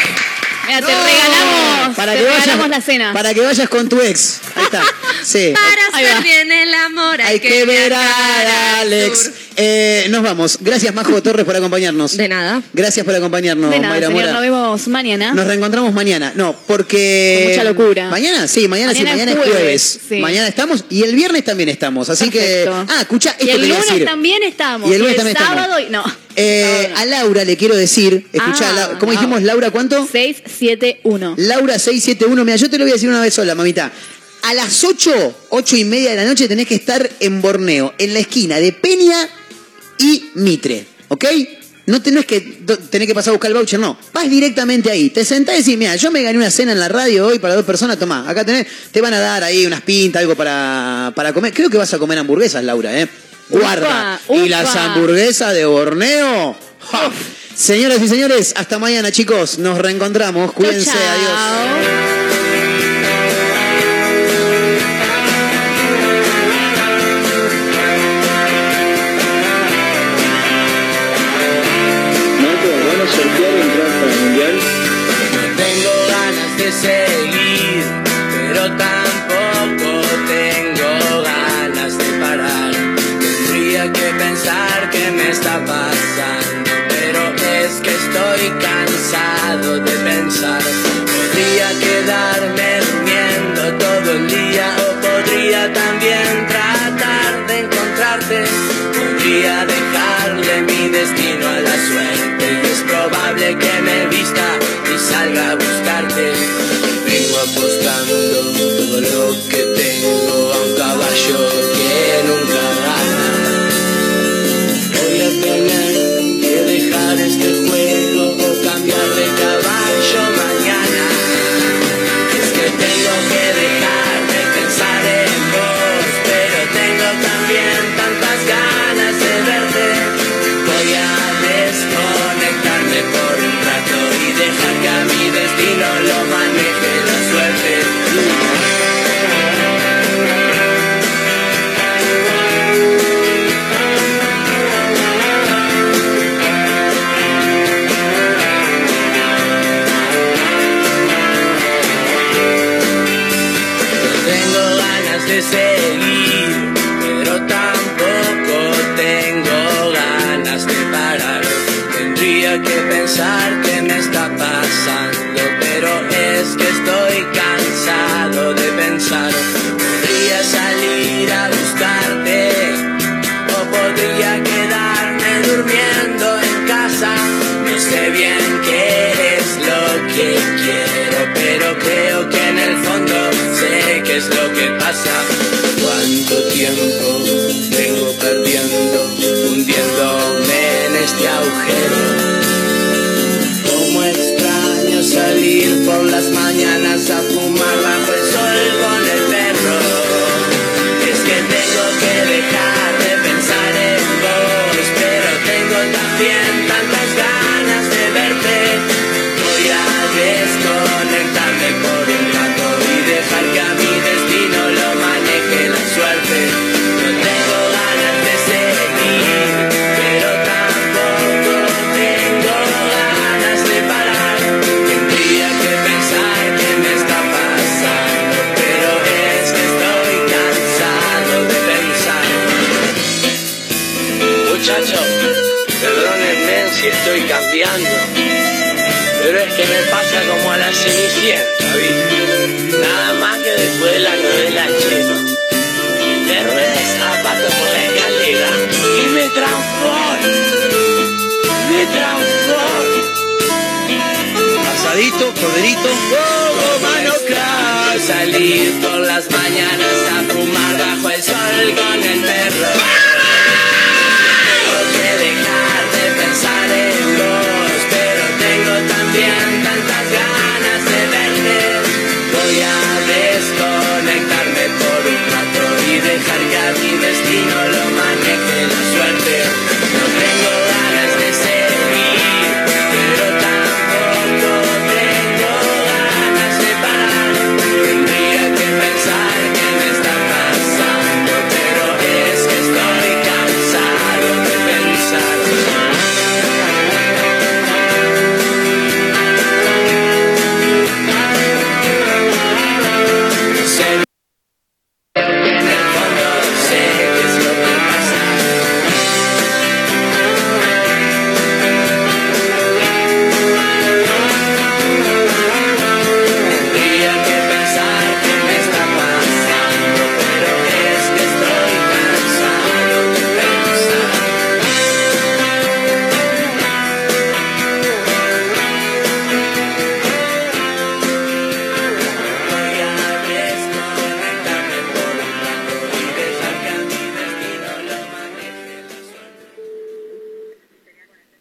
[SPEAKER 3] Mira, te
[SPEAKER 7] No.
[SPEAKER 3] regalamos,
[SPEAKER 7] para
[SPEAKER 3] te
[SPEAKER 7] que
[SPEAKER 3] regalamos
[SPEAKER 7] vayas,
[SPEAKER 3] la cena.
[SPEAKER 7] Para que vayas con tu ex. Ahí está. Sí.
[SPEAKER 8] Para hacer bien el amor hay,
[SPEAKER 7] Hay que ver a
[SPEAKER 8] al
[SPEAKER 7] Alex.
[SPEAKER 8] sur.
[SPEAKER 7] Eh, nos vamos. Gracias, Majo Torres, por acompañarnos.
[SPEAKER 8] De nada.
[SPEAKER 7] Gracias por acompañarnos,
[SPEAKER 3] de nada,
[SPEAKER 7] Mayra
[SPEAKER 3] señor,
[SPEAKER 7] Mora.
[SPEAKER 3] nos vemos mañana.
[SPEAKER 7] Nos reencontramos mañana. No, porque.
[SPEAKER 3] Con mucha locura.
[SPEAKER 7] Mañana, sí, mañana, sí,
[SPEAKER 3] Mañana
[SPEAKER 7] mañana
[SPEAKER 3] es
[SPEAKER 7] es jueves.
[SPEAKER 3] jueves, sí.
[SPEAKER 7] Mañana estamos y el viernes también estamos. Así
[SPEAKER 3] Perfecto.
[SPEAKER 7] que. Ah, escucha, esto
[SPEAKER 3] y el lunes
[SPEAKER 7] decir.
[SPEAKER 3] también estamos.
[SPEAKER 7] Y el lunes también estamos.
[SPEAKER 3] sábado y no.
[SPEAKER 7] Eh, a Laura le quiero decir, escuchá,
[SPEAKER 3] Ah,
[SPEAKER 7] ¿cómo
[SPEAKER 3] no.
[SPEAKER 7] dijimos, Laura, cuánto?
[SPEAKER 3] 671.
[SPEAKER 7] Laura 671, mira, yo te lo voy a decir una vez sola, mamita. A las 8, 8 y media de la noche tenés que estar en Borneo, en la esquina de Peña y Mitre, ¿ok? No tenés que tener que pasar a buscar el voucher, no. Vas directamente ahí. Te sentás y decís, mira, yo me gané una cena en la radio hoy para dos personas, tomá, acá tenés, te van a dar ahí unas pintas, algo para, para comer. Creo que vas a comer hamburguesas, Laura, ¿eh? Guarda. Y las hamburguesas de Borneo. ¡ja! Señoras y señores, hasta mañana, chicos. Nos reencontramos. Cuídense,
[SPEAKER 3] Chao, chao.
[SPEAKER 7] adiós.